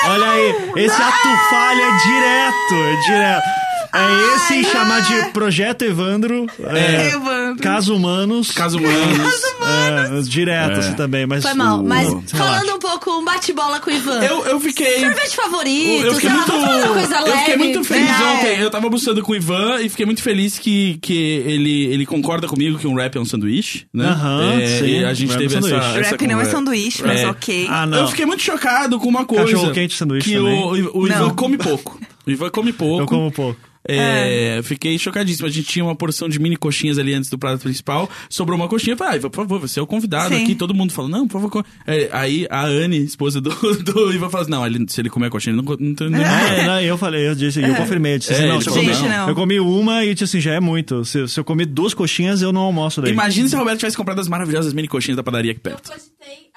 Olha aí, esse ato falha direto, é direto. É esse chamar de Projeto Evandro. É, Evandro. Caso Humanos. Caso humanos. É, direto É. assim também, mas. Foi mal, mas Relaxa. falando um pouco, um bate-bola com o Ivan. Eu, eu fiquei. Sorvete favorito, Eu fiquei sei lá, muito, vamos falar uma coisa eu leve. fiquei muito feliz É. ontem. Eu tava almoçando com o Ivan e fiquei muito feliz que, que ele, ele concorda comigo que um rap é um sanduíche, né? Aham, É, sim, e a gente rap é teve um essa, sanduíche. essa Rap não é conversa. sanduíche, mas É. ok. Ah, não. Eu fiquei muito chocado com uma coisa. Cachorro-quente sanduíche Que também. o, o Ivan Não. come pouco. O Ivan come pouco. Eu como pouco. É, Fiquei chocadíssimo. A gente tinha uma porção de mini coxinhas ali antes do prato principal. Sobrou uma coxinha. Eu falei, ah, por favor, você é o convidado Sim. aqui. Todo mundo falou, não, por favor. co-" É, aí a Anne, esposa do, *laughs* do Ivan, falou assim: não, ele- se ele comer a coxinha, ele não, não, tem- não É, não, eu falei, eu disse, eu confirmei, eu disse É, assim, não, ele se eu, comi, não. eu comi uma e disse assim, já é muito. Se, se eu comer duas coxinhas, eu não almoço daí. Imagina se o Roberto tivesse comprado as maravilhosas mini coxinhas da padaria aqui Eu perto. cogitei,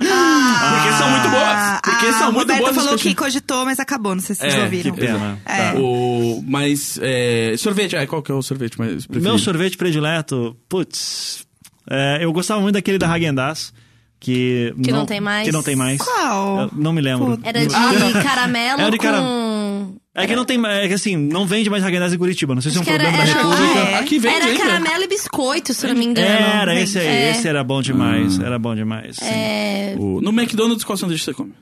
acabou. Porque são muito boas. Porque Ah, são o muito Roberto boas as falou que cogitou, mas acabou. Não sei se vocês É, ouviram. Que pena. É. Tá. O, mas, é, sorvete, ah, qual que é o sorvete mais preferido? Meu sorvete predileto, putz, é, eu gostava muito daquele da Häagen-Dazs, que, Que não tem mais. Que não tem mais. Qual? Eu não me lembro. Era de caramelo Era de cara- com... É que não tem, é que assim, não vende mais Häagen-Dazs em Curitiba, não sei se é um Acho que era, problema da era, República. Ah, é? Aqui vende era ainda. caramelo e biscoito, se eu não me engano. Era esse aí, É. esse era bom demais, era bom demais. É, O- no McDonald's, qual sanduíche você come?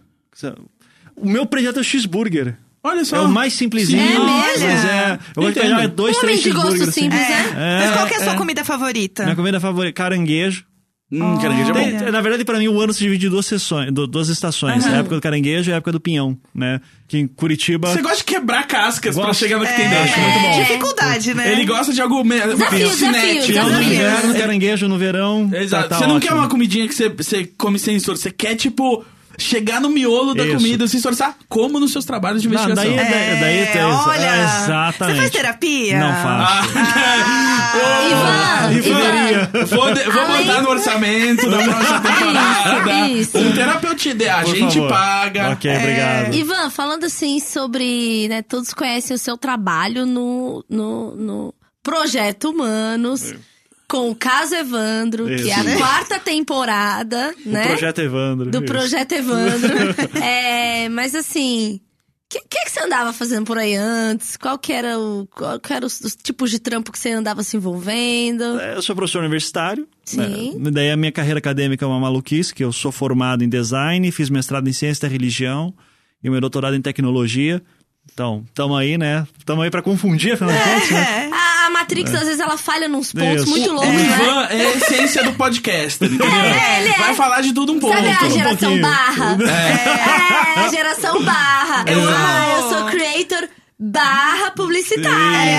O meu predileto é o cheeseburger. Olha só. É o mais simplesinho. É mesmo? Mas é. Eu gosto de Entendo. pegar dois, um três homem de gosto cheeseburgers. assim. simples, É. né? Mas qual que é a sua é. comida favorita? Minha comida favorita, caranguejo. Hum, caranguejo é bom. Tem- na verdade, pra mim, o ano se divide em duas sessões, du- duas estações. A época do caranguejo e a época do pinhão, né? Que em Curitiba. Você gosta de quebrar cascas pra Gosto. chegar no que tem É, dentro. Muito bom. Dificuldade, né? Ele gosta de algo. Desafio, Pinhão no inverno, caranguejo no verão. Exato. Tá, tá você não ótimo. quer uma comidinha que você, você come sem esforço. Você quer, tipo, chegar no miolo da Isso. comida, se esforçar, como nos seus trabalhos de Não, investigação. daí, É, daí, daí, olha, é, exatamente. Você faz terapia? Não faço. Ah, Ivan, Rivaria. Ivan, Vou, de- vou Além- botar no orçamento da próxima *laughs* temporada. Isso, isso. Um terapeuta, a Por gente favor. paga. Ok, obrigado. Ivan, falando assim sobre, né, todos conhecem o seu trabalho no, no, no Projeto Humanos, com o caso Evandro, que é a Isso. quarta temporada, O né? projeto Evandro. do isso. Projeto Evandro. *laughs* é, mas assim, o que, que, que você andava fazendo por aí antes? Qual que era o, qual que era os, os tipos de trampo que você andava se envolvendo? É, Eu sou professor universitário. Sim. né? Daí a minha carreira acadêmica é uma maluquice, que eu sou formado em design, fiz mestrado em ciência da religião e meu doutorado em tecnologia. Então, tamo aí, né? Tamo aí pra confundir, afinal de contas, né? *laughs* Matrix, às vezes, ela falha nos pontos Isso. muito O loucos, né? Ivan é a essência do podcast, entendeu? É, ele é. Vai falar de tudo um pouco. Sabe a geração pouquinho. barra? É, a geração barra. Eu, ah, eu sou creator barra publicitária.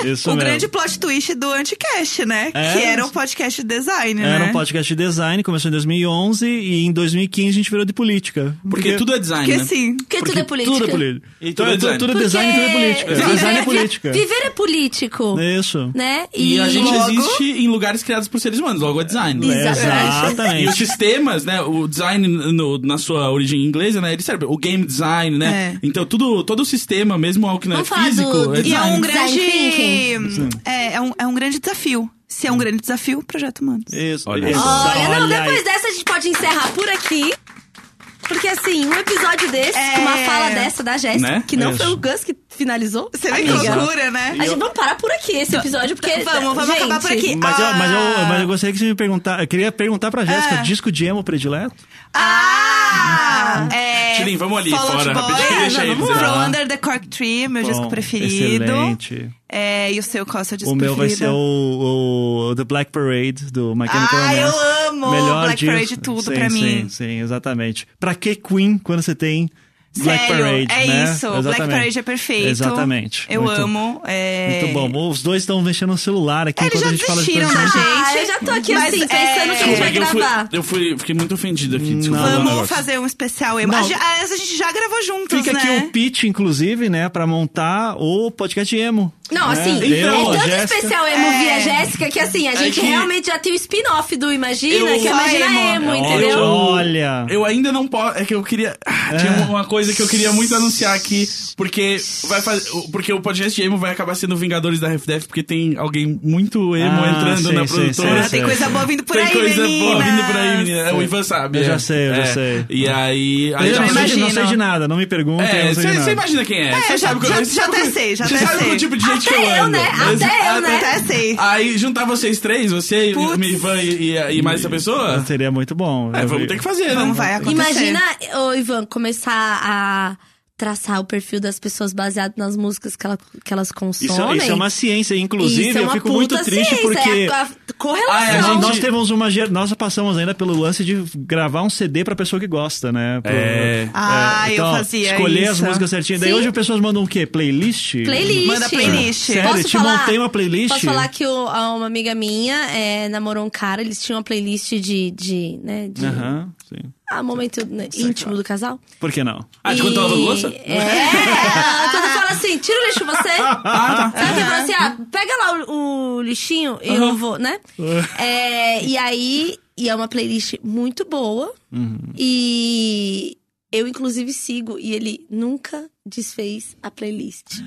Isso, isso *laughs* o mesmo. grande plot twist do Anticast, né? É. Que era um podcast de design, né? Era um podcast de design, começou em 2011 e em 2015 a gente virou de política. Porque tudo é design, Porque né? sim. Porque, porque tudo é política. Tudo é política. E Então, tudo é é design. tudo, tudo é Porque design, tudo é política. viver- Design é política. Viver é político. Isso. Né? E a gente logo- existe em lugares criados por seres humanos, logo é design. Exatamente. E os sistemas, né? O design no- na sua origem inglesa, né? Ele serve. O game design, né? É. Então, tudo, todo o sistema, mesmo algo que não Vamos é físico, do- é do- E é um grande. É, é, um, é um grande desafio. Se é um grande desafio, projeto humanos. Isso. Olha isso. Olha, não, Olha depois aí. dessa a gente pode encerrar por aqui. Porque assim, um episódio desse, É. com uma fala dessa da Jéssica, Né? que não Isso. foi o Gus que finalizou. Você vê que loucura, né? A gente vamos parar por aqui esse episódio, porque. Vamos, vamos gente, acabar por aqui. Mas, eu, mas, eu, Ah. mas eu gostaria que você me perguntar. Eu queria perguntar pra Jéssica, Ah. disco de emo predileto? Ah! É, Tilim, vamos ali Fall fora, rapidinho, deixa é, vamos. From Under the Cork Tree, meu disco Bom, preferido. Excelente. É, e o seu, qual é o seu disco O meu vai preferido? ser o, o The Black Parade, do My Chemical Ah, eu amo! Melhor Black disco. Parade tudo sim, pra sim, mim. Sim, exatamente. Pra que Queen quando você tem Black Sério, Parade, é né? isso. Black Exatamente. Parade é perfeito. Exatamente. Eu Muito- amo. É... Muito bom. Os dois estão mexendo no celular aqui Eles enquanto já a gente fala de desistiram da coisa. gente. Ah, eu já tô aqui Mas, assim, é, pensando que a gente vai que eu fui- gravar. Eu fui, fiquei muito ofendido aqui. Desculpa. Vamos fazer um especial emo. A, a gente já gravou juntos, Fica né? aqui o pitch, inclusive, né, pra montar o podcast emo. Não, né? assim, Eu, é tanto Jéssica. especial emo É. via Jéssica que assim, a gente que- realmente já tem o spin-off do Imagina, Eu- que é Imagina emo. Entendeu? Olha. Eu ainda não posso. É que eu queria. Ah, Tinha uma coisa que eu queria muito anunciar aqui. Porque vai fazer. Porque o podcast emo vai acabar sendo Vingadores da RFDF, porque tem alguém muito emo Ah, entrando sei, na sei, produtora. Ah, tem coisa boa vindo por Tem aí, coisa boa vindo por aí, menina. O Ivan sabe. Eu é. já sei, eu já É. sei. E aí. aí Eu já não, sei, não sei de nada, não me perguntem, eu É, não sei de você imagina quem é. Você já- sabe já- você já sabe até sei, já Você até sabe sei. o tipo de gente Até que eu eu, ando. né? Mas- Até eu, né? Até sei. Aí juntar vocês três, você, Putz. o Ivan e, e, e mais essa pessoa. Seria muito bom. É, vamos ter que fazer, né? Vamos, vai acontecer. Imagina, ô Ivan, começar a traçar o perfil das pessoas baseado nas músicas que, ela- que elas consomem. Isso, isso é uma ciência, inclusive, Isso é eu uma fico muito triste ciência, porque. É a, a correlação. Ah, é, gente- nós temos uma nós passamos ainda pelo lance de gravar um CD pra pessoa que gosta, né? Pro- É. Ah, eu então, fazia Escolher as isso. músicas certinho. Daí hoje as pessoas mandam o quê? Playlist? Playlist. Manda playlist. Sério, Posso te falar? montei uma playlist. Posso falar que o- uma amiga minha é, namorou um cara, eles tinham uma playlist de, de né, de Aham, sim. Ah, momento né, íntimo do casal. Por que não? Ah, de quando tá lavando louça? É, quando fala assim, tira o lixo você. Ah, tá. Sabe que fala assim, ah, pega lá o, o lixinho e eu vou, né? É, e aí, e é uma playlist muito boa. Uhum. E eu, inclusive, sigo. E ele nunca desfez a playlist.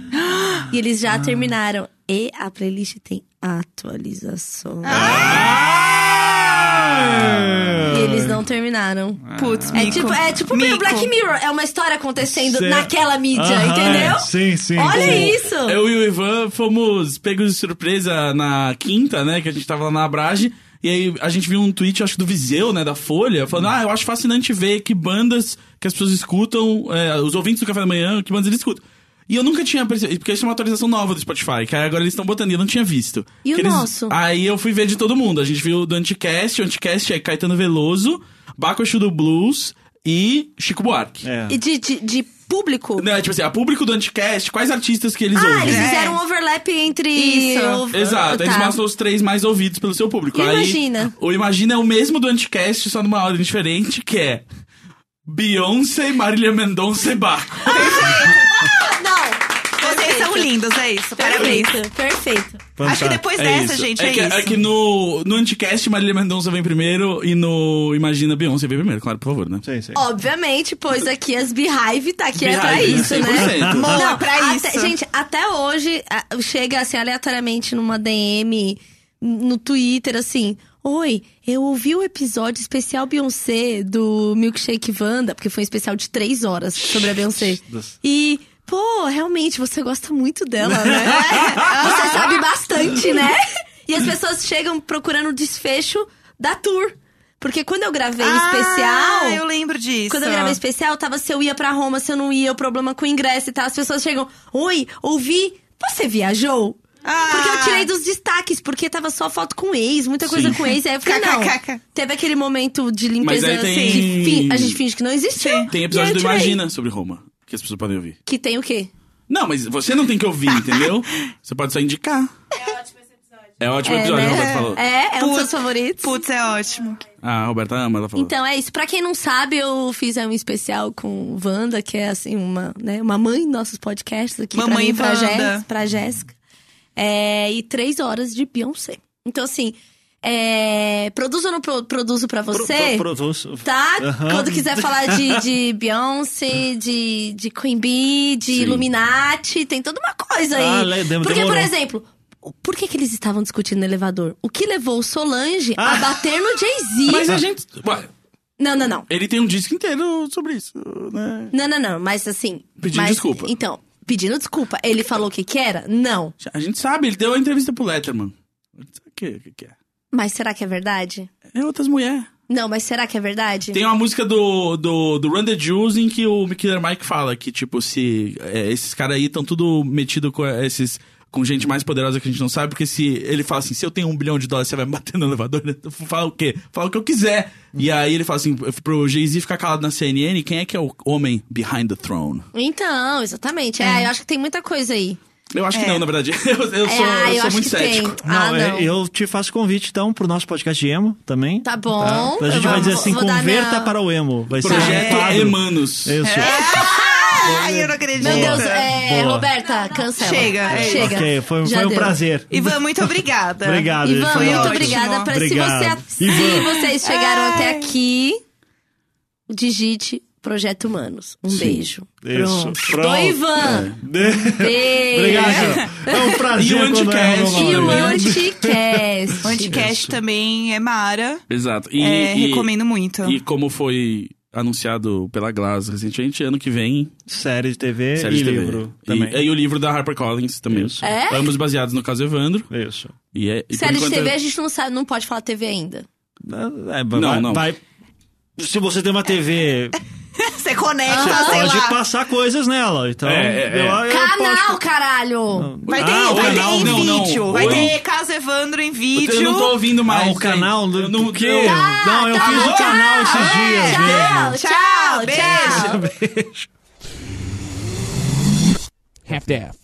e eles Ah. já terminaram. E a playlist tem atualização. E eles não terminaram. Putz, É tipo, é tipo meio Mico. Black Mirror. É uma história acontecendo Certo. naquela mídia, entendeu? Sim, sim. Olha sim. isso! Eu e o Ivan fomos pegos de surpresa na quinta, né? Que a gente tava lá na Abrage. E aí a gente viu um tweet, acho que do Viseu, né? Da Folha, falando: Ah, eu acho fascinante ver que bandas que as pessoas escutam, é, os ouvintes do café da manhã, que bandas eles escutam. E eu nunca tinha percebido, porque isso é uma atualização nova do Spotify, que aí agora eles estão botando e eu não tinha visto. E o Que eles- nosso? Aí eu fui ver de todo mundo. A gente viu do Anticast, o Anticast é Caetano Veloso, Baco do Blues e Chico Buarque. É. E de, de, de público? Né, tipo assim, a público do Anticast, quais artistas que eles Ah, ouvem? eles É. fizeram um overlap entre. Isso. o- Exato, eles tá. mostram os três mais ouvidos pelo seu público. O Aí, Imagina? O Imagina é o mesmo do Anticast, só numa ordem diferente, que é Beyoncé, Marília Mendonça e Baco. Ah, não! São lindos, é isso. Parabéns. Perfeito, perfeito. Acho que depois É dessa, isso. gente, é, é, que, isso. é que no, no Anticast, Marília Mendonça vem primeiro e no Imagina, Beyoncé vem primeiro, claro, por favor, né? Sim, sim. Obviamente, pois aqui as Beehive tá aqui é pra Beehive, isso, né? 100%. Boa, Não, pra até- isso. Gente, até hoje chega assim aleatoriamente numa DM no Twitter assim. Oi, eu ouvi o episódio especial Beyoncé do Milkshake Wanda, porque foi um especial de três horas sobre a Beyoncé. E, pô, realmente, você gosta muito dela, né? *laughs* você sabe bastante, né? E as pessoas chegam procurando o desfecho da tour. Porque quando eu gravei o especial. Ah, eu lembro disso. Quando eu gravei especial, tava se eu ia pra Roma, se eu não ia, o problema com o ingresso e tal. As pessoas chegam, oi, ouvi, você viajou? Ah. Porque eu tirei dos destaques, porque tava só foto com ex, muita coisa Sim. com ex. Aí eu falei, não. Teve aquele momento de limpeza aí tem- que a gente finge que não existiu. Tem e episódio do. Imagina sobre Roma, que as pessoas podem ouvir. Que tem o quê? Não, mas você não tem que ouvir, entendeu? *laughs* Você pode só indicar. É ótimo esse episódio. É ótimo É, episódio, né? o Roberto falou. É, é um dos seus favoritos. Putz, é ótimo. Ah, a Roberta ama, ela falou. Então é isso. Pra quem não sabe, eu fiz um especial com Wanda, que é assim, uma, né, uma mãe dos nossos podcasts aqui pra Mamãe mim, pra, Wanda. Jés, pra Jéssica. É, e três horas de Beyoncé. Então, assim, é, produzo ou não pro- produzo pra você? Pro- pro- pro- Tá? Aham. Quando quiser falar de, de Beyoncé, de, de Queen Bee, de Sim. Illuminati, tem toda uma coisa aí. Ah, le- dem- Porque, por demorou. exemplo, por que, que eles estavam discutindo no elevador? O que levou o Solange a Ah. bater no Jay-Z? Mas a gente. Ué, Não, não, não. ele tem um disco inteiro sobre isso, né? Não, não, não. Mas assim. Pedindo mas- desculpa. Então, pedindo desculpa. Ele falou o que que era? Não. A gente sabe, ele deu a entrevista pro Letterman. A gente sabe O que, o que, que é? Mas será que é verdade? É outras mulheres. Não, mas será que é verdade? Tem uma música do, do, do Run the Jewels em que o Killer Mike fala que, tipo, se é, esses caras aí estão tudo metido com esses. Com gente mais poderosa que a gente não sabe, porque se ele fala assim, se eu tenho um bilhão de dólares, você vai me bater no elevador, *laughs* eu falo o quê? Fala o que eu quiser. E aí ele fala assim, pro Jay-Z ficar calado na CNN, quem é que é o homem behind the throne? Então, exatamente. É, eu acho que tem muita coisa aí. Eu acho que É. não, na verdade. Eu, eu É, sou, ah, eu eu sou muito que cético. Ah, Não, é, não. eu te faço convite então pro nosso podcast de emo também. Tá bom. A gente Eu vai vou- dizer assim, converta minha- para o emo. Vai ser Projeto quadro. Emanos. Isso. Ai, eu não acredito. Meu Deus, é. Roberta, cancela. Chega, é. Chega. Ok, foi, foi um prazer. Ivan, muito obrigada. Obrigado. Ivan, foi muito ótimo. obrigada. Pra, se, Obrigado. você, se vocês chegaram Ai. até aqui, digite Projeto Humanos. Um beijo. Isso. Pronto. Pronto. Oi, Ivan. Beijo. Obrigado. É um prazer. E o quando é Anticast. E o. Anticast. O Anticast também é Mara. Exato. E, É, e- recomendo muito. E como foi anunciado pela Glass recentemente, ano que vem, Série de TV série e de TV. livro E, também. e o livro da HarperCollins também. Isso. É? Ambos baseados no caso Evandro. Isso. E é, e Série de TV a gente não sabe, não pode falar TV ainda. É, vai, Não, não. vai- se você tem uma TV, *laughs* Você conecta, você sei pode lá. passar coisas nela. Então, É, é, é. eu, eu Canal, posso- caralho! Vai ter, Ah, vai canal, ter em não, não. vídeo. Vai Oi? ter Caso Evandro em vídeo. Eu não tô ouvindo mais. Ah, o canal do Eu não, quê? eu- Não, eu fiz o canal esses dias mesmo. Tchau, tchau, Tchau, tchau. beijo. Half-Daff.